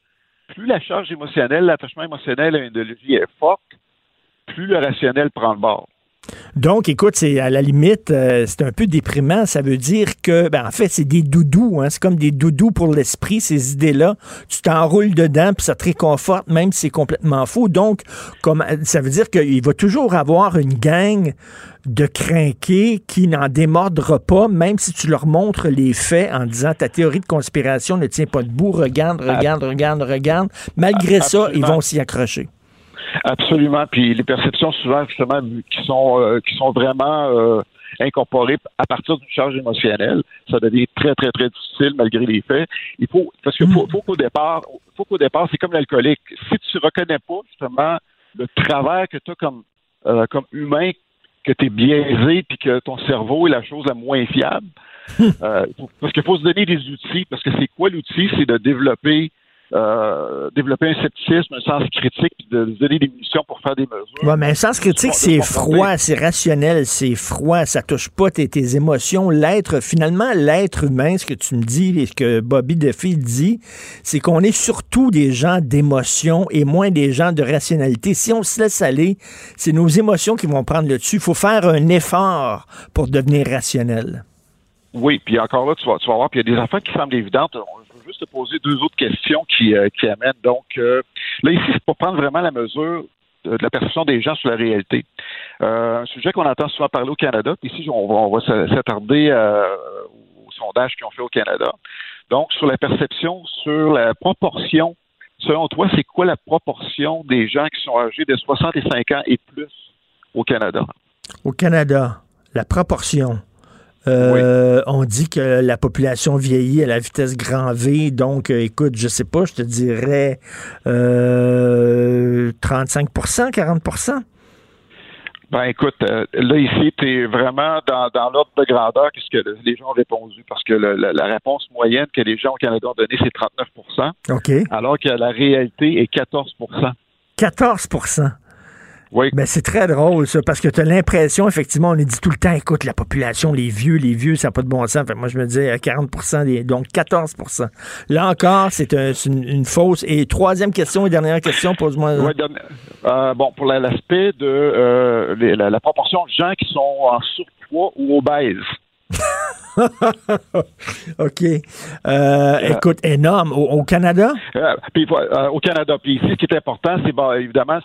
plus la charge émotionnelle, l'attachement émotionnel à une idéologie est forte, plus le rationnel prend le bord.
Donc, écoute, c'est à la limite, euh, c'est un peu déprimant. Ça veut dire que, ben, en fait, c'est des doudous. Hein, c'est comme des doudous pour l'esprit, ces idées-là. Tu t'enroules dedans, puis ça te réconforte, même si c'est complètement faux. Donc, comme, ça veut dire qu'il va toujours avoir une gang de crinqués qui n'en démordra pas, même si tu leur montres les faits en disant ta théorie de conspiration ne tient pas debout, regarde, regarde, regarde, regarde. Malgré ça, ils vont s'y accrocher.
Absolument. Puis les perceptions souvent justement qui sont euh, qui sont vraiment euh, incorporées à partir d'une charge émotionnelle, ça devient très très très difficile malgré les faits. Il faut parce qu'il faut, faut qu'au départ, faut qu'au départ c'est comme l'alcoolique. Si tu reconnais pas justement le travers que tu as comme euh, comme humain, que tu es biaisé puis que ton cerveau est la chose la moins fiable. euh, parce qu'il faut se donner des outils. Parce que c'est quoi l'outil? C'est de développer euh, développer un scepticisme, un sens critique, puis de donner des munitions pour faire des mesures.
Ouais, mais un sens critique, c'est froid, c'est rationnel, c'est froid, ça touche pas tes, tes émotions. L'être, finalement, l'être humain, ce que tu me dis et ce que Bobby Duffy dit, c'est qu'on est surtout des gens d'émotion et moins des gens de rationalité. Si on se laisse aller, c'est nos émotions qui vont prendre le dessus. Il faut faire un effort pour devenir rationnel.
Oui, puis encore là, tu vas, tu vas voir, puis il y a des affaires qui semblent évidentes. Te poser deux autres questions qui, euh, amènent. Donc, euh, là, ici, c'est pour prendre vraiment la mesure de, la perception des gens sur la réalité. Euh, un sujet qu'on entend souvent parler au Canada, puis ici, on va, on va s'attarder aux sondages qu'ils ont fait au Canada. Donc, sur la perception, sur la proportion, selon toi, c'est quoi la proportion des gens qui sont âgés de 65 ans et plus au Canada?
Au Canada, la proportion. Euh, On dit que la population vieillit à la vitesse grand V, donc euh, écoute, je sais pas, je te dirais euh, 35% 40%
Ben écoute, euh, là ici, tu es vraiment dans, dans l'ordre de grandeur qu'est-ce que le- les gens ont répondu, parce que le- la, la réponse moyenne que les gens au Canada ont donnée, c'est 39%
OK.
alors que la réalité est 14%
14
Oui.
Ben, c'est très drôle, ça, parce que tu as l'impression, effectivement, on est dit tout le temps, écoute, la population, les vieux, les vieux, ça n'a pas de bon sens. Fait moi, je me disais euh, 40% des, donc 14% Là encore, c'est un- c'est une, une fausse. Et troisième question et dernière question, pose-moi.
Ouais, donne- euh, bon, pour la- l'aspect de euh, les- la, la proportion de gens qui sont en surpoids ou obèses.
OK. Euh, écoute, énorme. Au, Canada?
Euh, euh, au Canada. Puis ici, ce qui est important, c'est bon, évidemment,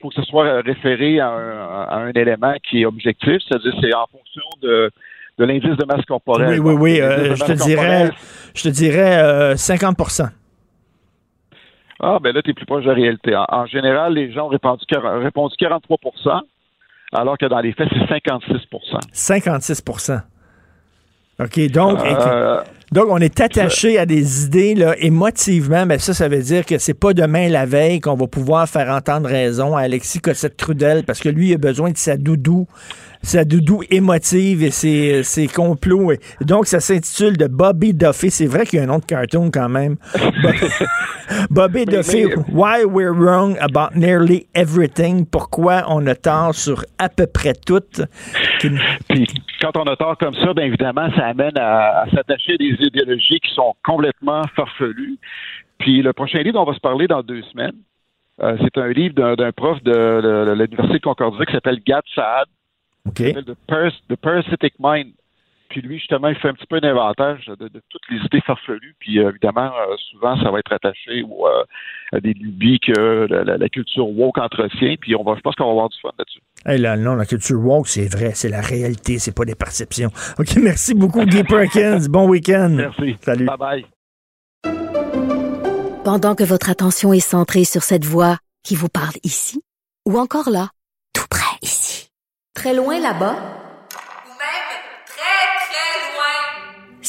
faut que ce soit référé à un, à un élément qui est objectif, c'est-à-dire c'est en fonction de, de l'indice de masse corporelle.
Oui, oui, oui. Euh, je te dirais, je te dirais euh, 50%
Ah, ben là, tu es plus proche de la réalité. En, en général, les gens ont répondu, répondu 43% alors que dans les faits, c'est 56%
56 OK, donc,
Euh,
donc on est attaché à des idées là, émotivement, mais ça, ça veut dire que c'est pas demain la veille qu'on va pouvoir faire entendre raison à Alexis Cossette-Trudel parce que lui, il a besoin de sa doudou, sa doudou émotive et ses, ses complots. Et donc, ça s'intitule de Bobby Duffy. C'est vrai qu'il y a un nom de cartoon quand même. Bobby Duffy, Why We're Wrong About Nearly Everything? Pourquoi on a tort sur à peu près tout?
Puis quand on a tort comme ça, bien évidemment, ça amène à, à s'attacher à des idéologies qui sont complètement farfelues. Puis le prochain livre dont on va se parler dans deux semaines, euh, c'est un livre d'un, prof de, de- de l'Université de Concordia qui s'appelle Gad Saad.
OK.
s'appelle The Parasitic Mind. Puis lui, justement, il fait un petit peu un inventage de, de toutes les idées farfelues. Puis euh, évidemment, euh, souvent, ça va être attaché au, euh, à des lubies que la, la- la culture woke entretient. Puis on va, je pense qu'on va avoir du fun là-dessus.
Hey, là, non, la culture woke, c'est vrai, c'est la réalité, c'est pas des perceptions. OK, merci beaucoup, Guy Perkins. Bon week-end.
Merci.
Salut.
Bye bye.
Pendant que votre attention est centrée sur cette voix qui vous parle ici, ou encore là, tout près ici, très loin là-bas,
Ou même très, très loin.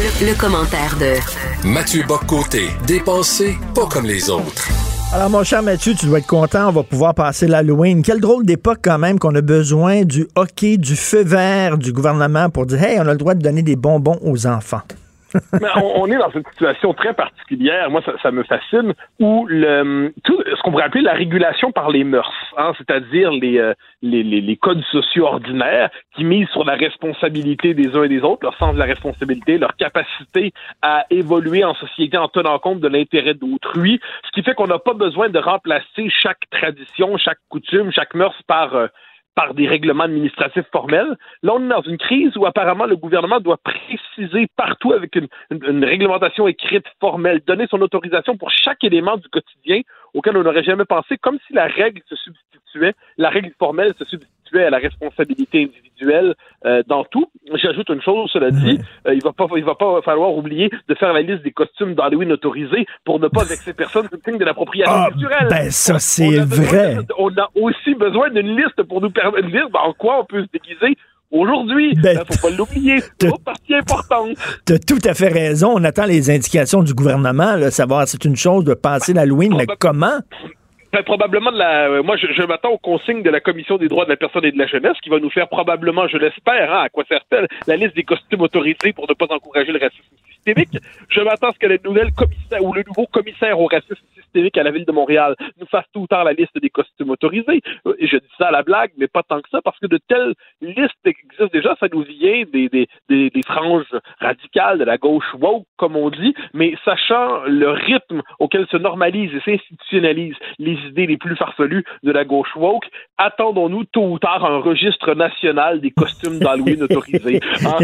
Le, le commentaire de
Mathieu Boccoté, dépensé pas comme les autres.
Alors, mon cher Mathieu, tu dois être content. On va pouvoir passer l'Halloween. Quelle drôle d'époque, quand même, qu'on a besoin du hockey, du feu vert du gouvernement pour dire, hey, on a le droit de donner des bonbons aux enfants.
On, est dans une situation très particulière. Moi, ça, me fascine où le tout ce qu'on pourrait appeler la régulation par les mœurs, hein, c'est-à-dire les, euh, les, les codes sociaux ordinaires qui misent sur la responsabilité des uns et des autres, leur sens de la responsabilité, leur capacité à évoluer en société en tenant compte de l'intérêt d'autrui, ce qui fait qu'on n'a pas besoin de remplacer chaque tradition, chaque coutume, chaque mœurs par euh, par des règlements administratifs formels. Là, on est dans une crise où apparemment le gouvernement doit préciser partout avec une, réglementation écrite formelle, donner son autorisation pour chaque élément du quotidien auquel on n'aurait jamais pensé, comme si la règle se substituait, la règle formelle se substituait à la responsabilité individuelle euh, dans tout. J'ajoute une chose, cela dit, euh, il va pas, il va pas falloir oublier de faire la liste des costumes d'Halloween autorisés pour ne pas vexer personne victime de l'appropriation
Ah,
culturelle.
ben ça, c'est
besoin
vrai.
on a aussi besoin d'une liste pour nous permettre de dire en quoi on peut se déguiser aujourd'hui?
Ben,
Ben, faut pas l'oublier. C'est partie importante.
Tu as tout à fait raison. On attend les indications du gouvernement, là, savoir si c'est une chose de passer l'Halloween, mais comment?
Ben, probablement de la. euh, moi, je, je m'attends aux consignes de la Commission des droits de la personne et de la jeunesse, qui va nous faire probablement, je l'espère, hein, à quoi sert-elle, la liste des costumes autorisés pour ne pas encourager le racisme systémique. Je m'attends à ce que la nouvelle commissaire ou le nouveau commissaire au racisme systémique à la ville de Montréal nous fasse tout ou tard la liste des costumes autorisés. Euh, Et je dis ça à la blague, mais pas tant que ça, parce que de telles listes existent déjà. Ça nous vient des, des, des, des franges radicales de la gauche woke, comme on dit, mais sachant le rythme auquel se normalisent et s'institutionnalisent les idées les plus farfelues de la gauche woke, attendons-nous tôt ou tard un registre national des costumes d'Halloween autorisés. En,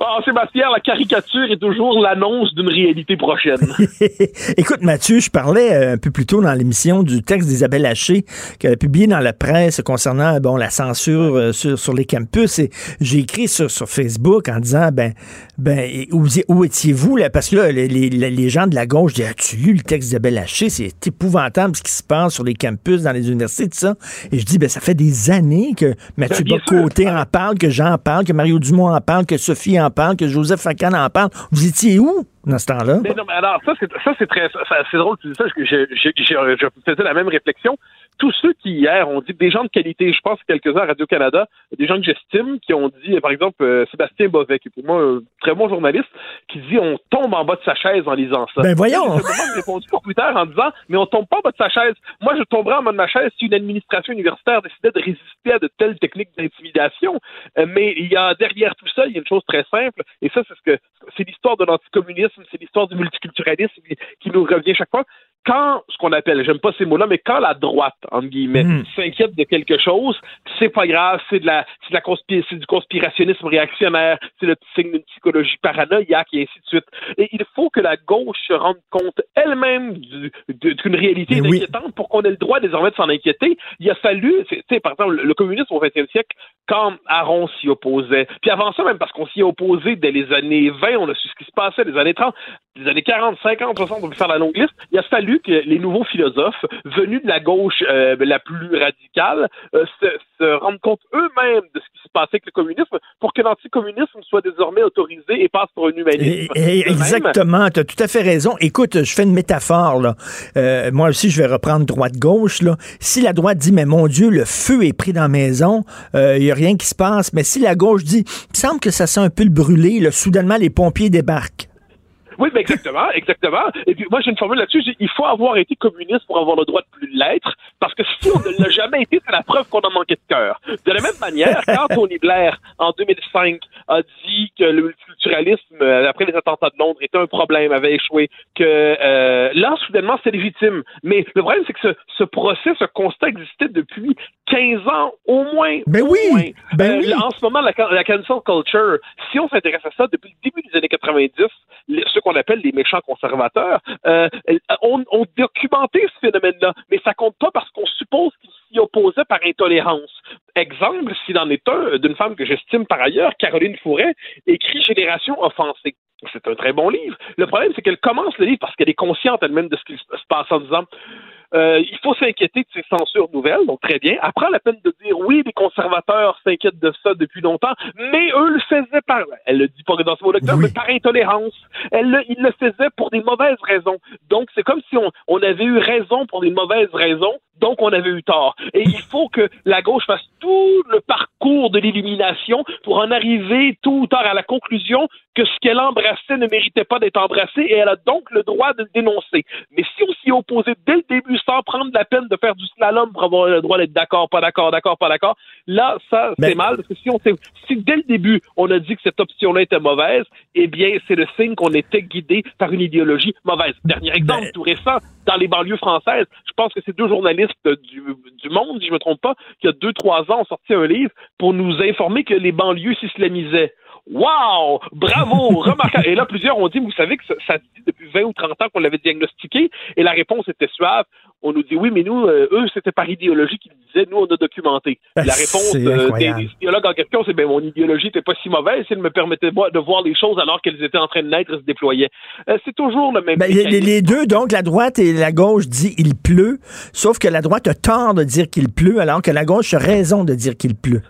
en Sébastien, la caricature est toujours l'annonce d'une réalité prochaine.
Écoute, Mathieu, je parlais euh, un peu plus tôt dans l'émission du texte d'Isabelle Haché qu'elle a publié dans la presse concernant bon, la censure euh, sur, sur les campus. Et j'ai écrit sur, sur Facebook en disant ben, ben où, où étiez-vous? Là? Parce que là, les, les- les gens de la gauche disent As-tu lu le texte d'Isabelle Haché? C'est épouvantable ce qui se passe sur les campus, dans les universités, tout ça. Et je dis ben, ça fait des années que Mathieu
Ben,
Bocoté en parle, que Jean en parle, que Mario Dumont en parle, que Sophie en parle, que Joseph Facan en parle. Vous étiez où? Dans temps-là?
Mais non, mais alors, ça, c'est, ça, c'est très, c'est drôle tu dis ça, je faisais la même réflexion. Tous ceux qui, hier, ont dit des gens de qualité, je pense quelques-uns à Radio-Canada, des gens que j'estime, qui ont dit, par exemple, euh, Sébastien Bovet, qui est pour moi un très bon journaliste, qui dit on tombe en bas de sa chaise en lisant ça.
Ben voyons!
J'ai répondu sur Twitter en disant, mais on tombe pas en bas de sa chaise. Moi, je tomberais en bas de ma chaise si une administration universitaire décidait de résister à de telles techniques d'intimidation. Euh, mais il y a derrière tout ça, il y a une chose très simple, et ça, c'est ce que c'est l'histoire de l'anticommunisme, c'est l'histoire du multiculturalisme qui nous revient chaque fois. Quand ce qu'on appelle, j'aime pas ces mots-là, mais quand la droite, entre guillemets,
Mm.
s'inquiète de quelque chose, c'est pas grave, c'est de la, c'est de la c'est du conspirationnisme réactionnaire, c'est le signe d'une psychologie paranoïaque et ainsi de suite. Et il faut que la gauche se rende compte elle-même du- d'une réalité
Mais oui.
inquiétante pour qu'on ait le droit désormais de s'en inquiéter. Il a fallu, tu sais, par exemple, le communisme au 20e siècle, quand Aron s'y opposait, puis avant ça même, parce qu'on s'y est opposé dès les années 20, on a su ce qui se passait, les années 30, les années 40, 50, 60, on peut faire la longue liste, il a fallu que les nouveaux philosophes, venus de la gauche euh, la plus radicale, euh, se, se rendent compte eux-mêmes de ce qui se passait avec le communisme pour que l'anticommunisme soit désormais autorisé et passe pour un humanisme.
Et- et- exactement, tu as tout à fait raison. Écoute, je fais une métaphore. Là. Euh, moi aussi, je vais reprendre droite-gauche. là. Si la droite dit, mais mon Dieu, le feu est pris dans la maison, il n'y a rien qui se passe, mais si la gauche dit, il me semble que ça sent un peu le brûlé, là, soudainement, les pompiers débarquent.
Oui, ben exactement, exactement. Et puis moi, j'ai une formule là-dessus. Il faut avoir été communiste pour avoir le droit de plus l'être, parce que si on ne l'a jamais été, c'est la preuve qu'on a manqué de cœur. De la même manière, quand Tony Blair, en 2005, a dit que le multiculturalisme, euh, après les attentats de Londres, était un problème, avait échoué, que euh, là, soudainement, c'est légitime. Mais le problème, c'est que ce, ce procès, ce constat existait depuis 15 ans au moins.
Ben
au
oui,
moins.
ben
Euh,
oui.
En ce moment, la, la cancel culture, si on s'intéresse à ça depuis le début des années 90, les- ceux qu'on appelle les méchants conservateurs, euh, ont, ont documenté ce phénomène-là, mais ça compte pas parce qu'on suppose qu'ils s'y opposaient par intolérance. Exemple, s'il en est un, d'une femme que j'estime par ailleurs, Caroline Fouret, écrit Offensée. C'est un très bon livre. Le problème, c'est qu'elle commence le livre parce qu'elle est consciente elle-même de ce qui se passe en disant euh, il faut s'inquiéter de ces censures nouvelles, donc très bien. Prend la peine de dire oui, les conservateurs s'inquiètent de ça depuis longtemps, mais eux le faisaient par, elle le dit pas dans ce mot lecteur, mais par intolérance. Elle le, ils le faisaient pour des mauvaises raisons. Donc c'est comme si on, on avait eu raison pour des mauvaises raisons, donc on avait eu tort. Et il faut que la gauche fasse tout le parcours de l'illumination pour en arriver tout ou tard à la conclusion que ce qu'elle embrassait ne méritait pas d'être embrassé et elle a donc le droit de le dénoncer. Mais si on s'y opposé dès le début sans prendre la peine de faire du slalom pour avoir le droit d'être d'accord, pas d'accord, d'accord, pas d'accord, là, ça, c'est
Ben-
mal parce que si on s'est- si dès le début on a dit que cette option-là était mauvaise, eh bien, c'est le signe qu'on était guidé par une idéologie mauvaise. Dernier exemple, tout récent, dans les banlieues françaises, je pense que c'est deux journalistes du, du Monde, si je me trompe pas, qui, il y a deux, trois ans, ont sorti un livre pour nous informer que les banlieues s'islamisaient. Wow! Bravo! Remarquable. Et là, plusieurs ont dit, vous savez que ça, ça dit depuis 20 ou 30 ans qu'on l'avait diagnostiqué, et la réponse était suave. On nous dit, oui, mais nous, euh, eux, c'était par idéologie qu'ils disaient, nous, on a documenté. La réponse euh, des, idéologues en question, c'est, ben, mon idéologie n'était pas si mauvaise, elle me permettait de voir- de voir les choses alors qu'elles étaient en train de naître et se déployaient. Euh, c'est toujours le même
Ben, les, deux, donc, la droite et la gauche dit il pleut, sauf que la droite a tort de dire qu'il pleut, alors que la gauche a raison de dire qu'il pleut.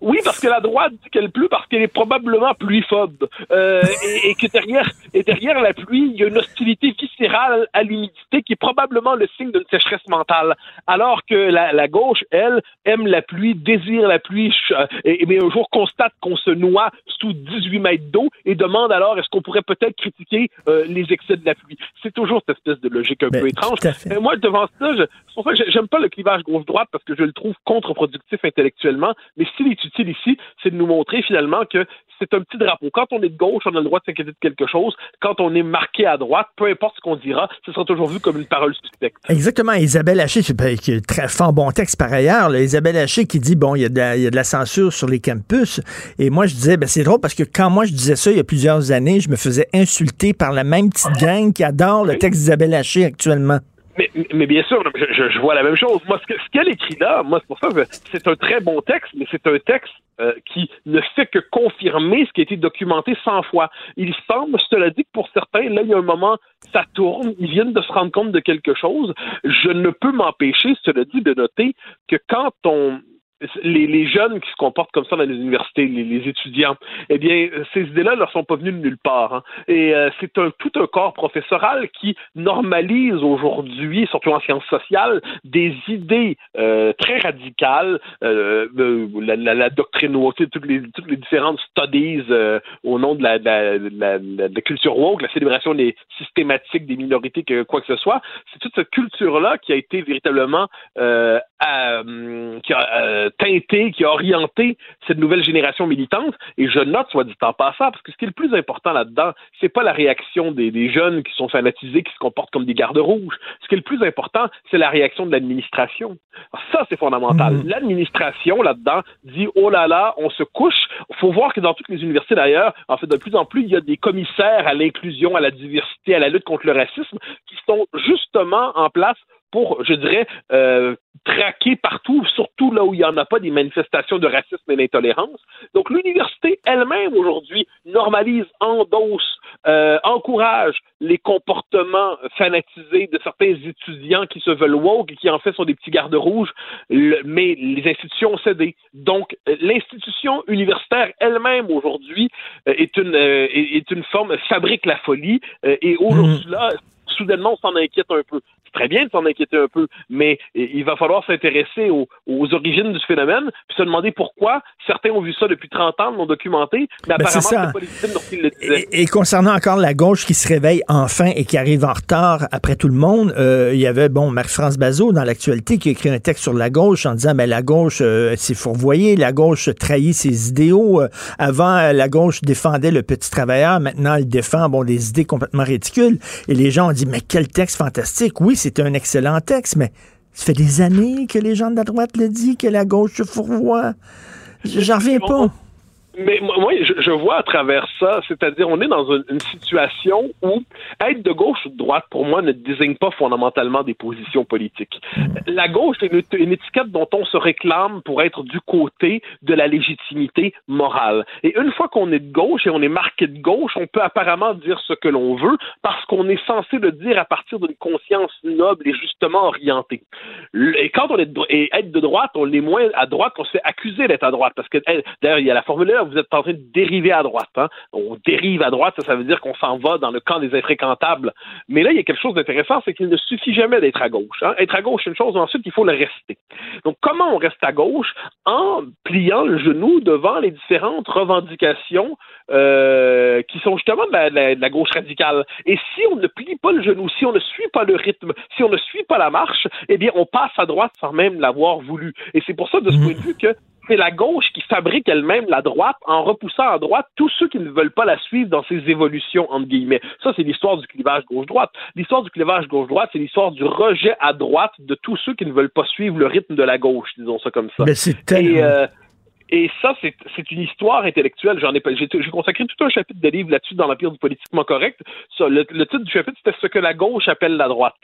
Oui, parce que la droite dit qu'elle pleut parce qu'elle est probablement pluiphobe. Euh, et, et que derrière, et derrière la pluie, il y a une hostilité viscérale à l'humidité qui est probablement le signe d'une sécheresse mentale. Alors que la, la gauche, elle, aime la pluie, désire la pluie, ch- euh, et, mais un jour constate qu'on se noie sous 18 mètres d'eau et demande alors est-ce qu'on pourrait peut-être critiquer euh, les excès de la pluie. C'est toujours cette espèce de logique un
Ben,
peu étrange. Mais moi, devant ça, je- c'est pour ça que j'ai- j'aime pas le clivage gauche-droite parce que je le trouve contre-productif intellectuellement. Mais s'il est utile ici, c'est de nous montrer finalement que c'est un petit drapeau. Quand on est de gauche, on a le droit de s'inquiéter de quelque chose. Quand on est marqué à droite, peu importe ce qu'on dira, ce sera toujours vu comme une parole suspecte.
Exactement. Isabelle Haché, qui est très fort bon texte par ailleurs. là. Isabelle Haché qui dit bon, il y, a de la, il y a de la censure sur les campus. Et moi, je disais, ben, c'est drôle parce que quand moi je disais ça il y a plusieurs années, je me faisais insulter par la même petite gang qui adore le texte d'Isabelle Haché actuellement.
Mais, bien sûr, je, je- je vois la même chose. Moi, ce que- ce qu'elle écrit là, moi, c'est pour ça que c'est un très bon texte, mais c'est un texte euh, qui ne fait que confirmer ce qui a été documenté 100 fois. Il semble, cela dit, que pour certains, là, il y a un moment, ça tourne, ils viennent de se rendre compte de quelque chose. Je ne peux m'empêcher, cela dit, de noter que quand on les, les jeunes qui se comportent comme ça dans les universités, les, les étudiants, eh bien, ces idées-là ne leur sont pas venues de nulle part. hein. Et euh, c'est un, tout un corps professoral qui normalise aujourd'hui, surtout en sciences sociales, des idées euh, très radicales, euh, euh, la, la, la doctrine sais, toutes les, toutes les différentes studies euh, au nom de la- de la culture woke, la célébration des systématiques des minorités, que quoi que ce soit. C'est toute cette culture-là qui a été véritablement euh, qui a, euh, teinté, qui a orienté cette nouvelle génération militante. Et je note, soit dit en passant, parce que ce qui est le plus important là-dedans, c'est pas la réaction des, des, jeunes qui sont fanatisés, qui se comportent comme des gardes rouges. Ce qui est le plus important, c'est la réaction de l'administration. Ça, c'est fondamental.
Mhm.
L'administration là-dedans dit oh là là, on se couche. Faut voir que dans toutes les universités d'ailleurs, en fait, de plus en plus, il y a des commissaires à l'inclusion, à la diversité, à la lutte contre le racisme, qui sont justement en place pour, je dirais, euh, traquer partout, surtout là où il n'y en a pas des manifestations de racisme et d'intolérance. Donc l'université elle-même aujourd'hui normalise, endosse, euh, encourage les comportements fanatisés de certains étudiants qui se veulent woke et qui en fait sont des petits gardes rouges, le, mais les institutions ont cédé. Donc l'institution universitaire elle-même aujourd'hui euh, est une euh, est une forme fabrique la folie euh, et aujourd'hui là soudainement, on s'en inquiète un peu. C'est très bien de s'en inquiéter un peu, mais il va falloir s'intéresser aux, aux, origines du phénomène, puis se demander pourquoi certains ont vu ça depuis 30 ans, l'ont documenté, mais
Ben,
apparemment, c'est pas légitime lorsqu'ils le disaient.
Et, et concernant encore la gauche qui se réveille enfin et qui arrive en retard après tout le monde, euh, il y avait, bon, Marie-France Bazot dans l'actualité qui a écrit un texte sur la gauche en disant, ben, la gauche euh, s'est fourvoyée, la gauche trahit ses idéaux. Euh, avant, euh, la gauche défendait le petit travailleur, maintenant, elle défend, bon, des idées complètement ridicules. Et les gens ont dit, mais quel texte fantastique. Oui, c'est un excellent texte, mais ça fait des années que les gens de la droite le disent, que la gauche se fourvoie. J'en reviens pas.
Mais moi, je, vois à travers ça, c'est-à-dire on est dans une, situation où être de gauche ou de droite, pour moi, ne désigne pas fondamentalement des positions politiques. La gauche est une, étiquette dont on se réclame pour être du côté de la légitimité morale. Et une fois qu'on est de gauche et on est marqué de gauche, on peut apparemment dire ce que l'on veut parce qu'on est censé le dire à partir d'une conscience noble et justement orientée. Et quand on est et être de droite, on l'est moins à droite qu'on se fait accuser d'être à droite parce que d'ailleurs il y a la formule vous êtes en train de dériver à droite. Hein? On dérive à droite, ça, ça veut dire qu'on s'en va dans le camp des infréquentables. Mais là, il y a quelque chose d'intéressant, c'est qu'il ne suffit jamais d'être à gauche. hein. Être à gauche, c'est une chose, ensuite il faut le rester. Donc comment on reste à gauche en pliant le genou devant les différentes revendications euh, qui sont justement de la, de la- de la gauche radicale? Et si on ne plie pas le genou, si on ne suit pas le rythme, si on ne suit pas la marche, eh bien, on passe à droite sans même l'avoir voulu. Et c'est pour ça, de ce point de vue, que c'est la gauche qui fabrique elle-même la droite en repoussant à droite tous ceux qui ne veulent pas la suivre dans ses évolutions, entre guillemets. Ça, c'est l'histoire du clivage gauche-droite. L'histoire du clivage gauche-droite, c'est l'histoire du rejet à droite de tous ceux qui ne veulent pas suivre le rythme de la gauche, disons ça comme ça.
Ben, c'est tellement-
Et, euh, et ça, c'est une histoire intellectuelle. J'en ai, j'ai consacré tout un chapitre de livre là-dessus dans l'Empire du politiquement correct. Ça, le, le titre du chapitre, c'était ce que la gauche appelle la droite.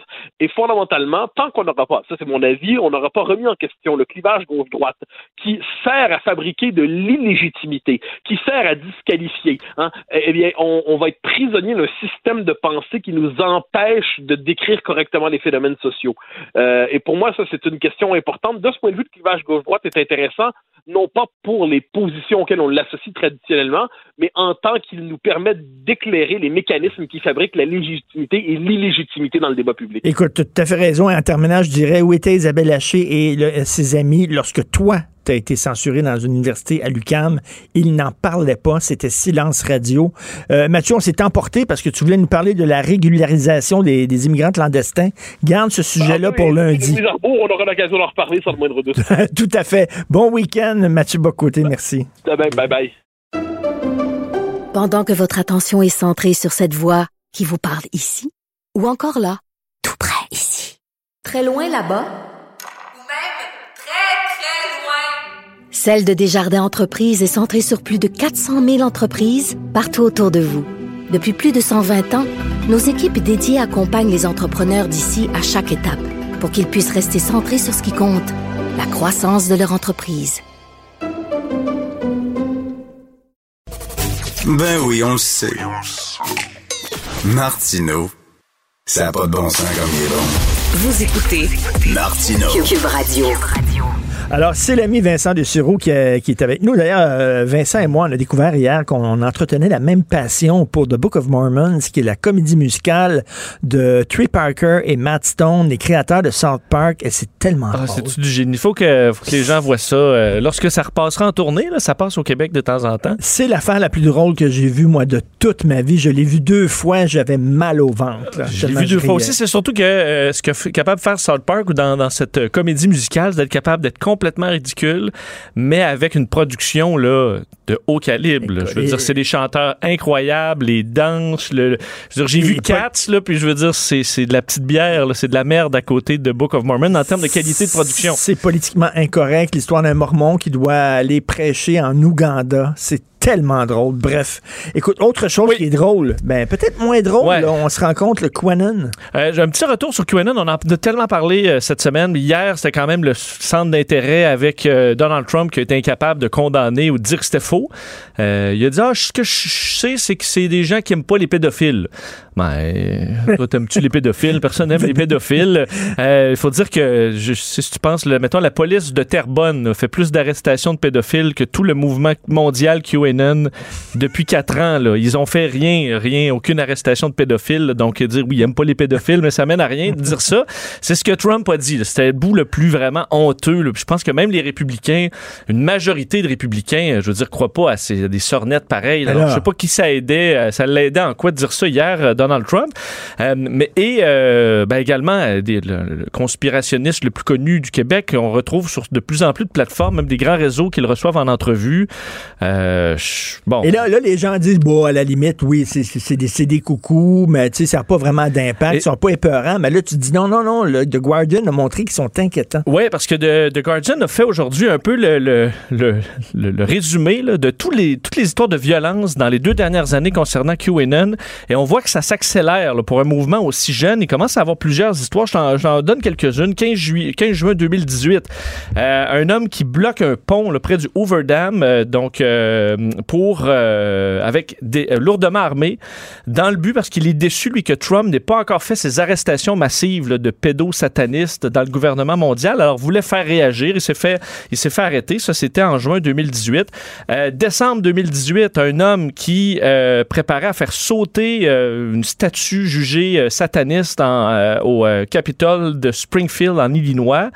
Et fondamentalement, tant qu'on n'aura pas, ça c'est mon avis, on n'aura pas remis en question le clivage gauche-droite qui sert à fabriquer de l'illégitimité, qui sert à disqualifier. Hein, eh bien, on, on va être prisonnier d'un système de pensée qui nous empêche de décrire correctement les phénomènes sociaux. Euh, et pour moi, ça, c'est une question importante. De ce point de vue, le clivage gauche-droite est intéressant, non pas pour les positions auxquelles on l'associe traditionnellement, mais en tant qu'il nous permet d'éclairer les mécanismes qui fabriquent la légitimité et l'illégitimité dans le débat public.
Écoute, tu as tout à fait raison. Et en terminant, je dirais où était Isabelle Haché et ses amis lorsque toi, as été censuré dans une université à l'UCAM. Ils n'en parlaient pas. C'était silence radio. Euh, Mathieu, on s'est emporté parce que tu voulais nous parler de la régularisation des, des immigrants clandestins. Garde ce sujet-là pour lundi.
On aura l'occasion d'en reparler sans le moindre doute.
tout à fait. Bon week-end, Mathieu Bocoté. Merci.
Bye. bye.
Pendant que votre attention est centrée sur cette voix qui vous parle ici, ou encore là, tout près ici, très loin là-bas, Celle de Desjardins Entreprises est centrée sur plus de 400 000 entreprises partout autour de vous. Depuis plus de 120 ans, nos équipes dédiées accompagnent les entrepreneurs d'ici à chaque étape pour qu'ils puissent rester centrés sur ce qui compte, la croissance de leur entreprise.
Ben oui, on le sait. Martineau, ça n'a pas de bon sens comme il est bon.
Vous écoutez
Martineau.
Cube Radio.
Alors, c'est l'ami Vincent Dessureau qui, qui est avec nous. D'ailleurs, euh, Vincent et moi, on a découvert hier qu'on entretenait la même passion pour The Book of Mormons, qui est la comédie musicale de Trey Parker et Matt Stone, les créateurs de South Park. Et c'est tellement
Ah, c'est du génie? Il faut que, faut que les gens voient ça. euh, lorsque ça repassera en tournée, là, ça passe au Québec de temps en temps.
C'est l'affaire la plus drôle que j'ai vue, moi, de toute ma vie. Je l'ai vue deux fois, j'avais mal au ventre. là,
Je l'ai
tellement
vu deux fois aussi. C'est surtout que euh, ce que capable de faire South Park ou dans, dans cette euh, comédie musicale, c'est d'être capable d'être complètement ridicule, mais avec une production là, de haut calibre. là. Je veux dire, c'est des chanteurs incroyables, les danses. Le, le- je veux dire, j'ai vu Cats, là, puis je veux dire, c'est c'est de la petite bière, c'est de la merde à côté de Book of Mormon en termes de qualité de production.
C'est politiquement incorrect, l'histoire d'un mormon qui doit aller prêcher en Ouganda. C'est tellement drôle. Bref, écoute, autre chose qui est drôle, ben peut-être moins drôle,
Ouais.
là, on se rend compte, le Quanon.
Euh, J'ai un petit retour sur QAnon. On en a tellement parlé euh, cette semaine. Hier, c'était quand même le centre d'intérêt avec euh, Donald Trump qui a été incapable de condamner ou de dire que c'était faux. Il a dit ah, ce que je sais, c'est que c'est des gens qui aiment pas les pédophiles. Ben, toi, t'aimes-tu les pédophiles? Personne n'aime les pédophiles. Il faut dire que, je, si tu penses, le, mettons, la police de Terrebonne fait plus d'arrestations de pédophiles que tout le mouvement mondial QAnon depuis quatre ans. Là. Ils ont fait rien, rien, aucune arrestation de pédophiles. là. Donc, dire oui, ils n'aiment pas les pédophiles, mais ça mène à rien de dire ça. C'est ce que Trump a dit. C'était le bout le plus vraiment honteux. là. Puis Je pense que même les républicains, une majorité de républicains, je veux dire, croient pas à, ces, à des sornettes pareilles.
Alors.
Je sais pas qui ça aidait, euh, ça l'aidait en quoi de dire ça hier, euh, Donald Trump. Euh, mais et euh, ben, également des- le, le conspirationniste le plus connu du Québec, on retrouve sur de plus en plus de plateformes, même des grands réseaux qu'ils reçoivent en entrevue. Euh, bon.
Et là, là, les gens disent, bon, à la limite, oui, c'est- des, des coucous, mais tu sais, ça n'a pas vraiment d'impact, ils sont pas épeurants. Mais là, tu dis, non, non, non, le The Guardian a montré qu'ils sont inquiétants.
Oui, parce que The, The Guardian a fait aujourd'hui un peu le, le, le, le- résumé là, de tous les, toutes les histoires de violence dans les deux dernières années concernant QAnon. Et on voit que ça s'accélère pour un mouvement aussi jeune. Il commence à avoir plusieurs histoires. Je t'en- donne quelques-unes. 15, juillet, 15 juin 2018, euh, un homme qui bloque un pont là, près du Hoover Dam, euh, donc euh, pour euh, avec des euh, lourdement armé, dans le but parce qu'il est déçu lui que Trump n'ait pas encore fait ses arrestations massives là, de pédosatanistes dans le gouvernement mondial. Alors voulait faire réagir. Il s'est fait, il s'est fait arrêter. Ça c'était en juin 2018. Euh, décembre 2018, un homme qui préparait à faire sauter une statue jugée sataniste au Capitole de Springfield en Illinois.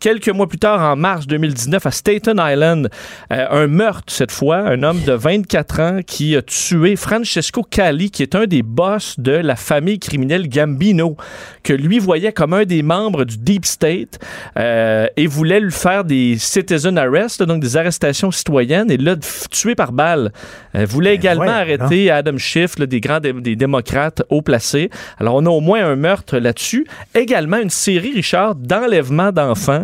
Quelques mois plus tard, en mars 2019, à Staten Island, euh, un meurtre cette fois, un homme de 24 ans qui a tué Francesco Cali, qui est un des boss de la famille criminelle Gambino, que lui voyait comme un des membres du Deep State euh, et voulait lui faire des citizen arrests, donc des arrestations citoyennes, et là, tué par balle. Euh, voulait également
voyons
arrêter Adam Schiff, là, des grands dé- des démocrates haut placés. Alors, on a au moins un meurtre là-dessus. Également, une série, Richard, d'enlèvements d'enfants,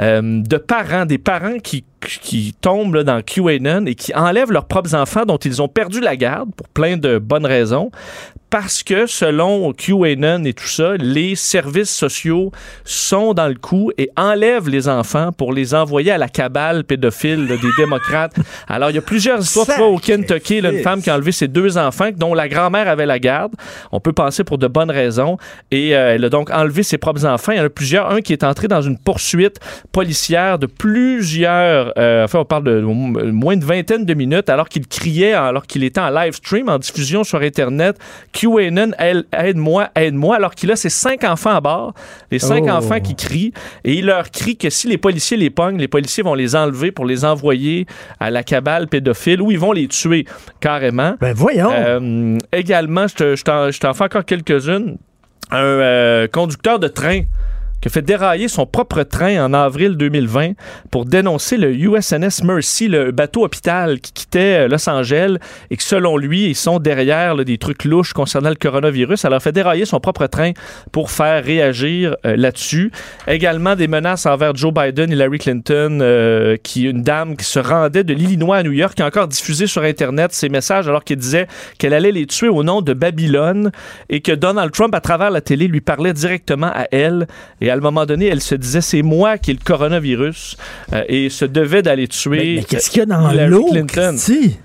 euh, de parents, des parents qui qui tombent là, dans QAnon et qui enlèvent leurs propres enfants dont ils ont perdu la garde pour plein de bonnes raisons parce que selon QAnon et tout ça, les services sociaux sont dans le coup et enlèvent les enfants pour les envoyer à la cabale pédophile des démocrates. Alors, il y a plusieurs histoires. Vois, au Kentucky, là, une femme qui a enlevé ses deux enfants dont la grand-mère avait la garde. On peut penser pour de bonnes raisons. Et euh, elle a donc enlevé ses propres enfants. Il y en a plusieurs. Un qui est entré dans une poursuite policière de plusieurs... euh, enfin, on parle de moins de vingtaine de minutes alors qu'il criait, alors qu'il était en live stream, en diffusion sur Internet, QAnon, elle- aide-moi, aide-moi, alors qu'il a ses cinq enfants à bord, les cinq
Oh.
enfants qui crient, et il leur crie que si les policiers les pognent, les policiers vont les enlever pour les envoyer à la cabale pédophile ou ils vont les tuer carrément.
Ben voyons.
Euh, également, je t'en fais encore quelques-unes. Un euh, conducteur de train qui a fait dérailler son propre train en avril 2020 pour dénoncer le USNS Mercy, le bateau hôpital qui quittait euh, Los Angeles et que selon lui, ils sont derrière des trucs louches concernant le coronavirus. Alors, fait dérailler son propre train pour faire réagir euh, là-dessus. Également des menaces envers Joe Biden et Hillary Clinton, euh, qui une dame qui se rendait de l'Illinois à New York, qui a encore diffusé sur Internet ses messages alors qu'elle disait qu'elle allait les tuer au nom de Babylone et que Donald Trump, à travers la télé, lui parlait directement à elle. À un moment donné, elle se disait c'est moi qui ai le coronavirus euh, et se devait d'aller tuer.
Mais- mais qu'est-ce qu'il y a dans l'eau?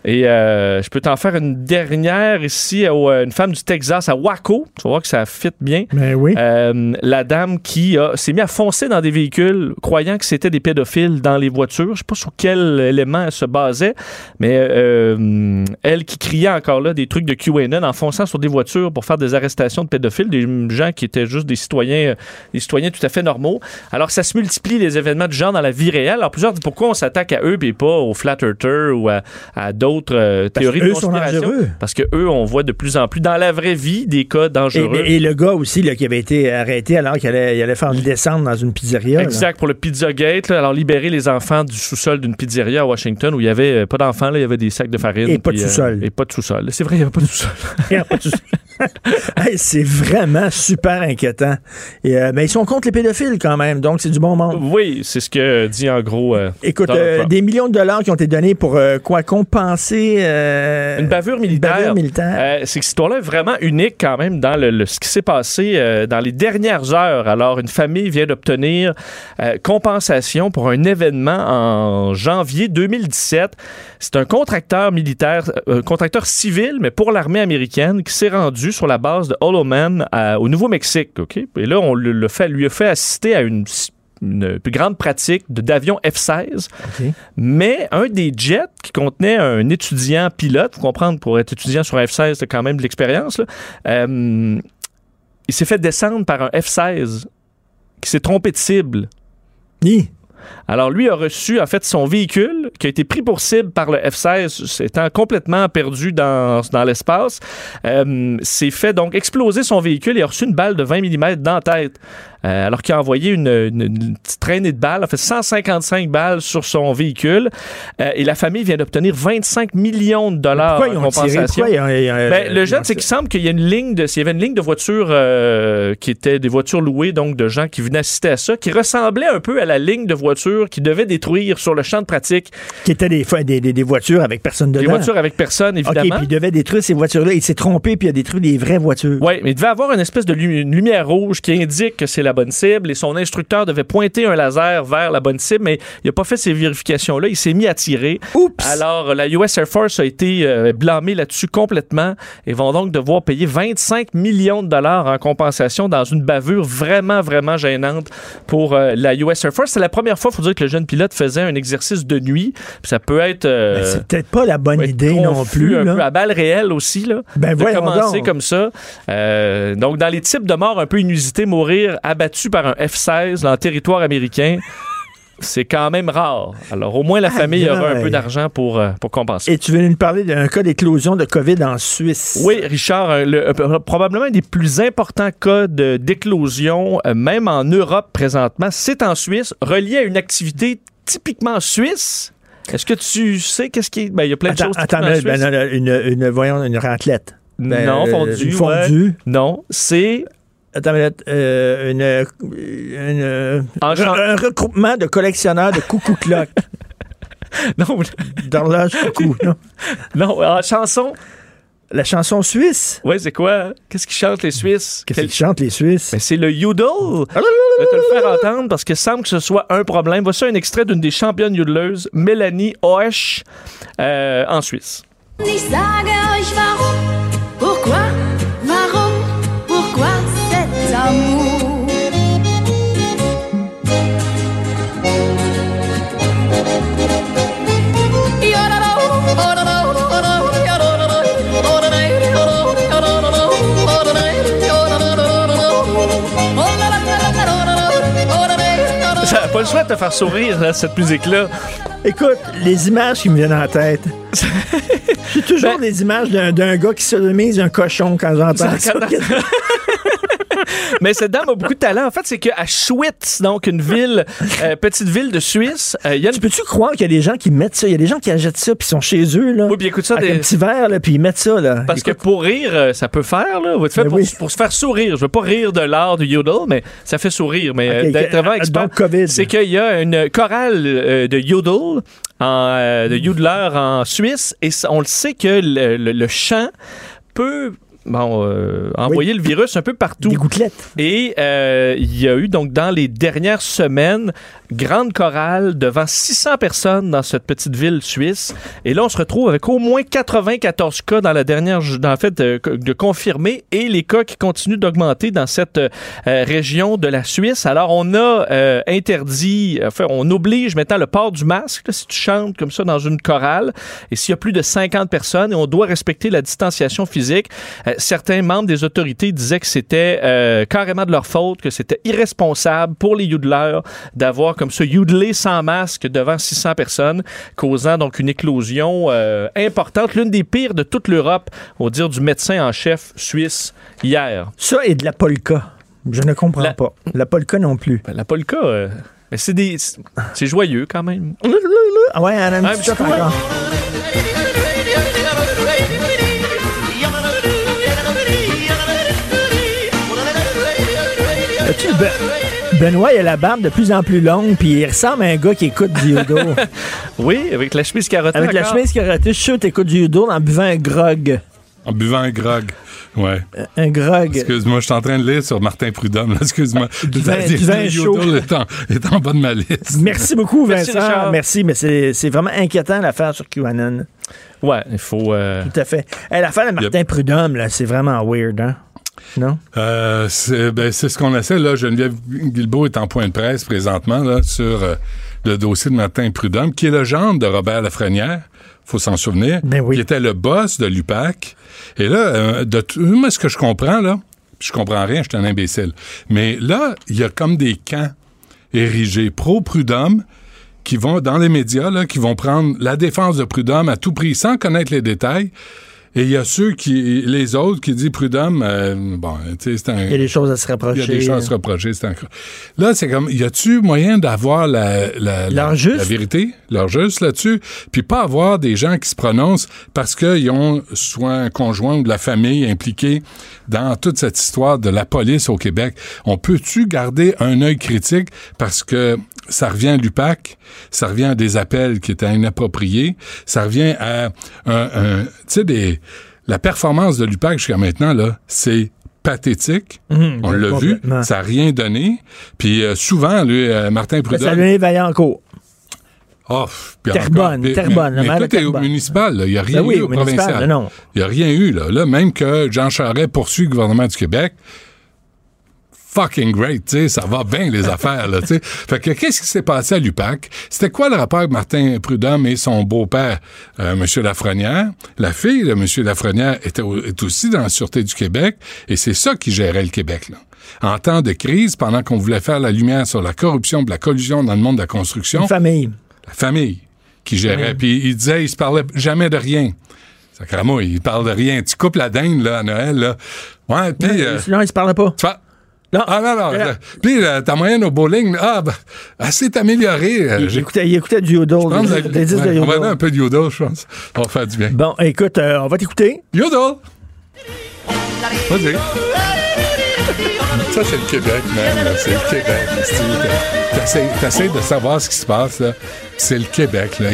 Et euh, je peux t'en faire une dernière ici, euh, une femme du Texas à Waco. Tu vas voir que ça fit bien.
Ben oui.
Euh, la dame qui s'est mise à foncer dans des véhicules, croyant que c'était des pédophiles dans les voitures. Je sais pas sur quel élément elle se basait, mais euh, elle qui criait encore là des trucs de QAnon en fonçant sur des voitures pour faire des arrestations de pédophiles, des gens qui étaient juste des citoyens, des citoyens tout à fait normaux. Alors, ça se multiplie les événements du genre dans la vie réelle. Alors, plusieurs disent pourquoi on s'attaque à eux et pas aux flat earthers ou à, à d'autres euh, théories de
sont
conspiration?
dangereux.
Parce que eux, on voit de plus en plus dans la vraie vie des cas
Et,
dangereux.
et le gars aussi là, qui avait été arrêté alors qu'il allait, il allait faire une descente dans une pizzeria. là.
Exact, pour le Pizzagate. là. alors, libérer les enfants du sous-sol d'une pizzeria à Washington où il y avait euh, pas d'enfants, là, il y avait des sacs de farine.
Et pas de
euh,
sous-sol.
et pas de sous-sol. C'est vrai, il n'y avait pas de sous-sol.
Il y a pas de souci. Hey, c'est vraiment super inquiétant. Et, euh, mais ils sont contre les pédophiles quand même, donc c'est du bon monde.
oui, c'est ce que dit en gros. euh,
Écoute, euh, des millions de dollars qui ont été donnés pour euh, quoi compenser euh,
Une bavure militaire.
bavure militaire.
C'est que cette histoire-là est vraiment unique quand même dans le, le- ce qui s'est passé dans les dernières heures. Alors, une famille vient d'obtenir compensation pour un événement en janvier 2017. C'est un contracteur militaire, un contracteur civil, mais pour l'armée américaine, qui s'est rendu sur la base de Holoman à- au Nouveau-Mexique. OK? Et là, on le, le fait, lui fait assister à une une plus grande pratique d'avions F-16. Mais un des jets qui contenait un étudiant pilote, faut comprendre, pour être étudiant sur un F-16, c'est quand même de l'expérience, euh, il s'est fait descendre par un F-16 qui s'est trompé de cible. Alors, lui a reçu, en fait, son véhicule qui a été pris pour cible par le F-16, étant complètement perdu dans, dans l'espace. Euh, s'est fait donc exploser son véhicule et a reçu une balle de 20 mm dans la tête. Euh, alors qu'il a envoyé une, une- une petite traînée de balles, a fait 155 balles sur son véhicule. Euh, et la famille vient d'obtenir 25 millions de dollars
Pourquoi ils
en
ont tiré?
compensation.
Pourquoi ils ont- ils ont-
Ben, le
ont-
c'est qu'il semble qu'il y a une ligne de, il y avait une ligne de voitures euh, qui étaient des voitures louées, donc de gens qui venaient assister à ça, qui ressemblait un peu à la ligne de voitures qui devait détruire sur le champ de pratique
Qui étaient des, des, des- des voitures avec personne dedans.
des voitures avec personne,
OK,
évidemment.
puis il devait détruire ces voitures-là. Il s'est trompé, puis il a détruit des vraies voitures.
Oui, mais il devait avoir une espèce de une lumière rouge qui indique que c'est la bonne cible et son instructeur devait pointer un laser vers la bonne cible, mais il n'a pas fait ces vérifications-là. Il s'est mis à tirer. Alors, la US Air Force a été euh, blâmée là-dessus complètement et vont donc devoir payer 25 millions de dollars en compensation dans une bavure vraiment, vraiment gênante pour euh, la US Air Force. C'est la première fois, il faut dire, que le jeune pilote faisait un exercice de nuit. Ça peut être... euh,
c'est peut-être pas la bonne idée non plus.
un
là.
peu à balles réelles aussi, là.
Ben,
de commencer
donc.
comme ça. Euh, donc, dans les types de morts un peu inusités, mourir abattu par un F-16 dans le territoire américain, c'est quand même rare. Alors, au moins, la famille aura un peu d'argent pour, euh, pour compenser.
Et tu veux nous parler d'un cas d'éclosion de COVID en Suisse?
Oui, Richard, euh, le- euh, probablement un des plus importants cas d'éclosion, euh, même en Europe présentement, c'est en Suisse, relié à une activité typiquement suisse. Est-ce que tu sais qu'est-ce qui. Ben, il y a plein de choses
attends, ben, non, non, une, une, voyons, une raclette. Ben,
non,
euh,
fondue.
Une
ouais.
fondue.
Non, c'est.
Attends, une minute, euh, une, une- euh, un regroupement de collectionneurs de coucou clock.
non,
d'horloge coucou. Non,
non en chanson.
La chanson suisse.
Oui, c'est quoi? Qu'est-ce qu'ils chantent les Suisses?
Qu'est-ce qu'ils chantent les Suisses?
Ben, c'est le Yodel. Je vais te le faire entendre parce que semble que ce soit un problème. Voici un extrait d'une des championnes yodeleuses, Mélanie Oesch, euh, en Suisse.
Ich sage euch warum,
pas le choix de te faire sourire, là, cette musique-là.
Écoute, les images qui me viennent en tête. J'ai toujours
Ben-
des images d'un gars qui se mise un cochon quand j'entends ça.
Mais cette dame a beaucoup de talent. En fait, c'est qu'à Schwitz, donc une ville, euh, petite ville de Suisse, euh, il y a une...
Tu peux-tu croire qu'il y a des gens qui mettent ça? Il y a des gens qui achètent ça puis sont chez eux, là.
Oui, puis écoute ça,
avec
des-
un petit verre, là, puis ils mettent ça, là.
Parce que pour rire, euh, ça peut faire, là. Pour,
oui.
pour se faire sourire. Je veux pas rire de l'art du yodel, mais ça fait sourire. Mais euh,
Ok,
d'être vraiment expert,
Donc, COVID.
c'est qu'il y a une chorale euh, de yodel, en, euh, de yodeleurs en Suisse, et on le sait que le, le- le chant peut bon, euh, envoyer le virus un peu partout.
Des gouttelettes.
Et euh, il y a eu donc dans les dernières semaines grande chorale devant 600 personnes dans cette petite ville suisse. Et là, on se retrouve avec au moins 94 cas dans la dernière, dans, en fait, de, de confirmés et les cas qui continuent d'augmenter dans cette euh, région de la Suisse. Alors, on a euh, interdit, enfin, on oblige maintenant le port du masque là, si tu chantes comme ça dans une chorale et s'il y a plus de 50 personnes et on doit respecter la distanciation physique. Euh, certains membres des autorités disaient que c'était euh, carrément de leur faute, que c'était irresponsable pour les yodeleurs d'avoir comme ça yodelé sans masque devant 600 personnes, causant donc une éclosion euh, importante, l'une des pires de toute l'Europe, au dire du médecin en chef suisse hier.
Ça et de la polka. Je ne comprends pas. La polka non plus.
Ben, la polka, euh, c'est des, c'est joyeux quand même.
Ah ouais, elle a Ben- Benoît, il a la barbe de plus en plus longue, puis il ressemble à un gars qui écoute du judo.
oui, avec la chemise carottée.
Avec la chemise carottée, je suis sûr que t'écoutes du judo en buvant un grog.
En buvant un grog. Ouais.
Un grog.
Excuse-moi, je suis en train de lire sur Martin Prudhomme. là. Excuse-moi.
Du vin- du vin
Le
chaud.
Yodel est en, est en bas de ma liste.
Merci beaucoup, Vincent. Merci, mais c'est vraiment inquiétant l'affaire sur QAnon.
Ouais, il faut. euh,
Tout à fait. Hey, l'affaire de Martin Prudhomme, là, c'est vraiment weird, hein? Non?
Euh, c'est ben, c'est ce qu'on essaie. Là. Geneviève Guilbeault est en point de presse présentement là, sur euh, le dossier de Martin Prudhomme, qui est le gendre de Robert Lafrenière. faut s'en souvenir. Qui était le boss de l'UPAC. Et là, euh, de tout moi, ce que je comprends, là, je comprends rien, je suis un imbécile. Mais là, il y a comme des camps érigés pro-Prudhomme qui vont dans les médias, là, qui vont prendre la défense de Prudhomme à tout prix, sans connaître les détails. Et il y a ceux qui, les autres qui disent Prudhomme, euh, bon, tu sais, c'est un.
Il y a des choses à se reprocher.
Il y a des choses à se reprocher. c'est un- Là, c'est comme, y a-tu moyen d'avoir la, la, la, la vérité, leur juste là-dessus, puis pas avoir des gens qui se prononcent parce qu'ils ont soit un conjoint ou de la famille impliqué dans toute cette histoire de la police au Québec? On peut-tu garder un œil critique parce que ça revient à l'UPAC, ça revient à des appels qui étaient inappropriés, ça revient à un, un- tu sais, des, la performance de l'UPAC jusqu'à maintenant, là, c'est pathétique.
Mhm,
On l'a vu, ça n'a rien donné. Puis euh, souvent, lui, euh, Martin Prudhomme...
ça lui Vaillancourt.
Oh, puis
Terrebonne,
mais-
Terrebonne,
mais, mais tout est au
Terrebonne.
municipal, là. il n'y a rien
Ben oui,
eu au provincial. Il n'y a rien eu. Là. là, même que Jean Charest poursuit le gouvernement du Québec, fucking great, tu sais, ça va bien les affaires, là, tu sais. Fait que qu'est-ce qui s'est passé à l'UPAC? C'était quoi le rapport avec Martin Prudhomme et son beau-père, euh, M. Lafrenière? La fille de M. Lafrenière était est aussi dans la Sûreté du Québec, et c'est ça qui gérait le Québec, là. En temps de crise, pendant qu'on voulait faire la lumière sur la corruption, la collusion dans le monde de la construction.
Une famille.
La famille qui gérait. Puis il disait, il se parlait jamais de rien. Sacrément, il parle de rien. Tu coupes la dinde, là, à Noël, là. Ouais, puis... Euh,
non, il se parlait pas.
tu fais- Ah non, non. euh, Puis euh, ta moyenne au bowling, ah, ben, elle s'est améliorée. euh,
Il écoutait, il écoutait du yodel. des- des disques de
ouais, on va
yodel.
donner un peu de yodel, je pense. On va faire du bien.
Bon, écoute, on va t'écouter.
Yodel! Vas-y. Ça, c'est le Québec, là. C'est le Québec. T'essayes de savoir ce qui se passe, là. C'est le Québec, là.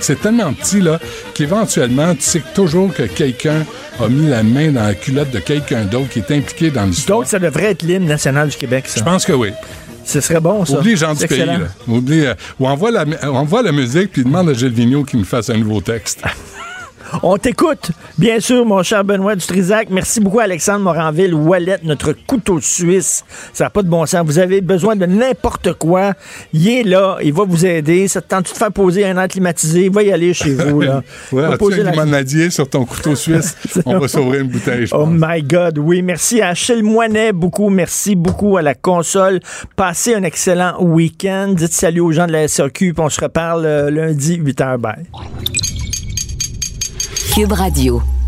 C'est tellement petit, là, qu'éventuellement, tu sais toujours que quelqu'un a mis la main dans la culotte de quelqu'un d'autre qui est impliqué dans l'histoire.
Donc, ça devrait être l'hymne national du Québec, ça.
Je pense que oui.
Ce serait bon, ça.
Oublie les gens du pays, là. Oublie, euh, ou envoie la, envoie la musique, puis demande à Gilles Vigneault qu'il nous fasse un nouveau texte.
On t'écoute, bien sûr, mon cher Benoît Dutrisac. Merci beaucoup, Alexandre Moranville, Wallet, notre couteau suisse. Ça n'a pas de bon sens. Vous avez besoin de n'importe quoi. Il est là, il va vous aider. Ça te tente de faire poser un air climatisé? Il va y aller chez vous, là.
Ouais,
va poser
un
la-
limonadier sur ton couteau suisse? On va s'ouvrir une bouteille, je
Oh my God, oui. Merci à Achille Moinet, beaucoup. Merci beaucoup à la console. Passez un excellent week-end. Dites salut aux gens de la SAQ, puis on se reparle euh, lundi, 8h. Bye.
Cube Radio.